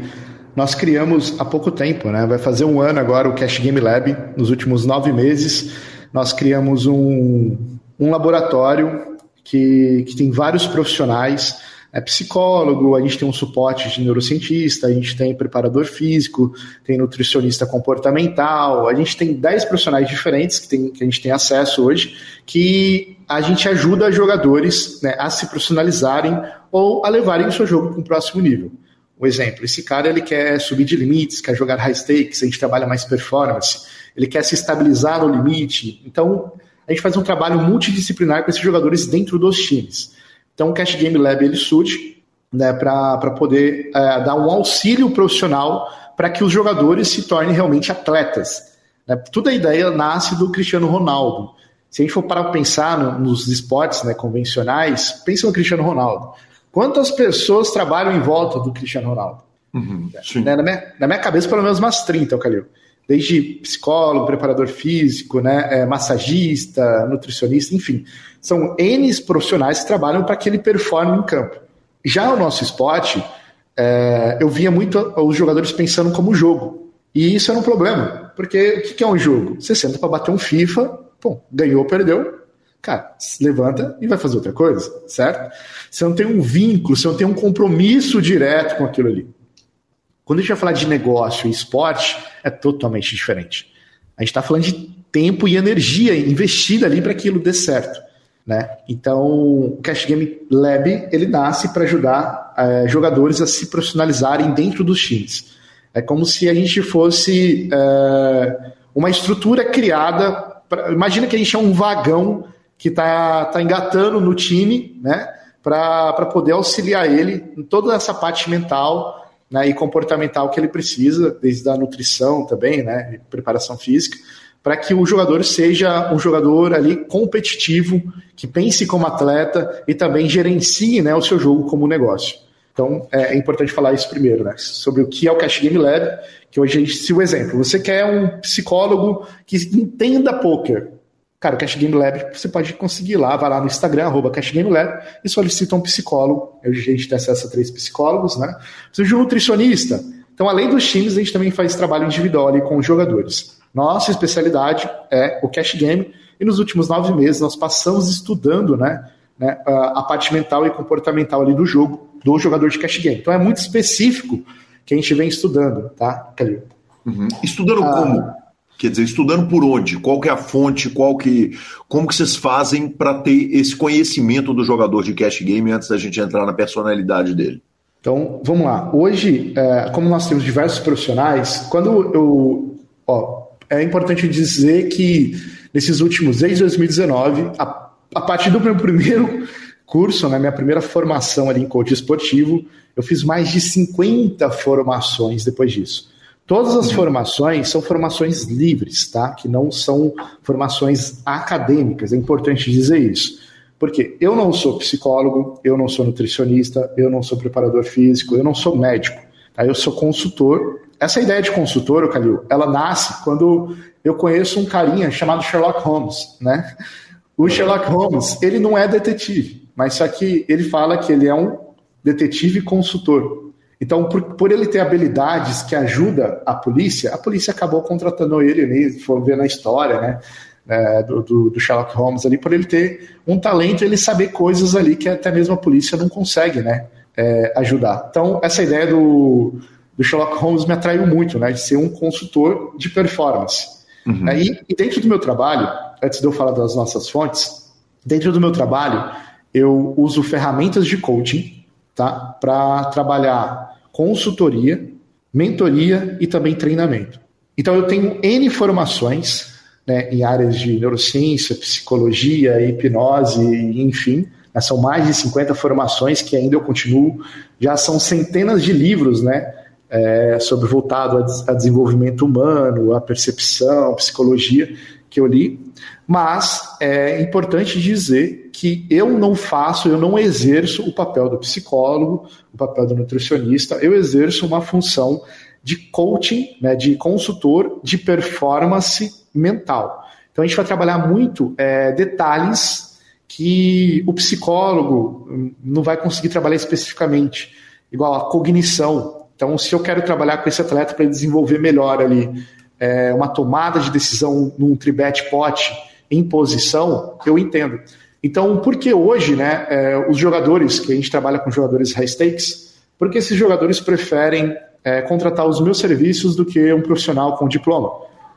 Speaker 4: nós criamos há pouco tempo, né? Vai fazer um ano agora o Cash Game Lab, nos últimos nove meses nós criamos um, um laboratório que, que tem vários profissionais, é psicólogo, a gente tem um suporte de neurocientista, a gente tem preparador físico, tem nutricionista comportamental, a gente tem 10 profissionais diferentes que, tem, que a gente tem acesso hoje, que a gente ajuda jogadores né, a se profissionalizarem ou a levarem o seu jogo para um próximo nível. Um exemplo, esse cara ele quer subir de limites, quer jogar high stakes, a gente trabalha mais performance ele quer se estabilizar no limite. Então, a gente faz um trabalho multidisciplinar com esses jogadores dentro dos times. Então, o Cash Game Lab ele surge né, para poder é, dar um auxílio profissional para que os jogadores se tornem realmente atletas. Né? Toda a ideia nasce do Cristiano Ronaldo. Se a gente for parar para pensar no, nos esportes né, convencionais, pensa no Cristiano Ronaldo. Quantas pessoas trabalham em volta do Cristiano Ronaldo? Uhum, né, na, minha, na, minha, cabeça, pelo menos umas 30, Calil desde psicólogo, preparador físico, né, é, massagista, nutricionista, enfim. São N profissionais que trabalham para que ele performe em campo. Já o nosso esporte, é, eu via muito os jogadores pensando como jogo. E isso era um problema. Porque o que é um jogo? Você senta para bater um FIFA, pô, ganhou, perdeu, cara, se levanta e vai fazer outra coisa, certo? Você não tem um vínculo, você não tem um compromisso direto com aquilo ali. Quando a gente vai falar de negócio e esporte, é totalmente diferente. A gente está falando de tempo e energia investida ali para aquilo dê certo. Né? Então, o Cash Game Lab ele nasce para ajudar é, jogadores a se profissionalizarem dentro dos times. É como se a gente fosse é, uma estrutura criada. Pra, imagina que a gente é um vagão que está tá engatando no time, né? Para poder auxiliar ele em toda essa parte mental né, e comportamental que ele precisa, desde a nutrição também, né, preparação física, para que o jogador seja um jogador ali competitivo, que pense como atleta e também gerencie né, o seu jogo como negócio. Então é, é importante falar isso primeiro, né, sobre o que é o Cash Game Lab, que hoje a gente, se o exemplo, você quer um psicólogo que entenda poker, Cara, o Cash Game Lab você pode conseguir lá, vai lá no Instagram, arroba Cash Game Lab, e solicita um psicólogo. A gente tem acesso a três psicólogos, né? Precisa de um nutricionista. Então, além dos times, a gente também faz trabalho individual ali com os jogadores. Nossa especialidade é o Cash Game, e nos últimos nove meses nós passamos estudando, né, né a parte mental e comportamental ali do jogo, do jogador de Cash Game. Então é muito específico que a gente vem estudando, tá, Calil?
Speaker 1: Uhum. Estudando ah, como? Quer dizer, estudando por onde? Qual que é a fonte? Qual que, como que vocês fazem para ter esse conhecimento do jogador de cash game antes da gente entrar na personalidade dele?
Speaker 4: Então, vamos lá. Hoje, é, como nós temos diversos profissionais, quando eu, ó, é importante dizer que nesses últimos, desde 2019, a, a partir do meu primeiro curso, né, minha primeira formação ali em coach esportivo, eu fiz mais de 50 formações depois disso. Todas as formações são formações livres, tá? Que não são formações acadêmicas. É importante dizer isso. Porque eu não sou psicólogo, eu não sou nutricionista, eu não sou preparador físico, eu não sou médico. Tá? Eu sou consultor. Essa ideia de consultor, Calil, ela nasce quando eu conheço um carinha chamado Sherlock Holmes, né? O Sherlock Holmes, ele não é detetive, mas só que ele fala que ele é um detetive consultor. Então, por, por, ele ter habilidades que ajudam a polícia, a polícia acabou contratando ele, nem for ver na história, né? né, do, do, do, Sherlock Holmes ali, por ele ter um talento, ele saber coisas ali que até mesmo a polícia não consegue, né, é, ajudar. Então, essa ideia do, do Sherlock Holmes me atraiu muito, né, de ser um consultor de performance. Uhum. E, e dentro do meu trabalho, antes de eu falar das nossas fontes, dentro do meu trabalho, eu uso ferramentas de coaching, tá, para trabalhar consultoria, mentoria e também treinamento. Então eu tenho N formações né, em áreas de neurociência, psicologia, hipnose, enfim. Né, são mais de 50 formações que ainda eu continuo. Já são centenas de livros né, é, sobre voltado a, a desenvolvimento humano, a percepção, psicologia que eu li. Mas é importante dizer que eu não faço, eu não exerço o papel do psicólogo, o papel do nutricionista, eu exerço uma função de coaching, né, de consultor de performance mental. Então a gente vai trabalhar muito é, detalhes que o psicólogo não vai conseguir trabalhar especificamente, igual a cognição. Então, se eu quero trabalhar com esse atleta para desenvolver melhor ali é, uma tomada de decisão num tribet pot em posição, eu entendo. Então, por que hoje, né, é, os jogadores, que a gente trabalha com jogadores high stakes, por que esses jogadores preferem é, contratar os meus serviços do que um profissional com diploma.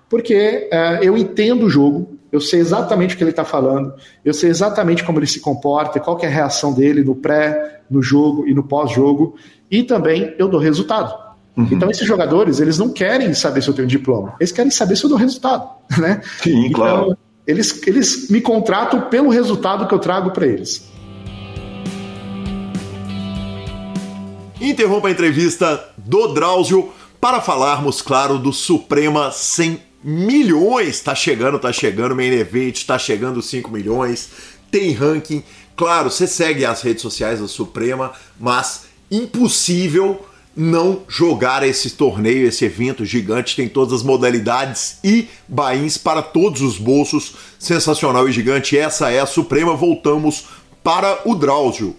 Speaker 4: Porque é, eu entendo o jogo, eu sei exatamente o que ele está falando, eu sei exatamente como ele se comporta, qual é a reação dele no pré, no jogo e no pós-jogo, e também eu dou resultado. Uhum. Então esses jogadores, eles não querem saber se eu tenho diploma, eles querem saber se eu dou resultado, né?
Speaker 1: Sim,
Speaker 4: então,
Speaker 1: claro.
Speaker 4: Eles, eles me contratam pelo resultado que eu trago para eles.
Speaker 1: Interrompa a entrevista do Drauzio para falarmos, claro, do Suprema 100 milhões. Tá chegando, tá chegando, main event, tá chegando 5 milhões, tem ranking. Claro, você segue as redes sociais da Suprema, mas impossível não jogar esse torneio, esse evento gigante, tem todas as modalidades e bains para todos os bolsos. Sensacional e gigante. Essa é a Suprema. Voltamos para o Drauzio.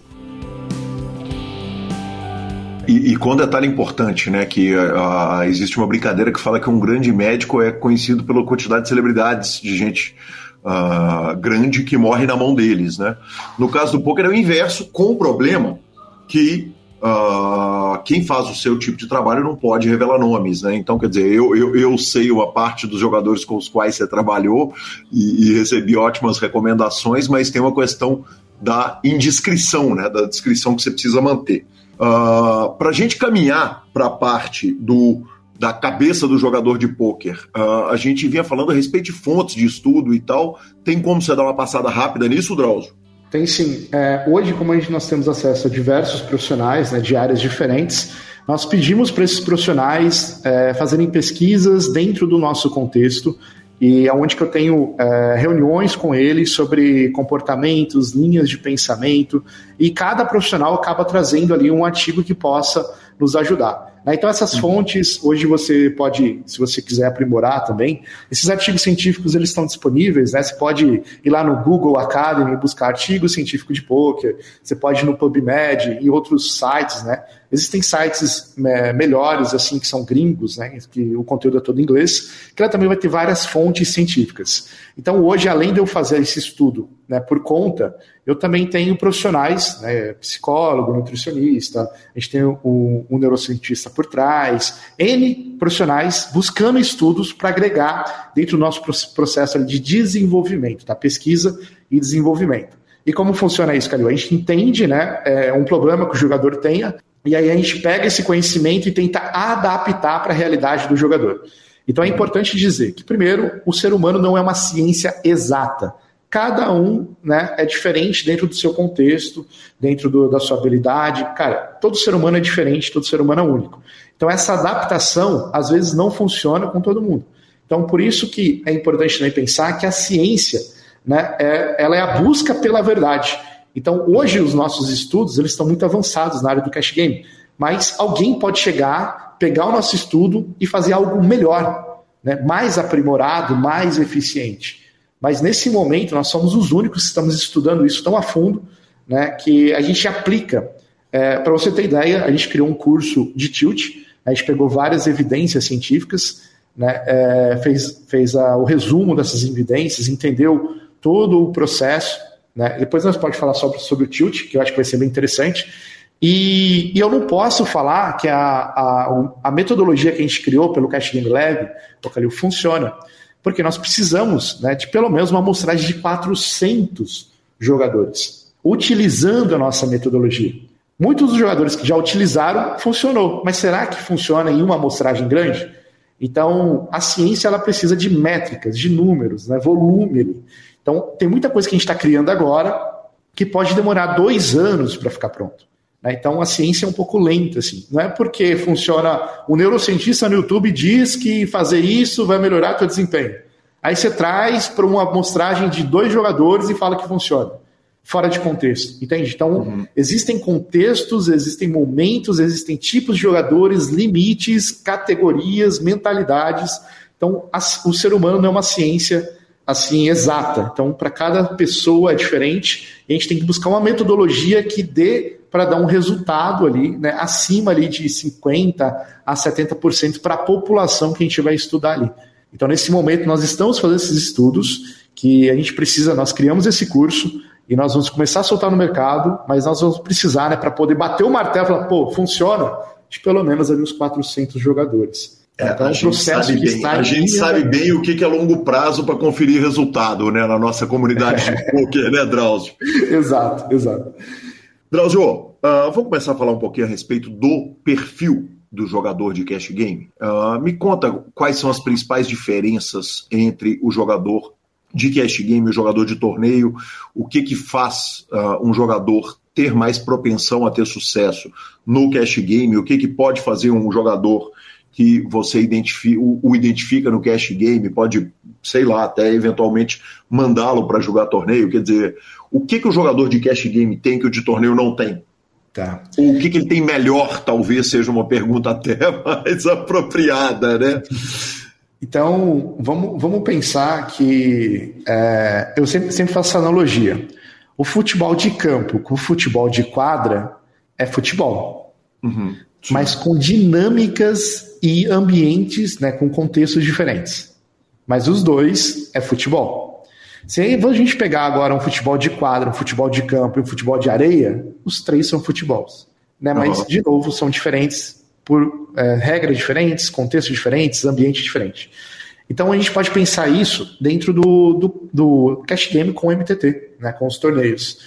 Speaker 1: E, e, com um detalhe importante, né, que uh, existe uma brincadeira que fala que um grande médico é conhecido pela quantidade de celebridades, de gente uh, grande que morre na mão deles, né? No caso do poker é o inverso, com o problema que uh, quem faz o seu tipo de trabalho não pode revelar nomes, né? Então, quer dizer, eu, eu, eu sei uma parte dos jogadores com os quais você trabalhou e, e recebi ótimas recomendações, mas tem uma questão da indiscrição, né, da descrição que você precisa manter. Uh, ah, para a gente caminhar para a parte do da cabeça do jogador de pôquer, uh, a gente vinha falando a respeito de fontes de estudo e tal. Tem como você dar uma passada rápida nisso, Drauzio?
Speaker 4: Tem sim. É, hoje, como a gente, nós temos acesso a diversos profissionais né, de áreas diferentes, nós pedimos para esses profissionais é, fazerem pesquisas dentro do nosso contexto e é onde que eu tenho é, reuniões com eles sobre comportamentos, linhas de pensamento, e cada profissional acaba trazendo ali um artigo que possa nos ajudar. Né? Então, essas uhum. fontes, hoje você pode, se você quiser aprimorar também, esses artigos científicos eles estão disponíveis, né? Você pode ir lá no Google Academy buscar artigo científico de poker, você pode ir no PubMed e outros sites, né? Existem sites é, melhores, assim, que são gringos, né? Que o conteúdo é todo em inglês, que ela também vai ter várias fontes científicas. Então, hoje, além de eu fazer esse estudo né, por conta, eu também tenho profissionais, né, psicólogo, nutricionista, a gente tem um, neurocientista por trás, N profissionais buscando estudos para agregar dentro do nosso processo de desenvolvimento, tá? pesquisa e desenvolvimento. E como funciona isso, Calil? A gente entende né, é, um problema que o jogador tenha, e aí a gente pega esse conhecimento e tenta adaptar para a realidade do jogador. Então é importante dizer que, primeiro, o ser humano não é uma ciência exata. Cada um né, é diferente dentro do seu contexto, dentro do, da sua habilidade. Cara, todo ser humano é diferente, todo ser humano é único. Então, essa adaptação, às vezes, não funciona com todo mundo. Então, por isso que é importante também pensar que a ciência né, é, ela é a busca pela verdade. Então, hoje, os nossos estudos eles estão muito avançados na área do cash game. Mas alguém pode chegar, pegar o nosso estudo e fazer algo melhor, né, mais aprimorado, mais eficiente. Mas nesse momento nós somos os únicos que estamos estudando isso tão a fundo, né, que a gente aplica. É, Para você ter ideia, a gente criou um curso de tilt, a gente pegou várias evidências científicas né, é, fez, fez a, o resumo dessas evidências, entendeu todo o processo. Né? Depois nós podemos falar sobre, sobre o tilt, que eu acho que vai ser bem interessante. E, e eu não posso falar que a, a, a, metodologia que a gente criou pelo Cash Game Lab, o Calil, funciona, porque nós precisamos né, de pelo menos uma amostragem de 400 jogadores, utilizando a nossa metodologia. Muitos dos jogadores que já utilizaram funcionou, mas será que funciona em uma amostragem grande? Então, a ciência ela precisa de métricas, de números, né, volume. Então, tem muita coisa que a gente está criando agora que pode demorar dois anos para ficar pronto. Né? Então, a ciência é um pouco lenta. Assim. Não é porque funciona. O neurocientista no YouTube diz que fazer isso vai melhorar teu desempenho. Aí você traz para uma amostragem de dois jogadores e fala que funciona fora de contexto, entende? Então, uhum. existem contextos, existem momentos, existem tipos de jogadores, limites, categorias, mentalidades. Então, a, o ser humano não é uma ciência assim exata. Então, para cada pessoa é diferente. E a gente tem que buscar uma metodologia que dê para dar um resultado ali, né, acima ali de 50 a 70% para a população que a gente vai estudar ali. Então, nesse momento, nós estamos fazendo esses estudos que a gente precisa, nós criamos esse curso, e nós vamos começar a soltar no mercado, mas nós vamos precisar, né, para poder bater o martelo e falar, pô, funciona, de pelo menos ali uns 400 jogadores.
Speaker 1: É, então, a gente sabe, bem, a gente sabe bem o que é longo prazo para conferir resultado né, na nossa comunidade de poker, né, Drauzio?
Speaker 4: exato, exato.
Speaker 1: Drauzio, uh, vamos começar a falar um pouquinho a respeito do perfil do jogador de cash game. Uh, me conta quais são as principais diferenças entre o jogador de cash game, o jogador de torneio, o que que faz uh, um jogador ter mais propensão a ter sucesso no cash game, o que que pode fazer um jogador que você identifica, o, o identifica no cash game, pode, sei lá, até eventualmente mandá-lo para jogar torneio, quer dizer, o que que o jogador de cash game tem que o de torneio não tem?
Speaker 4: Tá.
Speaker 1: O que, que ele tem melhor, talvez seja uma pergunta até mais apropriada, né?
Speaker 4: Então, vamos, vamos pensar que é, eu sempre, sempre faço essa analogia. O futebol de campo com o futebol de quadra é futebol. Uhum, mas com dinâmicas e ambientes, né, com contextos diferentes. Mas os dois é futebol. Se a gente pegar agora um futebol de quadra, um futebol de campo e um futebol de areia, os três são futebols. Né? Mas, uhum. de novo, são diferentes por é, regras diferentes, contextos diferentes, ambiente diferente. Então a gente pode pensar isso dentro do, do, do cash game com o MTT, né, com os torneios.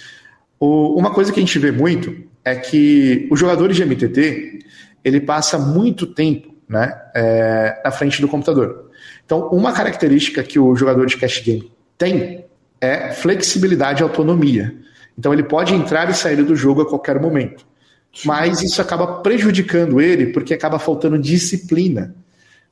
Speaker 4: O, uma coisa que a gente vê muito é que os jogadores de MTT ele passa muito tempo né, é, na frente do computador. Então, uma característica que o jogador de cash game tem é flexibilidade e autonomia. Então, ele pode entrar e sair do jogo a qualquer momento mas isso acaba prejudicando ele porque acaba faltando disciplina.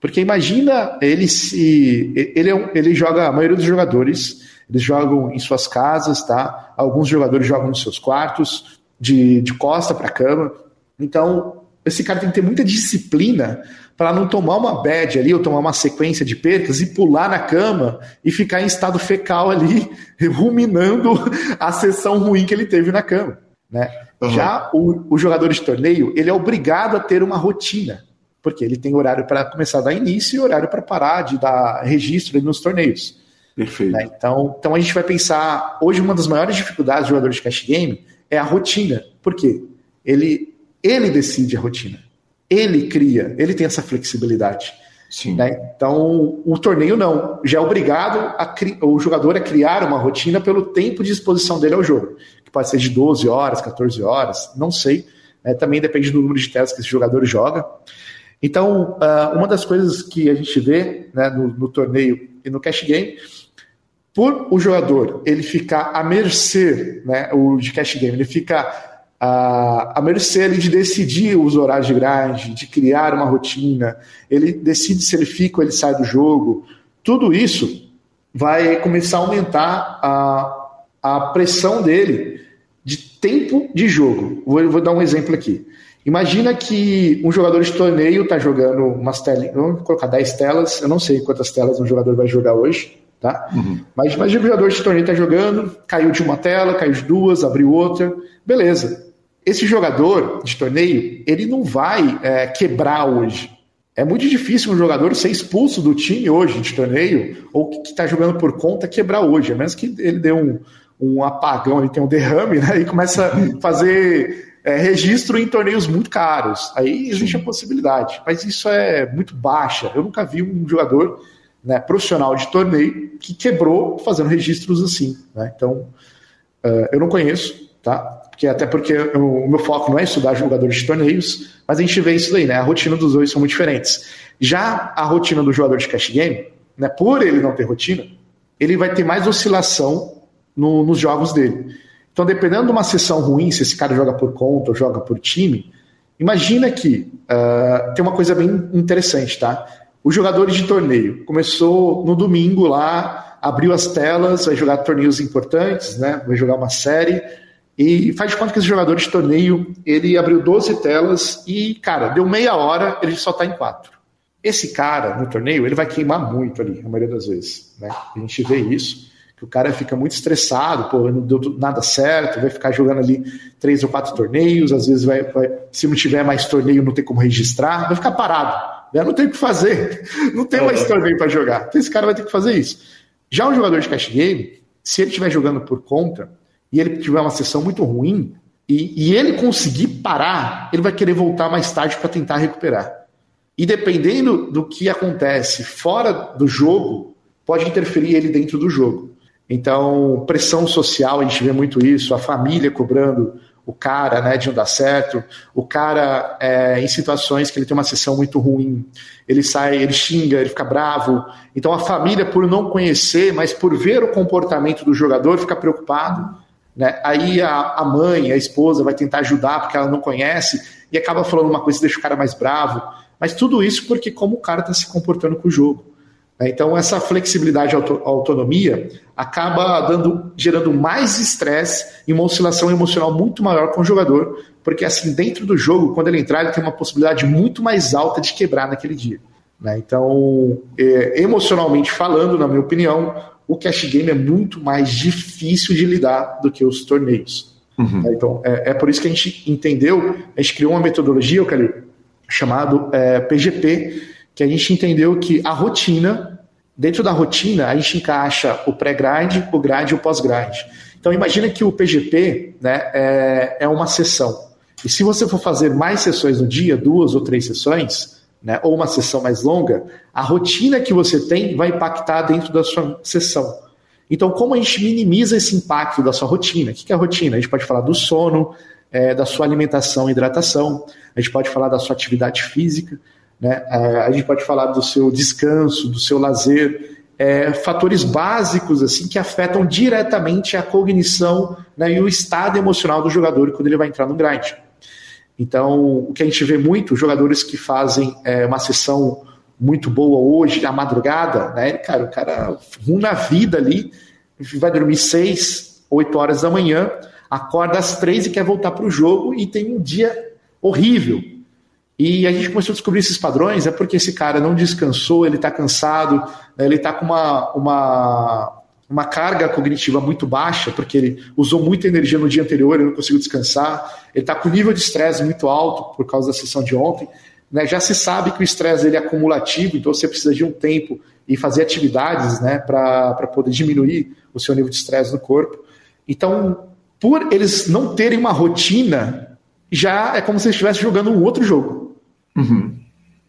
Speaker 4: Porque imagina ele se. Ele, é ele joga, a maioria dos jogadores, eles jogam em suas casas, tá? Alguns jogadores jogam nos seus quartos, de, de costa para cama. Então, esse cara tem que ter muita disciplina para não tomar uma bad ali, ou tomar uma sequência de percas e pular na cama e ficar em estado fecal ali, ruminando a sessão ruim que ele teve na cama. Né? Uhum. Já o, o jogador de torneio, ele é obrigado a ter uma rotina, porque ele tem horário para começar a dar início e horário para parar de dar registro nos torneios.
Speaker 1: Perfeito. Né?
Speaker 4: Então, então a gente vai pensar, hoje uma das maiores dificuldades do jogador de cash game é a rotina. Por quê? Ele, ele decide a rotina. Ele cria, ele tem essa flexibilidade. Né? Então, o torneio não. Já é obrigado a, o jogador a criar uma rotina pelo tempo de exposição dele ao jogo pode ser de 12 horas, 14 horas, não sei. Né? Também depende do número de telas que esse jogador joga. Então, uh, uma das coisas que a gente vê né, no, no, torneio e no cash game, por o jogador ele ficar à mercê, né, o de cash game, ele fica uh, à mercê de decidir os horários de grind, de criar uma rotina, ele decide se ele fica ou ele sai do jogo. Tudo isso vai começar a aumentar a, a pressão dele de tempo de jogo. Vou, vou dar um exemplo aqui. Imagina que um jogador de torneio está jogando umas telas, vamos colocar 10 telas, eu não sei quantas telas um jogador vai jogar hoje, tá? Uhum. Mas imagina que o jogador de torneio está jogando, caiu de uma tela, caiu de duas, abriu outra, beleza. Esse jogador de torneio, ele não vai é, quebrar hoje. É muito difícil um jogador ser expulso do time hoje de torneio, ou que está jogando por conta quebrar hoje, a menos que ele dê um, um apagão, ele tem um derrame, né? E começa a fazer é, registro em torneios muito caros. Aí existe a possibilidade, mas isso é muito baixa. Eu nunca vi um jogador né, profissional de torneio que quebrou fazendo registros assim. Né? Então, uh, eu não conheço, tá? Porque, até porque o meu foco não é estudar jogadores de torneios, mas a gente vê isso daí, né? A rotina dos dois são muito diferentes. Já a rotina do jogador de cash game, né, por ele não ter rotina, ele vai ter mais oscilação no, nos jogos dele. Então, dependendo de uma sessão ruim, se esse cara joga por conta ou joga por time, imagina que uh, tem uma coisa bem interessante, tá? Os jogadores de torneio começou no domingo lá, abriu as telas, vai jogar torneios importantes, né? Vai jogar uma série e faz de conta que esse jogador de torneio, ele abriu 12 telas e, cara, deu meia hora, ele só tá em quatro. Esse cara, no torneio, ele vai queimar muito ali, a maioria das vezes, né? A gente vê isso, que o cara fica muito estressado, pô, não deu nada certo, vai ficar jogando ali três ou quatro torneios, às vezes vai, vai se não tiver mais torneio, não tem como registrar, vai ficar parado, né? Não tem o que fazer, não tem mais torneio para jogar. Então esse cara vai ter que fazer isso. Já um jogador de cash game, se ele estiver jogando por conta, e ele tiver uma sessão muito ruim, e, e ele conseguir parar, ele vai querer voltar mais tarde para tentar recuperar. E dependendo do que acontece fora do jogo, pode interferir ele dentro do jogo. Então, pressão social, a gente vê muito isso, a família cobrando o cara né, de não dar certo, o cara é, em situações que ele tem uma sessão muito ruim, ele sai, ele xinga, ele fica bravo. Então a família, por não conhecer, mas por ver o comportamento do jogador, fica preocupado né? Aí a, a mãe, a esposa vai tentar ajudar porque ela não conhece e acaba falando uma coisa que deixa o cara mais bravo. Mas tudo isso porque como o cara está se comportando com o jogo. Né? Então essa flexibilidade e auto, autonomia acaba dando, gerando mais estresse e uma oscilação emocional muito maior com o jogador, porque assim dentro do jogo, quando ele entrar, ele tem uma possibilidade muito mais alta de quebrar naquele dia. Né? Então, é, emocionalmente falando, na minha opinião, o cash game é muito mais difícil de lidar do que os torneios. Uhum. Né? Então, é, é, por isso que a gente entendeu, a gente criou uma metodologia, Calil, chamado é, PGP, que a gente entendeu que a rotina, dentro da rotina, a gente encaixa o pré-grind, o grind e o pós-grind. Então, imagina que o PGP né, é, é uma sessão. E se você for fazer mais sessões no dia, duas ou três sessões, né, ou uma sessão mais longa, a rotina que você tem vai impactar dentro da sua sessão. Então, como a gente minimiza esse impacto da sua rotina? O que é a rotina? A gente pode falar do sono, é, da sua alimentação e hidratação, a gente pode falar da sua atividade física, né? É, a gente pode falar do seu descanso, do seu lazer, é, fatores básicos assim que afetam diretamente a cognição né, e o estado emocional do jogador quando ele vai entrar no grind. Então, o que a gente vê muito, jogadores que fazem é, uma sessão muito boa hoje, à madrugada, né? Cara, o cara ruim na vida ali, vai dormir seis, oito horas da manhã, acorda às três e quer voltar para o jogo e tem um dia horrível. E a gente começou a descobrir esses padrões, é porque esse cara não descansou, ele está cansado, né? ele está com uma, uma uma carga cognitiva muito baixa, porque ele usou muita energia no dia anterior e não conseguiu descansar. Ele está com nível de estresse muito alto por causa da sessão de ontem. Né? Já se sabe que o estresse ele é acumulativo, então você precisa de um tempo e fazer atividades né, para poder diminuir o seu nível de estresse no corpo. Então, por eles não terem uma rotina, já é como se eles estivessem jogando um outro jogo. Uhum.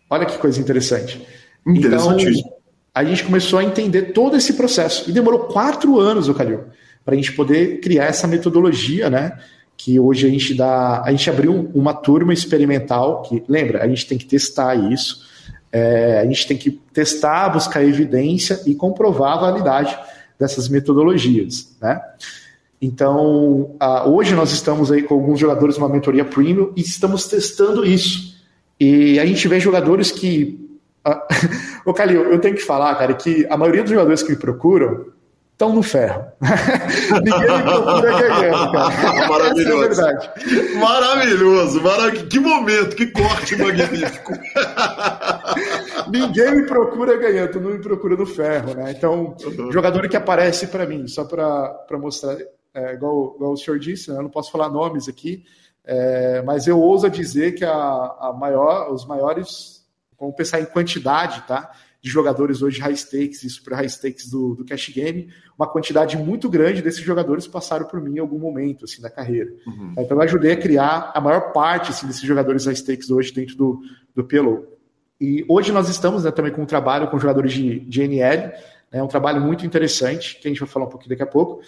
Speaker 4: Olha que coisa interessante. Então, a gente começou a entender todo esse processo. E demorou quatro anos, o Calil, para a gente poder criar essa metodologia, né? Que hoje a gente dá. A gente abriu uma turma experimental, que, lembra, a gente tem que testar isso. É, a gente tem que testar, buscar evidência e comprovar a validade dessas metodologias, né? Então, uh, hoje nós estamos aí com alguns jogadores numa mentoria premium e estamos testando isso. E a gente vê jogadores que ô, Calil, eu tenho que falar, cara, que a maioria dos jogadores que me procuram estão no ferro. Ninguém me procura ganhando, cara.
Speaker 1: Maravilhoso. é. Maravilhoso. Marav... Que momento, que corte magnífico.
Speaker 4: Ninguém me procura ganhando, tu não me procura no ferro, né? Então, uhum. jogador que aparece para mim, só para mostrar, é, igual, igual o senhor disse, né? eu não posso falar nomes aqui, é, mas eu ouso dizer que a, a maior, os maiores vamos pensar em quantidade, tá? De jogadores hoje high stakes e super high stakes do, do cash game, uma quantidade muito grande desses jogadores passaram por mim em algum momento assim da carreira. Uhum. Então eu ajudei a criar a maior parte assim, desses jogadores high stakes hoje dentro do, do PLO. E hoje nós estamos né, também com um trabalho com jogadores de, de NL, é né, um trabalho muito interessante, que a gente vai falar um pouquinho daqui a pouco.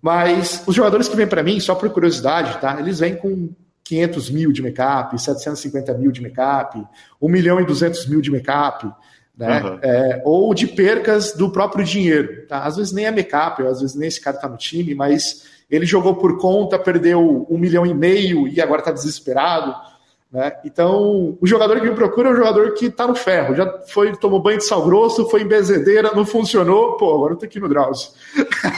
Speaker 4: Mas os jogadores que vêm para mim, só por curiosidade, tá? Eles vêm com 500 mil de make-up, 750 mil de make-up, 1 milhão e 200 mil de make-up, né? Uhum. É, ou de percas do próprio dinheiro. Tá? Às vezes nem é make-up, às vezes nem esse cara está no time, mas ele jogou por conta, perdeu um milhão e meio e agora está desesperado. Né? Então, o jogador que me procura é um jogador que está no ferro. Já foi, tomou banho de sal grosso, foi em bezedeira, não funcionou. Pô, agora eu tô aqui no Drauzio.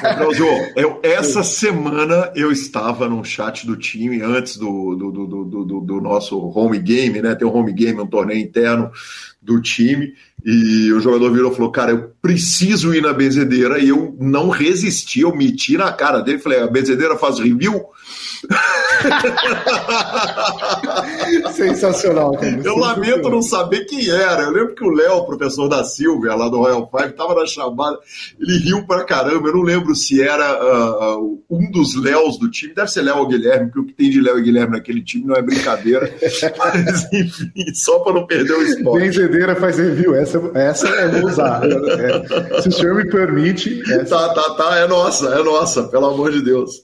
Speaker 1: Drauzio, eu, essa semana eu estava num chat do time antes do, do, do, do, do nosso home game, né? Tem um home game, um torneio interno do time. E o jogador virou e falou: Cara, eu preciso ir na benzedeira. E eu não resisti, eu meti na cara dele. Falei: A benzedeira faz review?
Speaker 4: Sensacional.
Speaker 1: Cara. Eu lamento não saber quem era. Eu lembro que o Léo, professor da Silvia, lá do Royal Five, estava na chamada. Ele riu pra caramba. Eu não lembro se era uh, um dos Léos do time. Deve ser Léo ou Guilherme, porque o que tem de Léo e Guilherme naquele time não é brincadeira. Mas, enfim, só para não perder o esporte.
Speaker 4: Benzedeira faz review. Essa, essa eu vou usar. É, se o senhor me permite.
Speaker 1: Essa... Tá, tá, tá. É nossa, é nossa, pelo amor de Deus.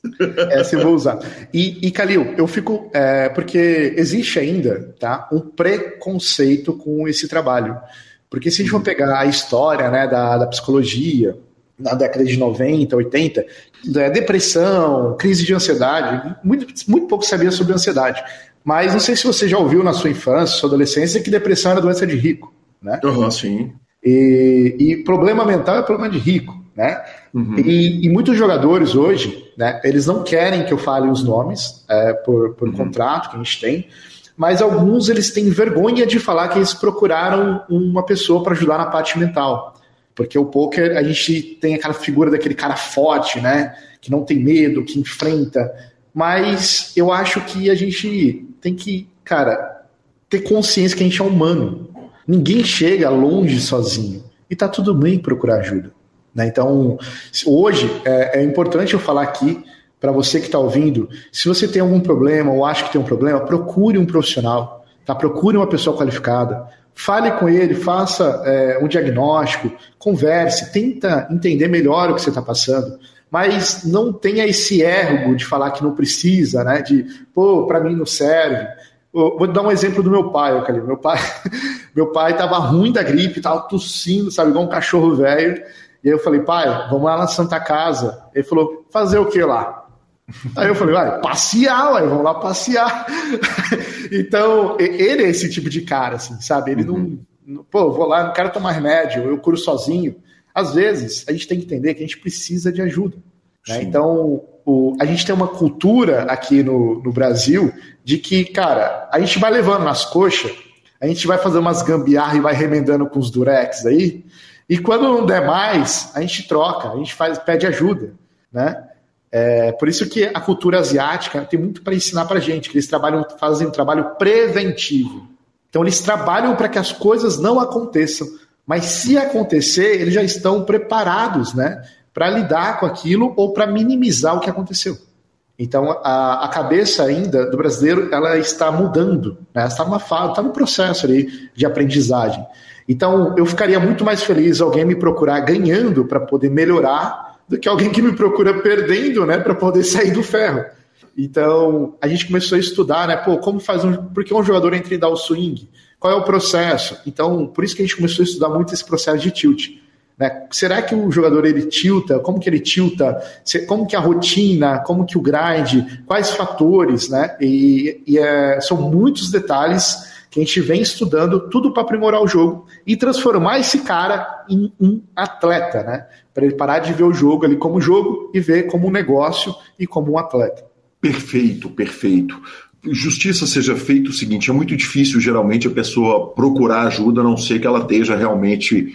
Speaker 4: Essa eu vou usar. E, e Calil, eu fico. É, porque existe ainda tá, um preconceito com esse trabalho. Porque se a gente for pegar a história né, da, da psicologia, na década de 90, 80, da depressão, crise de ansiedade, muito, muito pouco sabia sobre ansiedade. Mas não sei se você já ouviu na sua infância, sua adolescência, que depressão era doença de rico. Né?
Speaker 1: Uhum, sim.
Speaker 4: E, e problema mental é problema de rico. Né? Uhum. E, e, muitos jogadores hoje, né, eles não querem que eu fale os nomes é, por, por uhum. contrato que a gente tem, mas alguns eles têm vergonha de falar que eles procuraram uma pessoa para ajudar na parte mental. Porque o poker, a gente tem aquela figura daquele cara forte, né? Que não tem medo, que enfrenta. Mas eu acho que a gente tem que, cara, ter consciência que a gente é humano. Ninguém chega longe sozinho. E tá tudo bem procurar ajuda. Né? Então, hoje é, é importante eu falar aqui para você que está ouvindo, se você tem algum problema ou acha que tem um problema, procure um profissional, tá? procure uma pessoa qualificada, fale com ele, faça é, um diagnóstico, converse, tenta entender melhor o que você está passando, mas não tenha esse erro de falar que não precisa, né? De, pô, para mim não serve. Vou dar um exemplo do meu pai, Calil. Meu pai, meu pai estava ruim da gripe, estava tossindo, sabe, igual um cachorro velho. E aí eu falei, pai, vamos lá na Santa Casa. Ele falou, fazer o que lá? Aí eu falei, vai, passear, ué, vamos lá passear. então, ele é esse tipo de cara, assim, sabe? Ele uhum. não, pô, vou lá, não quero tomar remédio, eu curo sozinho. Às vezes, a gente tem que entender que a gente precisa de ajuda. Né? Então, o, a gente tem uma cultura aqui no, no Brasil de que, cara, a gente vai levando nas coxas, a gente vai fazer umas gambiarra e vai remendando com os durex aí, e quando não der mais, a gente troca, a gente faz, pede ajuda, né? É, por isso que a cultura asiática tem muito para ensinar para gente, que eles trabalham, fazem um trabalho preventivo. Então eles trabalham para que as coisas não aconteçam, mas se acontecer, eles já estão preparados, né, para lidar com aquilo ou para minimizar o que aconteceu. Então a, a, cabeça ainda do brasileiro ela está mudando, né? está numa fase, está no processo ali de aprendizagem. Então, eu ficaria muito mais feliz alguém me procurar ganhando para poder melhorar do que alguém que me procura perdendo, né, para poder sair do ferro. Então, a gente começou a estudar, né, pô, como faz um, por que um jogador entra e dá o swing? Qual é o processo? Então, por isso que a gente começou a estudar muito esse processo de tilt. Né? Será que o jogador ele tilta? Como que ele tilta? Como que a rotina? Como que o grind? Quais fatores? Né? E, e é, são muitos detalhes que a gente vem estudando tudo para aprimorar o jogo e transformar esse cara em um atleta, né? Para ele parar de ver o jogo ali como jogo e ver como um negócio e como um atleta.
Speaker 1: Perfeito, perfeito. Justiça seja feito o seguinte: é muito difícil geralmente a pessoa procurar ajuda, a não ser que ela esteja realmente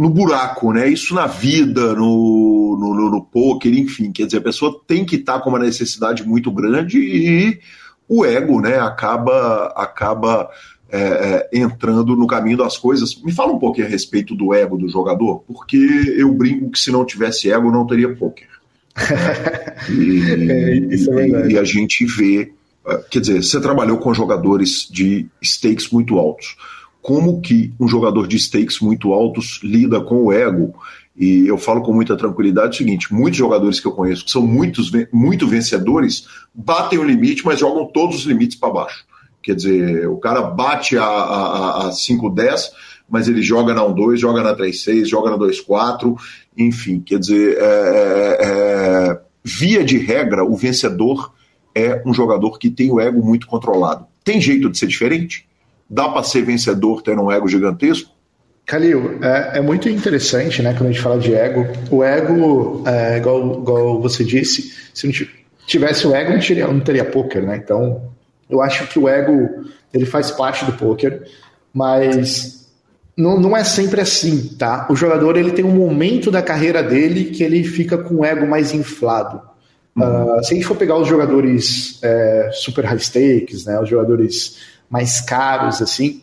Speaker 1: no buraco, né? Isso na vida, no, no, no, no poker, enfim. Quer dizer, a pessoa tem que estar com uma necessidade muito grande e o ego né, acaba, acaba é, é, entrando no caminho das coisas. Me fala um pouquinho a respeito do ego do jogador, porque eu brinco que se não tivesse ego não teria pôquer. e, é, isso é verdade. E a gente vê, é, quer dizer, você trabalhou com jogadores de stakes muito altos. Como que um jogador de stakes muito altos lida com o ego? E eu falo com muita tranquilidade o seguinte: muitos jogadores que eu conheço, que são muitos, muito vencedores, batem o limite, mas jogam todos os limites para baixo. Quer dizer, o cara bate a, a, a 5-10, mas ele joga na 1-2, joga na 3-6, joga na 2-4, enfim, quer dizer, é, é, é, via de regra, o vencedor é um jogador que tem o ego muito controlado. Tem jeito de ser diferente? Dá para ser vencedor tendo um ego gigantesco?
Speaker 4: Calil, é, é, muito interessante, né, quando a gente fala de ego. O ego, é, igual, igual você disse, se não tivesse o ego, não teria, não teria poker, né? Então, eu acho que o ego, ele faz parte do poker, mas não, não é sempre assim, tá? O jogador, ele tem um momento da carreira dele que ele fica com o ego mais inflado. Uhum. Uh, se a gente for pegar os jogadores é, super high stakes, né, os jogadores mais caros, assim,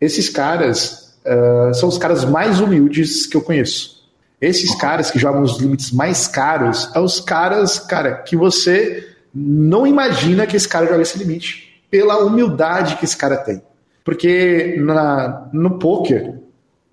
Speaker 4: esses caras, uh, são os caras mais humildes que eu conheço. Esses caras que jogam os limites mais caros, são os caras, cara, que você não imagina que esse cara joga esse limite pela humildade que esse cara tem. Porque na, no poker,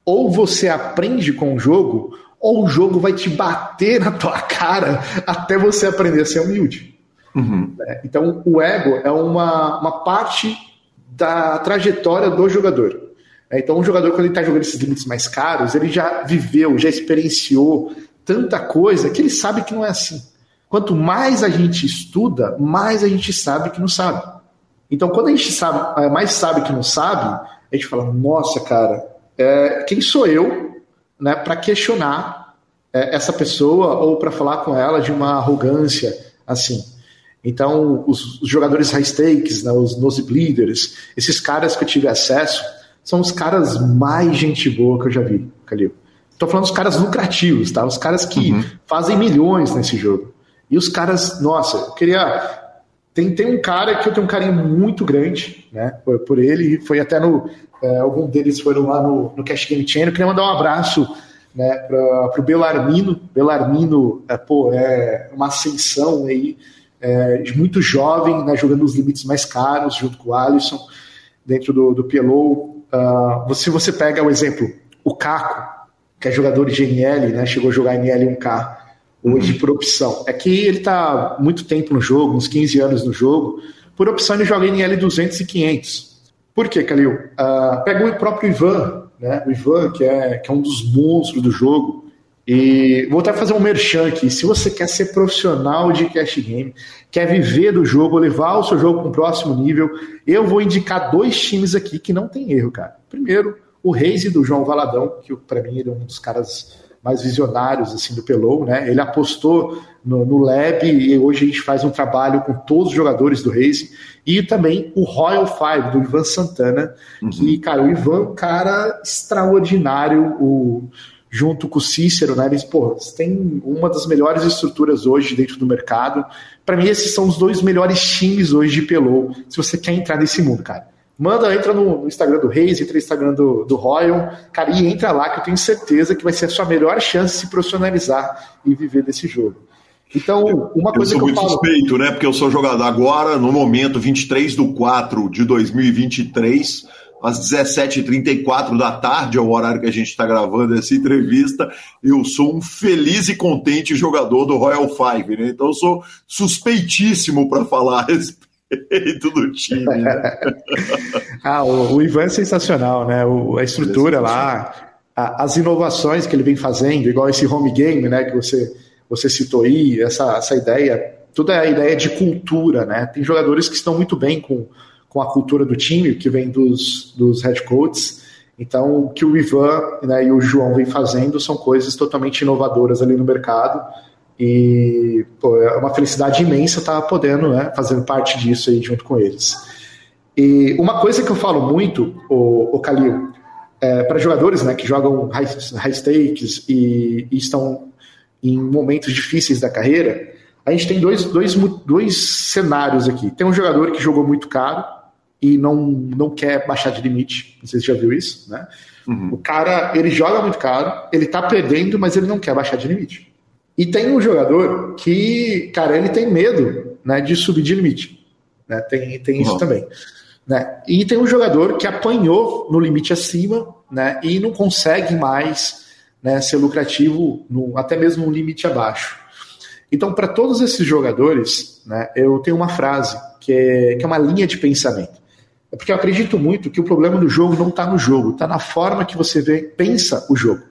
Speaker 4: ou você aprende com o jogo, ou o jogo vai te bater na tua cara até você aprender a ser humilde. Uhum. É, então, o ego é uma, uma parte da trajetória do jogador. É, então, um jogador, quando ele está jogando esses limites mais caros, ele já viveu, já experienciou tanta coisa que ele sabe que não é assim. Quanto mais a gente estuda, mais a gente sabe que não sabe. Então, quando a gente sabe, é, mais sabe que não sabe, a gente fala: nossa, cara, é, quem sou eu né, para questionar é, essa pessoa ou para falar com ela de uma arrogância assim? Então, os, os jogadores high stakes, né, os nosebleeders, esses caras que eu tive acesso, são os caras mais gente boa que eu já vi, Calil. Tô falando dos caras lucrativos, tá? Os caras que uhum. fazem milhões nesse jogo. E os caras, nossa, eu queria. Tem, tem um cara que eu tenho um carinho muito grande, né? Por, por ele, foi até no. É, algum deles foram lá no, no Cash Game Channel. Eu queria mandar um abraço né, para o Belarmino. Belarmino, é, pô, é uma ascensão aí, é, muito jovem, né, jogando os limites mais caros, junto com o Alisson, dentro do, do PLO. Uh, se você pega o exemplo, o Caco, que é jogador de NL, né, chegou a jogar NL 1K, hoje por opção. É que ele está muito tempo no jogo, uns 15 anos no jogo, por opção ele joga NL 200 e 500. Por quê, Calil? Uh, pega o próprio Ivan, né, o Ivan, que é, que é um dos monstros do jogo, e vou até fazer um merchan aqui. Se você quer ser profissional de cash game, quer viver do jogo, levar o seu jogo para um próximo nível, eu vou indicar dois times aqui que não tem erro, cara. Primeiro, o Reise do João Valadão, que para mim ele é um dos caras mais visionários assim do Pelou, né? Ele apostou no, no Lab e hoje a gente faz um trabalho com todos os jogadores do Race e também o Royal Five do Ivan Santana, uhum. que cara, o Ivan, cara extraordinário, o junto com o Cícero, né? Eles, pô, têm uma das melhores estruturas hoje dentro do mercado. Para mim, esses são os dois melhores times hoje de Pelou, se você quer entrar nesse mundo, cara. Manda, entra no Instagram do Reis, entra no Instagram do, do Royal, cara, e entra lá que eu tenho certeza que vai ser a sua melhor chance de se profissionalizar e viver desse jogo. Então, uma coisa eu
Speaker 1: sou
Speaker 4: que eu
Speaker 1: muito falo... suspeito, né? Porque eu sou jogador agora, no momento, 23 do 4 de 2023 às 17h34 da tarde, é o horário que a gente está gravando essa entrevista. Eu sou um feliz e contente jogador do Royal Five, né? Então eu sou suspeitíssimo para falar a respeito do time. Né?
Speaker 4: ah, o, o, Ivan é sensacional, né? O, a estrutura é lá, a, as inovações que ele vem fazendo, igual esse home game, né? Que você, você citou aí, essa, essa ideia, tudo é a ideia de cultura, né? Tem jogadores que estão muito bem com com a cultura do time, que vem dos, dos head coaches. Então, o que o Ivan né, e o João vem fazendo são coisas totalmente inovadoras ali no mercado. E pô, é uma felicidade imensa estar podendo, né, parte disso aí junto com eles. E uma coisa que eu falo muito, o, o Calil, é, para jogadores né, que jogam high, high stakes e, e estão em momentos difíceis da carreira, a gente tem dois, dois, dois cenários aqui. Tem um jogador que jogou muito caro e não, não quer baixar de limite. Não sei se você já viu isso, né? Uhum. O cara, ele joga muito caro, ele tá perdendo, mas ele não quer baixar de limite. E tem um jogador que, cara, ele tem medo né, de subir de limite. Né? Tem, tem isso uhum. também. Né? E tem um jogador que apanhou no limite acima né, e não consegue mais né, ser lucrativo, no, até mesmo no limite abaixo. Então, para todos esses jogadores, né, eu tenho uma frase que é, que é uma linha de pensamento. É porque eu acredito muito que o problema do jogo não está no jogo, está na forma que você vê, pensa o jogo.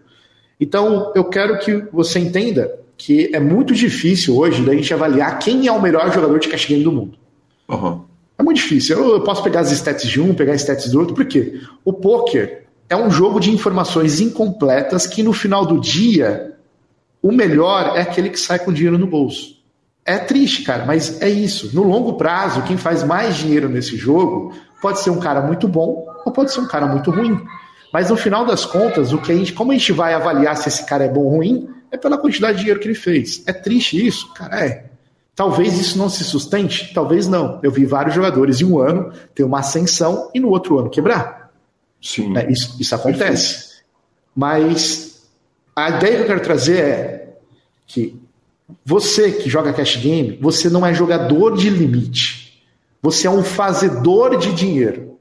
Speaker 4: Então, eu quero que você entenda que é muito difícil hoje da gente avaliar quem é o melhor jogador de cash game do mundo. Uhum. É muito difícil. Eu, posso pegar as stats de um, pegar as stats do outro, porque o poker é um jogo de informações incompletas que no final do dia o melhor é aquele que sai com dinheiro no bolso. É triste, cara, mas é isso. No longo prazo, quem faz mais dinheiro nesse jogo pode ser um cara muito bom ou pode ser um cara muito ruim. Mas no final das contas, o que a gente, como a gente vai avaliar se esse cara é bom ou ruim, é pela quantidade de dinheiro que ele fez. É triste isso, cara, é. Talvez isso não se sustente, talvez não. Eu vi vários jogadores em um ano ter uma ascensão e no outro ano quebrar. Sim. É, isso, isso acontece. Mas a ideia que eu quero trazer é que você que joga cash game, você não é jogador de limite. Você é um fazedor de dinheiro.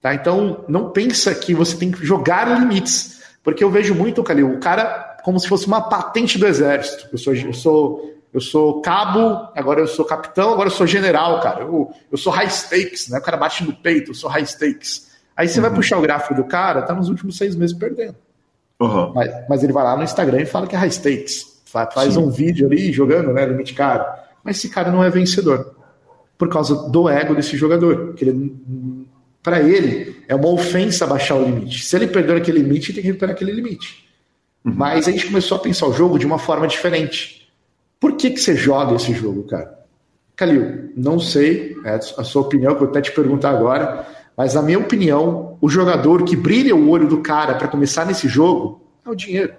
Speaker 4: Tá? Então, não pensa que você tem que jogar limites. Porque eu vejo muito, Calil, o cara como se fosse uma patente do exército. Eu sou, eu sou, eu sou cabo, agora eu sou capitão, agora eu sou general, cara. Eu, eu sou high stakes, né? O cara bate no peito, eu sou high stakes. Aí você uhum. vai puxar o gráfico do cara, tá nos últimos seis meses perdendo. Uhum. Mas, mas, ele vai lá no Instagram e fala que é high stakes. Faz Sim. um vídeo ali jogando, né? Limite caro. Mas esse cara não é vencedor. Por causa do ego desse jogador. Que ele, para ele, é uma ofensa baixar o limite. Se ele perder aquele limite, ele tem que recuperar aquele limite. Uhum. Mas a gente começou a pensar o jogo de uma forma diferente. Por que, que você joga esse jogo, cara? Calil, não sei, é a sua opinião, que eu vou até te perguntar agora. Mas, na minha opinião, o jogador que brilha o olho do cara para começar nesse jogo é o dinheiro.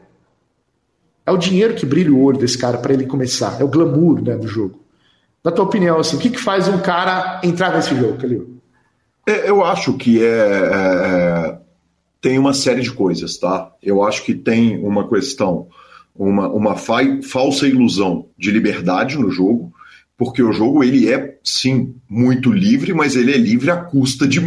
Speaker 4: É o dinheiro que brilha o olho desse cara para ele começar. É o glamour né, do jogo. Na tua opinião, assim, o que, que faz um cara entrar nesse jogo, Calil?
Speaker 1: É, eu acho que é, é, tem uma série de coisas, tá? Eu acho que tem uma questão, uma, uma fa falsa ilusão de liberdade no jogo porque o jogo ele é sim muito livre, mas ele é livre à custa de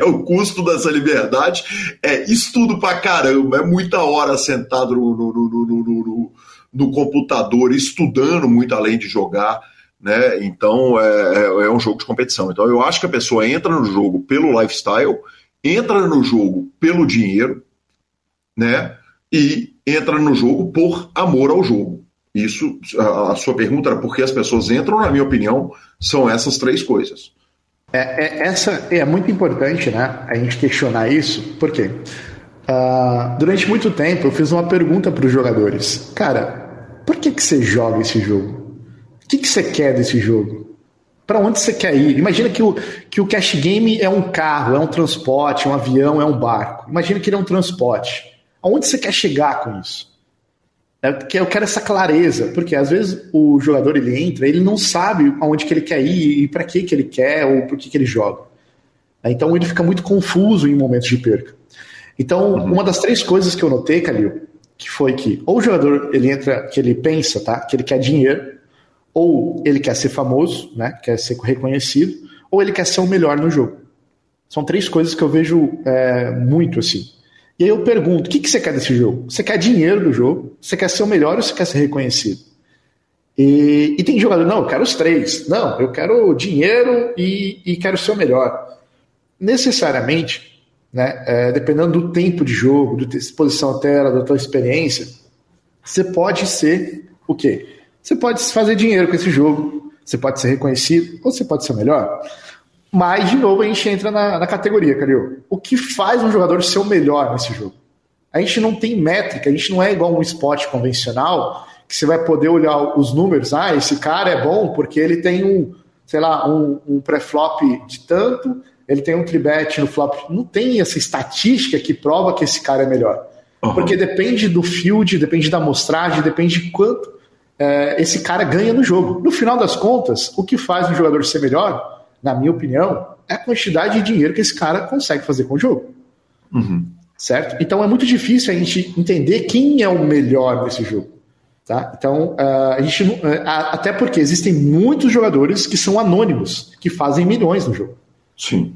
Speaker 1: é o custo dessa liberdade é estudo pra caramba, é muita hora sentado no, no, no, no computador estudando muito além de jogar, né? Então é, é, é um jogo de competição. Então eu acho que a pessoa entra no jogo pelo lifestyle, entra no jogo pelo dinheiro, né? E entra no jogo por amor ao jogo. Isso, a, sua pergunta era por que as pessoas entram, na minha opinião, são essas três coisas.
Speaker 4: É, é, essa é muito importante, né? A gente questionar isso, por quê? Uh, durante muito tempo eu fiz uma pergunta para os jogadores. Cara, por que, que você joga esse jogo? O que, que você quer desse jogo? Para onde você quer ir? Imagina que o, que o cash game é um carro, é um transporte, é um avião, é um barco. Imagina que ele é um transporte. Aonde você quer chegar com isso? É que eu quero essa clareza, porque às vezes o jogador ele entra, ele não sabe aonde que ele quer ir e para que que ele quer ou por que que ele joga. Então ele fica muito confuso em momentos de perca. Então, uhum. uma das três coisas que eu notei, Calil, que foi que ou o jogador ele entra, que ele pensa, tá, que ele quer dinheiro, ou ele quer ser famoso, né, quer ser reconhecido, ou ele quer ser o melhor no jogo. São três coisas que eu vejo é, muito assim. E aí eu pergunto: o que, que você quer desse jogo? Você quer dinheiro do jogo? Você quer ser o melhor ou você quer ser reconhecido? E, e tem jogador, não, eu quero os três. Não, eu quero dinheiro e, e quero ser o melhor. Necessariamente, né, é, dependendo do tempo de jogo, da exposição à tela, da tua experiência, você pode ser o quê? Você pode fazer dinheiro com esse jogo, você pode ser reconhecido ou você pode ser o melhor. Mas, de novo, a gente entra na, na categoria, Calil. O que faz um jogador ser o melhor nesse jogo? A gente não tem métrica, a gente não é igual um esporte convencional, que você vai poder olhar os números. Ah, esse cara é bom porque ele tem um, sei lá, um, um pré-flop de tanto, ele tem um tribet no flop. Não tem essa estatística que prova que esse cara é melhor. Uhum. Porque depende do field, depende da amostragem, depende de quanto esse cara ganha no jogo. No final das contas, o que faz um jogador ser melhor, na minha opinião, é a quantidade de dinheiro que esse cara consegue fazer com o jogo. Uhum. Certo? Então é muito difícil a gente entender quem é o melhor nesse jogo. Tá? Então, uh, a gente, uh, até porque existem muitos jogadores que são anônimos, que fazem milhões no jogo.
Speaker 1: Sim.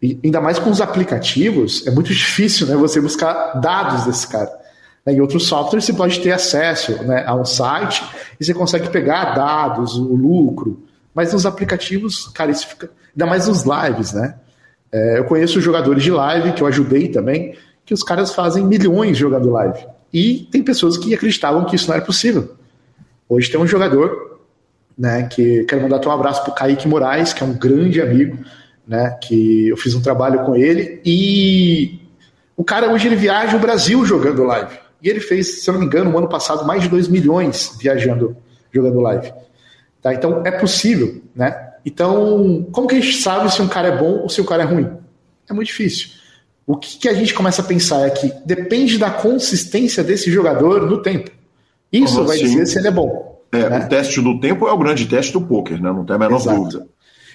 Speaker 4: E ainda mais com os aplicativos, é muito difícil né, você buscar dados desse cara. Em outros softwares você pode ter acesso né, a um site e você consegue pegar dados, o lucro. Mas nos aplicativos, cara, isso fica. Ainda mais nos lives, né? É, eu conheço jogadores de live, que eu ajudei também, que os caras fazem milhões jogando live. E tem pessoas que acreditavam que isso não era possível. Hoje tem um jogador, né, que quero mandar um abraço pro Kaique Moraes, que é um grande amigo, né, que eu fiz um trabalho com ele, e o cara hoje ele viaja o Brasil jogando live. E ele fez, se eu não me engano, no ano passado, mais de 2 milhões viajando, jogando live. Tá? Então é possível, né? Então, como que a gente sabe se um cara é bom ou se o um cara é ruim? É muito difícil. O que, que, a gente começa a pensar é que depende da consistência desse jogador no tempo. Isso uhum, vai sim. dizer se ele é bom.
Speaker 1: É, né? O teste do tempo é o grande teste do poker, né? Não tem a menor Exato. dúvida.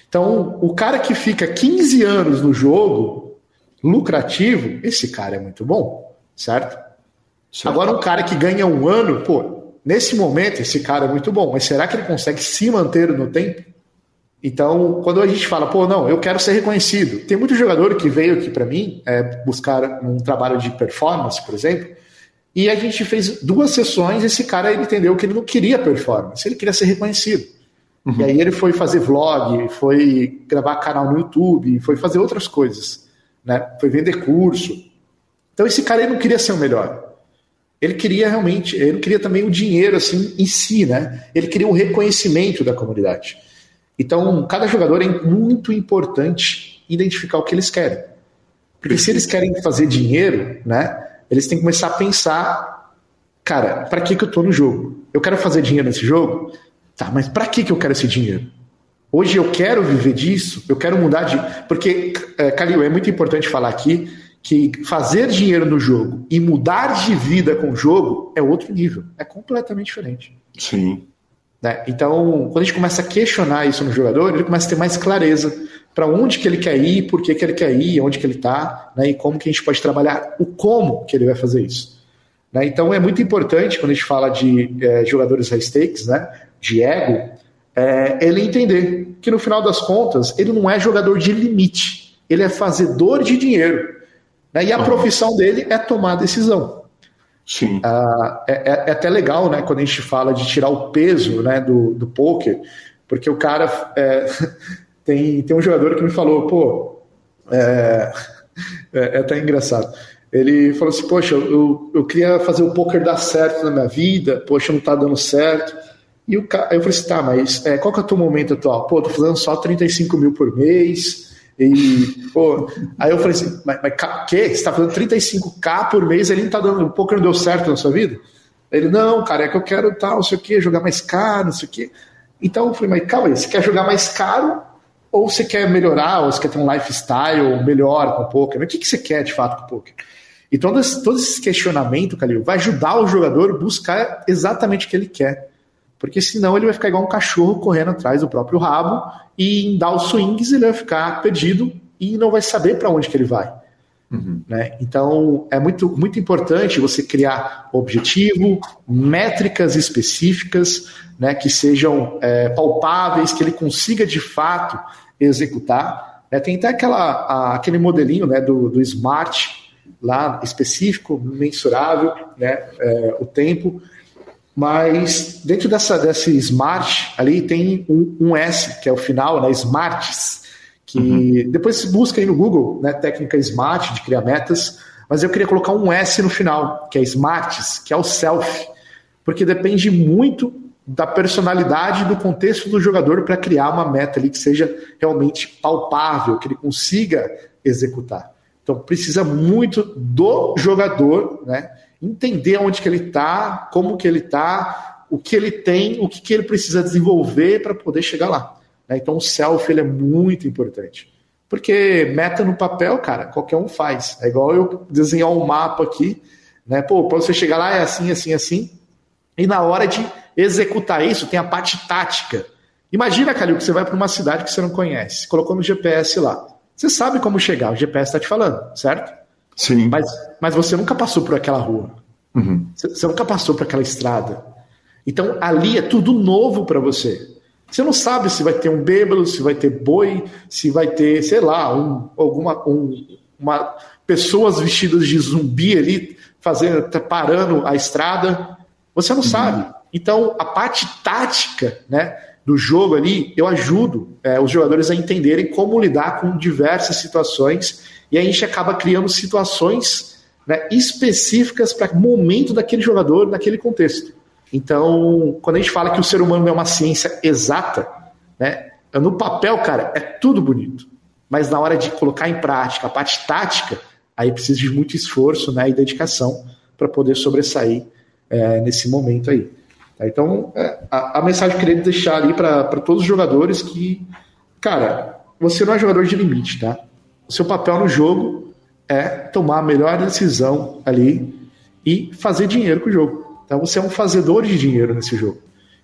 Speaker 4: Então, o cara que fica 15 anos no jogo, lucrativo, esse cara é muito bom, certo? Certo? Agora, um cara que ganha um ano, pô, nesse momento, esse cara é muito bom, mas será que ele consegue se manter no tempo? Então, quando a gente fala, pô, não, eu quero ser reconhecido. Tem muito jogador que veio aqui para mim é, buscar um trabalho de performance, por exemplo, e a gente fez duas sessões. Esse cara ele entendeu que ele não queria performance, ele queria ser reconhecido. Uhum. E aí ele foi fazer vlog, foi gravar canal no YouTube, foi fazer outras coisas, né? Foi vender curso. Então esse cara ele não queria ser o melhor. Ele queria realmente, ele queria também o dinheiro assim em si, né? Ele queria o reconhecimento da comunidade. Então, cada jogador é muito importante identificar o que eles querem. Porque se eles querem fazer dinheiro, né, eles têm que começar a pensar, cara, para que, que eu tô no jogo? Eu quero fazer dinheiro nesse jogo? Tá, mas para que, que eu quero esse dinheiro? Hoje eu quero viver disso, eu quero mudar de. Porque, Calil, é muito importante falar aqui que fazer dinheiro no jogo e mudar de vida com o jogo é outro nível, é completamente diferente.
Speaker 1: Sim.
Speaker 4: Né? Então, quando a gente começa a questionar isso no jogador, ele começa a ter mais clareza para onde que ele quer ir, por que, que ele quer ir, onde que ele está, né? e como que a gente pode trabalhar o como que ele vai fazer isso. Né? Então, é muito importante, quando a gente fala de é, jogadores high stakes, né? de ego, é, ele entender que no final das contas, ele não é jogador de limite, ele é fazedor de dinheiro. Né? E a profissão dele é tomar decisão.
Speaker 1: Sim.
Speaker 4: Ah, é, é, é, até legal, né, quando a gente fala de tirar o peso né, do, do poker, porque o cara é, tem, tem um jogador que me falou, pô, é, é, é, até engraçado. Ele falou assim, poxa, eu, eu queria fazer o poker dar certo na minha vida, poxa, não tá dando certo. E o cara, eu falei assim, tá, mas é, qual que é o teu momento atual? Pô, tô fazendo só 35 mil por mês, e, pô, aí eu falei assim, mas, mas que? Você tá fazendo 35k por mês, ele não tá dando, um pouco não deu certo na sua vida? Ele, não, cara, é que eu quero tal, não sei o que, jogar mais caro, não sei o que. Então eu falei, mas calma aí, você quer jogar mais caro ou você quer melhorar, ou você quer ter um lifestyle melhor com o poker? Mas o que, que você quer de fato com o poker? E todo esse, todo esse questionamento, Calil, vai ajudar o jogador a buscar exatamente o que ele quer. Porque senão ele vai ficar igual um cachorro correndo atrás do próprio rabo e em dar os swings ele vai ficar perdido e não vai saber para onde que ele vai. Uhum. Né? Então é muito, muito importante você criar objetivo, métricas específicas né, que sejam é, palpáveis, que ele consiga de fato executar. Né? Tem até aquela, a, aquele modelinho né, do, do Smart lá específico, mensurável, né, é, o tempo. Mas dentro dessa, desse smart ali tem um, um S, que é o final, né? Smarts, que uhum. depois se busca aí no Google, né? Técnica smart de criar metas, mas eu queria colocar um S no final, que é smarts, que é o self, porque depende muito da personalidade do contexto do jogador para criar uma meta ali que seja realmente palpável, que ele consiga executar. Então precisa muito do jogador, né? Entender onde que ele está, como que ele está, o que ele tem, o que, que ele precisa desenvolver para poder chegar lá. Né? Então o self ele é muito importante. Porque meta no papel, cara, qualquer um faz. É igual eu desenhar um mapa aqui, né? Pô, para você chegar lá é assim, assim, assim. E na hora de executar isso, tem a parte tática. Imagina, Calil, que você vai para uma cidade que você não conhece, colocou no GPS lá. Você sabe como chegar, o GPS está te falando, certo?
Speaker 2: Sim.
Speaker 4: Mas, mas você nunca passou por aquela rua.
Speaker 2: Uhum.
Speaker 4: Você nunca passou por aquela estrada. Então ali é tudo novo para você. Você não sabe se vai ter um bêbado, se vai ter boi, se vai ter, sei lá, um, alguma um, uma, pessoas vestidas de zumbi ali fazendo, parando a estrada. Você não uhum. sabe. Então a parte tática, né, do jogo ali, eu ajudo é, os jogadores a entenderem como lidar com diversas situações e a gente acaba criando situações né, específicas para o momento daquele jogador, naquele contexto. Então, quando a gente fala que o ser humano é uma ciência exata, né, no papel, cara, é tudo bonito. Mas na hora de colocar em prática a parte tática, aí precisa de muito esforço né, e dedicação para poder sobressair é, nesse momento aí. Tá? Então, é, a, a, mensagem que eu queria deixar ali para todos os jogadores que, cara, você não é jogador de limite, tá? O seu papel no jogo é tomar a melhor decisão ali e fazer dinheiro com o jogo. Então você é um fazedor de dinheiro nesse jogo.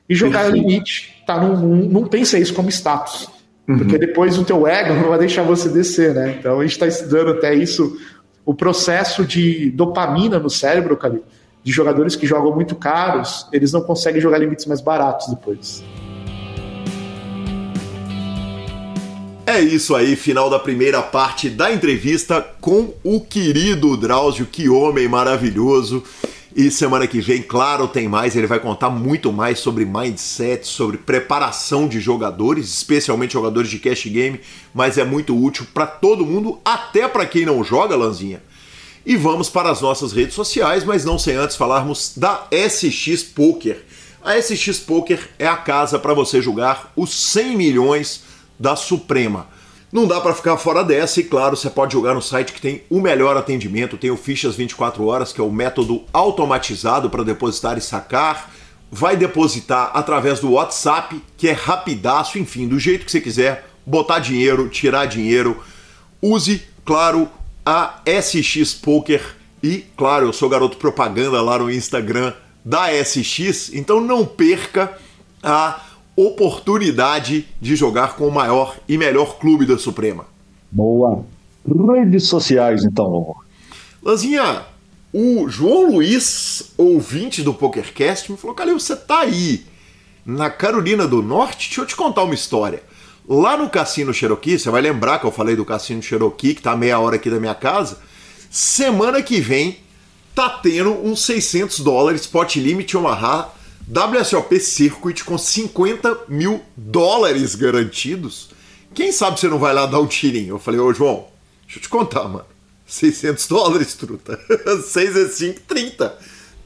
Speaker 4: E jogar Perfeito. limite, tá? Não, não, não pensa isso como status. Uhum. Porque depois o teu ego não vai deixar você descer, né? Então a gente está estudando até isso, o processo de dopamina no cérebro, Cali, de jogadores que jogam muito caros, eles não conseguem jogar limites mais baratos depois.
Speaker 1: É isso aí, final da primeira parte da entrevista com o querido Drauzio, que homem maravilhoso. E semana que vem, claro, tem mais. Ele vai contar muito mais sobre mindset, sobre preparação de jogadores, especialmente jogadores de cash game, mas é muito útil para todo mundo, até para quem não joga, Lanzinha. E vamos para as nossas redes sociais, mas não sem antes falarmos da SX Poker. A SX Poker é a casa para você jogar os 100 milhões da Suprema. Não dá para ficar fora dessa e claro, você pode jogar no site que tem o melhor atendimento, tem o Fichas 24 horas, que é o método automatizado para depositar e sacar. Vai depositar através do WhatsApp, que é rapidaço, enfim, do jeito que você quiser, botar dinheiro, tirar dinheiro. Use, claro, a SX Poker e, claro, eu sou garoto propaganda lá no Instagram da SX, então não perca a oportunidade de jogar com o maior e melhor clube da Suprema.
Speaker 2: Boa. Redes sociais, então.
Speaker 1: Lanzinha, o João Luiz, ouvinte do PokerCast, me falou: Calil, você tá aí na Carolina do Norte? Deixa eu te contar uma história. Lá no Cassino Cherokee, você vai lembrar que eu falei do Cassino Cherokee, que tá meia hora aqui da minha casa. Semana que vem tá tendo uns 600 dólares pot limit Omaha WSOP Circuit com 50 mil dólares garantidos. Quem sabe você não vai lá dar um tirinho? Eu falei, ô João, deixa eu te contar, mano. 600 dólares, truta. 6 é 5, 30.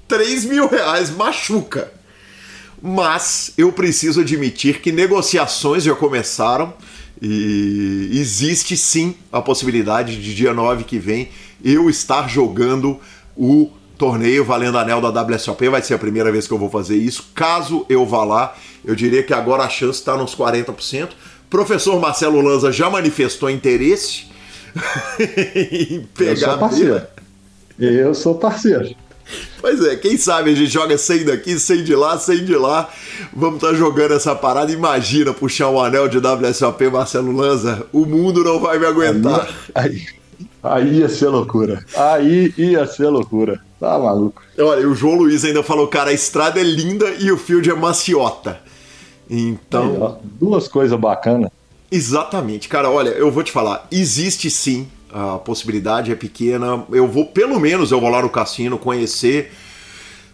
Speaker 1: 3 mil reais machuca. Mas eu preciso admitir que negociações já começaram e existe sim a possibilidade de dia 9 que vem eu estar jogando o torneio valendo anel da WSOP. Vai ser a primeira vez que eu vou fazer isso. Caso eu vá lá, eu diria que agora a chance está nos 40%. Professor Marcelo Lanza já manifestou interesse
Speaker 2: em pegar. Eu sou parceiro. Eu sou parceiro.
Speaker 1: Pois é, quem sabe a gente joga 100 daqui, 100 de lá, 100 de lá. Vamos estar tá jogando essa parada. Imagina puxar um anel de WSOP Marcelo Lanza. O mundo não vai me aguentar.
Speaker 2: Aí, aí, aí ia ser loucura. Aí ia ser loucura. Tá maluco.
Speaker 1: Olha, o João Luiz ainda falou, cara, a estrada é linda e o field é maciota. Então. Aí, ó,
Speaker 2: duas coisas bacanas.
Speaker 1: Exatamente, cara. Olha, eu vou te falar, existe sim a possibilidade é pequena. Eu vou, pelo menos, eu vou lá no cassino conhecer.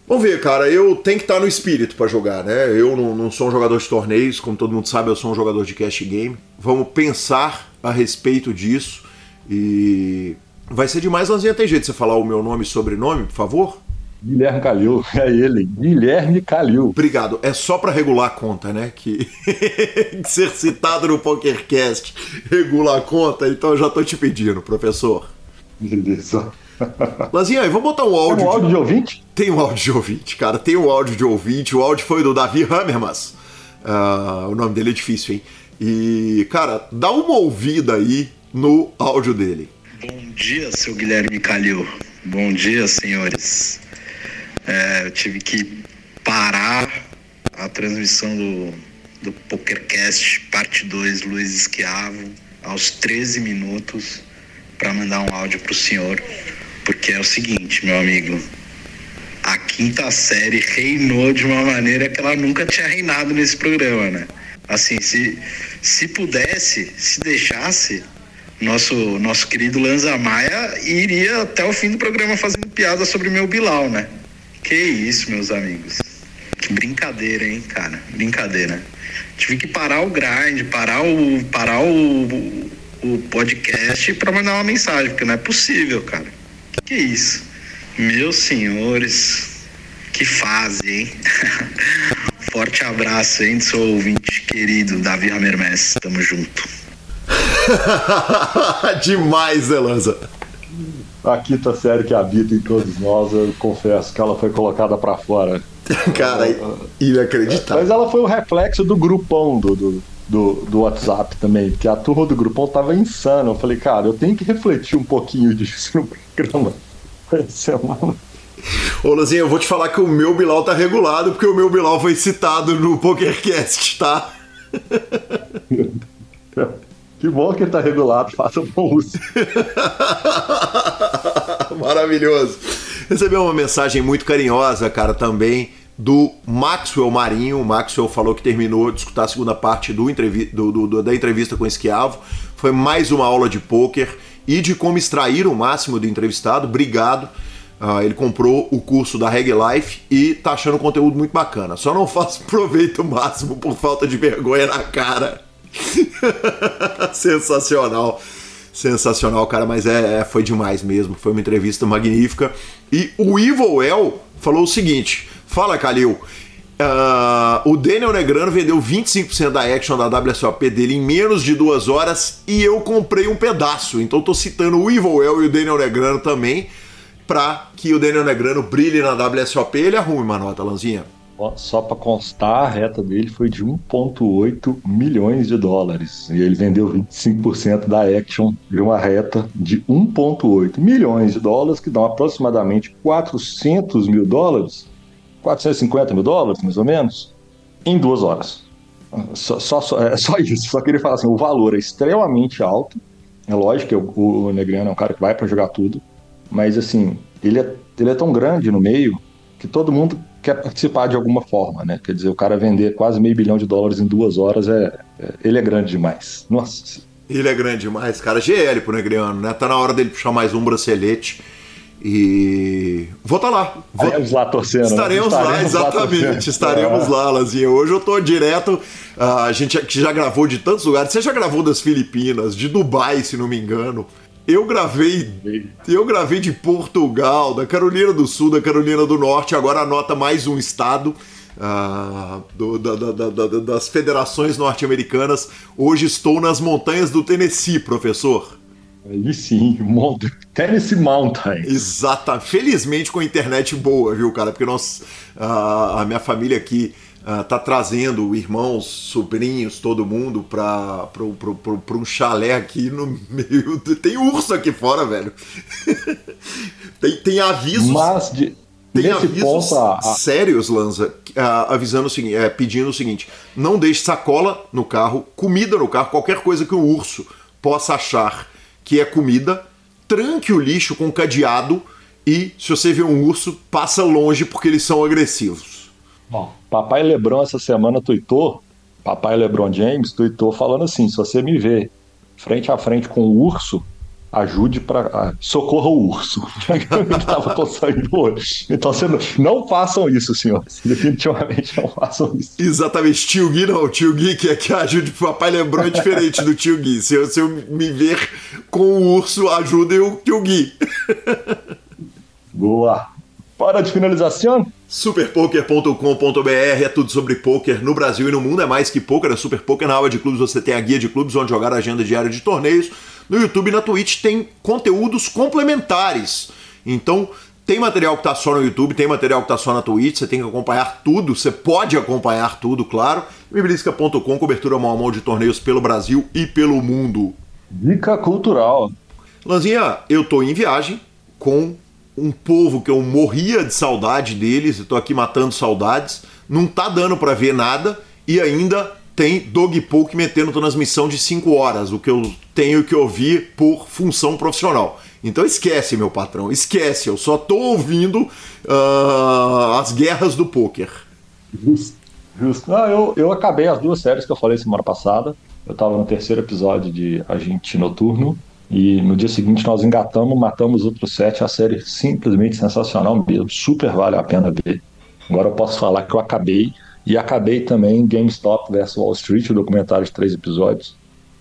Speaker 1: Vamos ver, cara, eu tenho que estar no espírito para jogar, né? Eu não, não, sou um jogador de torneios, como todo mundo sabe, eu sou um jogador de cash game. Vamos pensar a respeito disso e vai ser demais, Lanzinha. Tem jeito de você falar o meu nome e sobrenome, por favor?
Speaker 2: Guilherme Calil, é ele, Guilherme Calil.
Speaker 1: Obrigado. É só para regular a conta, né? Que ser citado no PokerCast regula a conta, então eu já tô te pedindo, professor.
Speaker 2: Beleza.
Speaker 1: Lazinha, vamos botar um áudio.
Speaker 2: Tem um áudio de... de ouvinte?
Speaker 1: Tem um áudio de ouvinte, cara. Tem um áudio de ouvinte. O áudio foi do Davi Hammermas. Uh, o nome dele é difícil, hein? E, cara, dá uma ouvida aí no áudio dele.
Speaker 5: Bom dia, seu Guilherme Calil. Bom dia, senhores. É, eu tive que parar a transmissão do, do PokerCast, parte 2, Luiz Esquiavo, aos 13 minutos, para mandar um áudio para o senhor. Porque é o seguinte, meu amigo, a quinta série reinou de uma maneira que ela nunca tinha reinado nesse programa, né? Assim, se, se pudesse, se deixasse, nosso, nosso querido Lanza Maia iria até o fim do programa fazendo piada sobre meu Bilal, né? Que isso, meus amigos. Que brincadeira, hein, cara? Brincadeira. Tive que parar o grind, parar o, parar o, o podcast para mandar uma mensagem, porque não é possível, cara. Que isso? Meus senhores, que fase, hein? Forte abraço, hein, seu ouvinte querido Davi Ramermes. Tamo junto.
Speaker 1: Demais, Elanza.
Speaker 2: A quinta série que habita em todos nós, eu confesso que ela foi colocada para fora.
Speaker 1: Cara, inacreditável.
Speaker 2: Mas ela foi o reflexo do grupão do, do, do, do WhatsApp também, porque a turma do grupão tava insana. Eu falei, cara, eu tenho que refletir um pouquinho disso no programa. Semana.
Speaker 1: Ô, Luzinho, eu vou te falar que o meu Bilal tá regulado, porque o meu Bilal foi citado no PokerCast, tá?
Speaker 2: Que bom que ele tá regulado, faça bom uso.
Speaker 1: Maravilhoso. Recebeu uma mensagem muito carinhosa, cara, também do Maxwell Marinho. O Maxwell falou que terminou de escutar a segunda parte do, do, do, da entrevista com o Esquiavo. Foi mais uma aula de pôquer e de como extrair o máximo do entrevistado. Obrigado. Uh, ele comprou o curso da Reg Life e tá achando o conteúdo muito bacana. Só não faço proveito máximo por falta de vergonha na cara. Sensacional. Sensacional, cara, mas é, é, foi demais mesmo. Foi uma entrevista magnífica. E o Evil El falou o seguinte: Fala, Kalil. Uh, o Daniel Negrano vendeu 25% da action da WSOP dele em menos de duas horas e eu comprei um pedaço. Então tô citando o Evil El e o Daniel Negrano também para que o Daniel Negrano brilhe na WSOP ele arrume uma nota, Lanzinha.
Speaker 2: Só para constar, a reta dele foi de 1,8 milhões de dólares. E ele vendeu 25% da Action de uma reta de 1,8 milhões de dólares, que dão aproximadamente 400 mil dólares, 450 mil dólares, mais ou menos, em duas horas. Só, só, só, é só isso. Só assim: o valor é extremamente alto. É lógico que o, o Negriano é um cara que vai para jogar tudo, mas assim, ele é, ele é tão grande no meio que todo mundo quer participar de alguma forma, né? Quer dizer, o cara vender quase meio bilhão de dólares em duas horas, é, é ele é grande demais. Nossa.
Speaker 1: Ele é grande demais, cara. GL pro Negriano, né? Tá na hora dele puxar mais um bracelete. E vou estar tá lá. Vou...
Speaker 2: Estaremos lá torcendo.
Speaker 1: Estaremos, Estaremos lá, exatamente. Lá Estaremos é. lá, Lazinha. Hoje eu tô direto. Uh, a gente que já gravou de tantos lugares. Você já gravou das Filipinas, de Dubai, se não me engano. Eu gravei, eu gravei de Portugal, da Carolina do Sul, da Carolina do Norte. Agora anota mais um estado uh, do, da, da, da, das federações norte-americanas. Hoje estou nas montanhas do Tennessee, professor.
Speaker 2: Aí sim, Tennessee Mountain.
Speaker 1: Exata. Felizmente com internet boa, viu, cara? Porque nós, uh, a minha família aqui uh, tá trazendo irmãos, sobrinhos, todo mundo para um chalé aqui no meio. Tem urso aqui fora, velho. tem, tem avisos.
Speaker 2: Mas de,
Speaker 1: tem avisos ponto, a, sérios, Lanza, uh, avisando o seguinte, é, pedindo o seguinte: não deixe sacola no carro, comida no carro, qualquer coisa que o urso possa achar que é comida, tranque o lixo com cadeado e, se você vê um urso, passa longe porque eles são agressivos.
Speaker 2: Bom, papai Lebron essa semana tuitou, papai Lebron James tuitou falando assim: se você me vê frente a frente com o urso, ajude para socorra o urso. Estava coçando o olho. Então você não, não, façam isso, senhores. Definitivamente não façam isso.
Speaker 1: Exatamente, tio Gui não. Tio Gui que, é que ajude o papai Lebron é diferente do tio Gui. Se eu, se eu me ver com o urso, ajudem o tio Gui.
Speaker 2: Boa. Para de finalização?
Speaker 1: Superpoker.com.br é tudo sobre poker no Brasil e no mundo. É mais que poker, é Super Poker. Na aula de clubes você tem a guia de clubes onde jogar a agenda diária de torneios. No YouTube e na Twitch tem conteúdos complementares. Então, tem material que está só no YouTube, tem material que está só na Twitch, você tem que acompanhar tudo, você pode acompanhar tudo, claro. Mibilisca.com, cobertura mão a mão de torneios pelo Brasil e pelo mundo.
Speaker 2: Dica cultural.
Speaker 1: Lanzinha, eu tô em viagem com um povo que eu morria de saudade deles, estou aqui matando saudades, não tá dando para ver nada e ainda tem Dog Poke metendo transmissão de 5 horas, o que eu tenho que ouvir por função profissional. Então esquece, meu patrão, esquece, eu só tô ouvindo uh, as guerras do poker.
Speaker 2: Justo. Justo. Não, eu, eu acabei as duas séries que eu falei semana passada. Eu tava no terceiro episódio de Agente Noturno. E no dia seguinte nós engatamos, matamos outros sete. A série simplesmente sensacional mesmo. Super vale a pena ver. Agora eu posso falar que eu acabei. E acabei também GameStop vs Wall Street, o documentário de três episódios.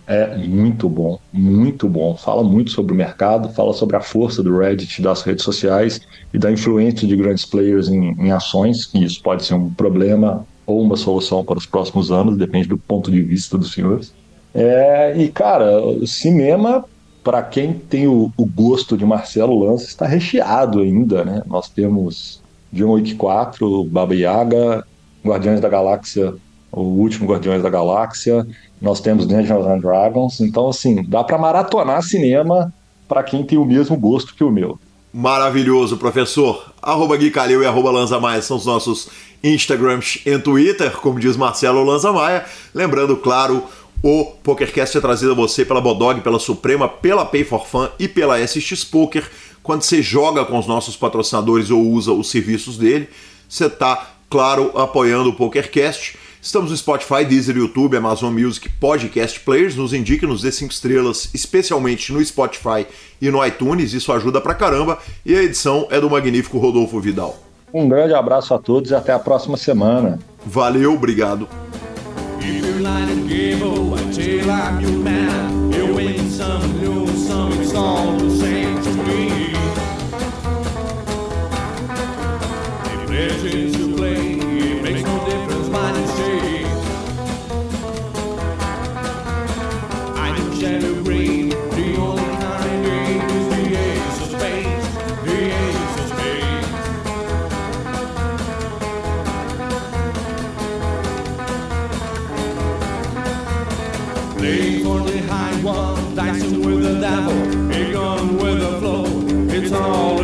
Speaker 2: É muito bom, muito bom. Fala muito sobre o mercado, fala sobre a força do Reddit, das redes sociais e da influência de grandes players em, em ações. Isso pode ser um problema ou uma solução para os próximos anos, depende do ponto de vista dos senhores. É, e, cara, o cinema, para quem tem o, o, gosto de Marcelo Lança, está recheado ainda, né? Nós temos John Wick 4, Baba Yaga, Guardiões da Galáxia, o último Guardiões da Galáxia, nós temos Dungeons and Dragons, então, assim, dá para maratonar cinema para quem tem o mesmo gosto que o meu.
Speaker 1: Maravilhoso, professor. Arroba Gui Calil e arroba Lanza Maia são os nossos Instagrams e Twitter, como diz Marcelo Lanza Maia. Lembrando, claro, o PokerCast é trazido a você pela Bodog, pela Suprema, pela Pay for Fun e pela SX Poker. Quando você joga com os nossos patrocinadores ou usa os serviços dele, você está, claro, apoiando o PokerCast. Estamos no Spotify, Deezer, YouTube, Amazon Music, Podcast Players. Nos indique, nos dê 5 estrelas, especialmente no Spotify e no iTunes. Isso ajuda pra caramba. E a edição é do magnífico Rodolfo Vidal.
Speaker 2: Um grande abraço a todos e até a próxima semana.
Speaker 1: Valeu, obrigado.
Speaker 6: If you line and give away till I'm your man, you win some, lose some, it's all the same to me. Imagine dive. It comes with the flow. It's all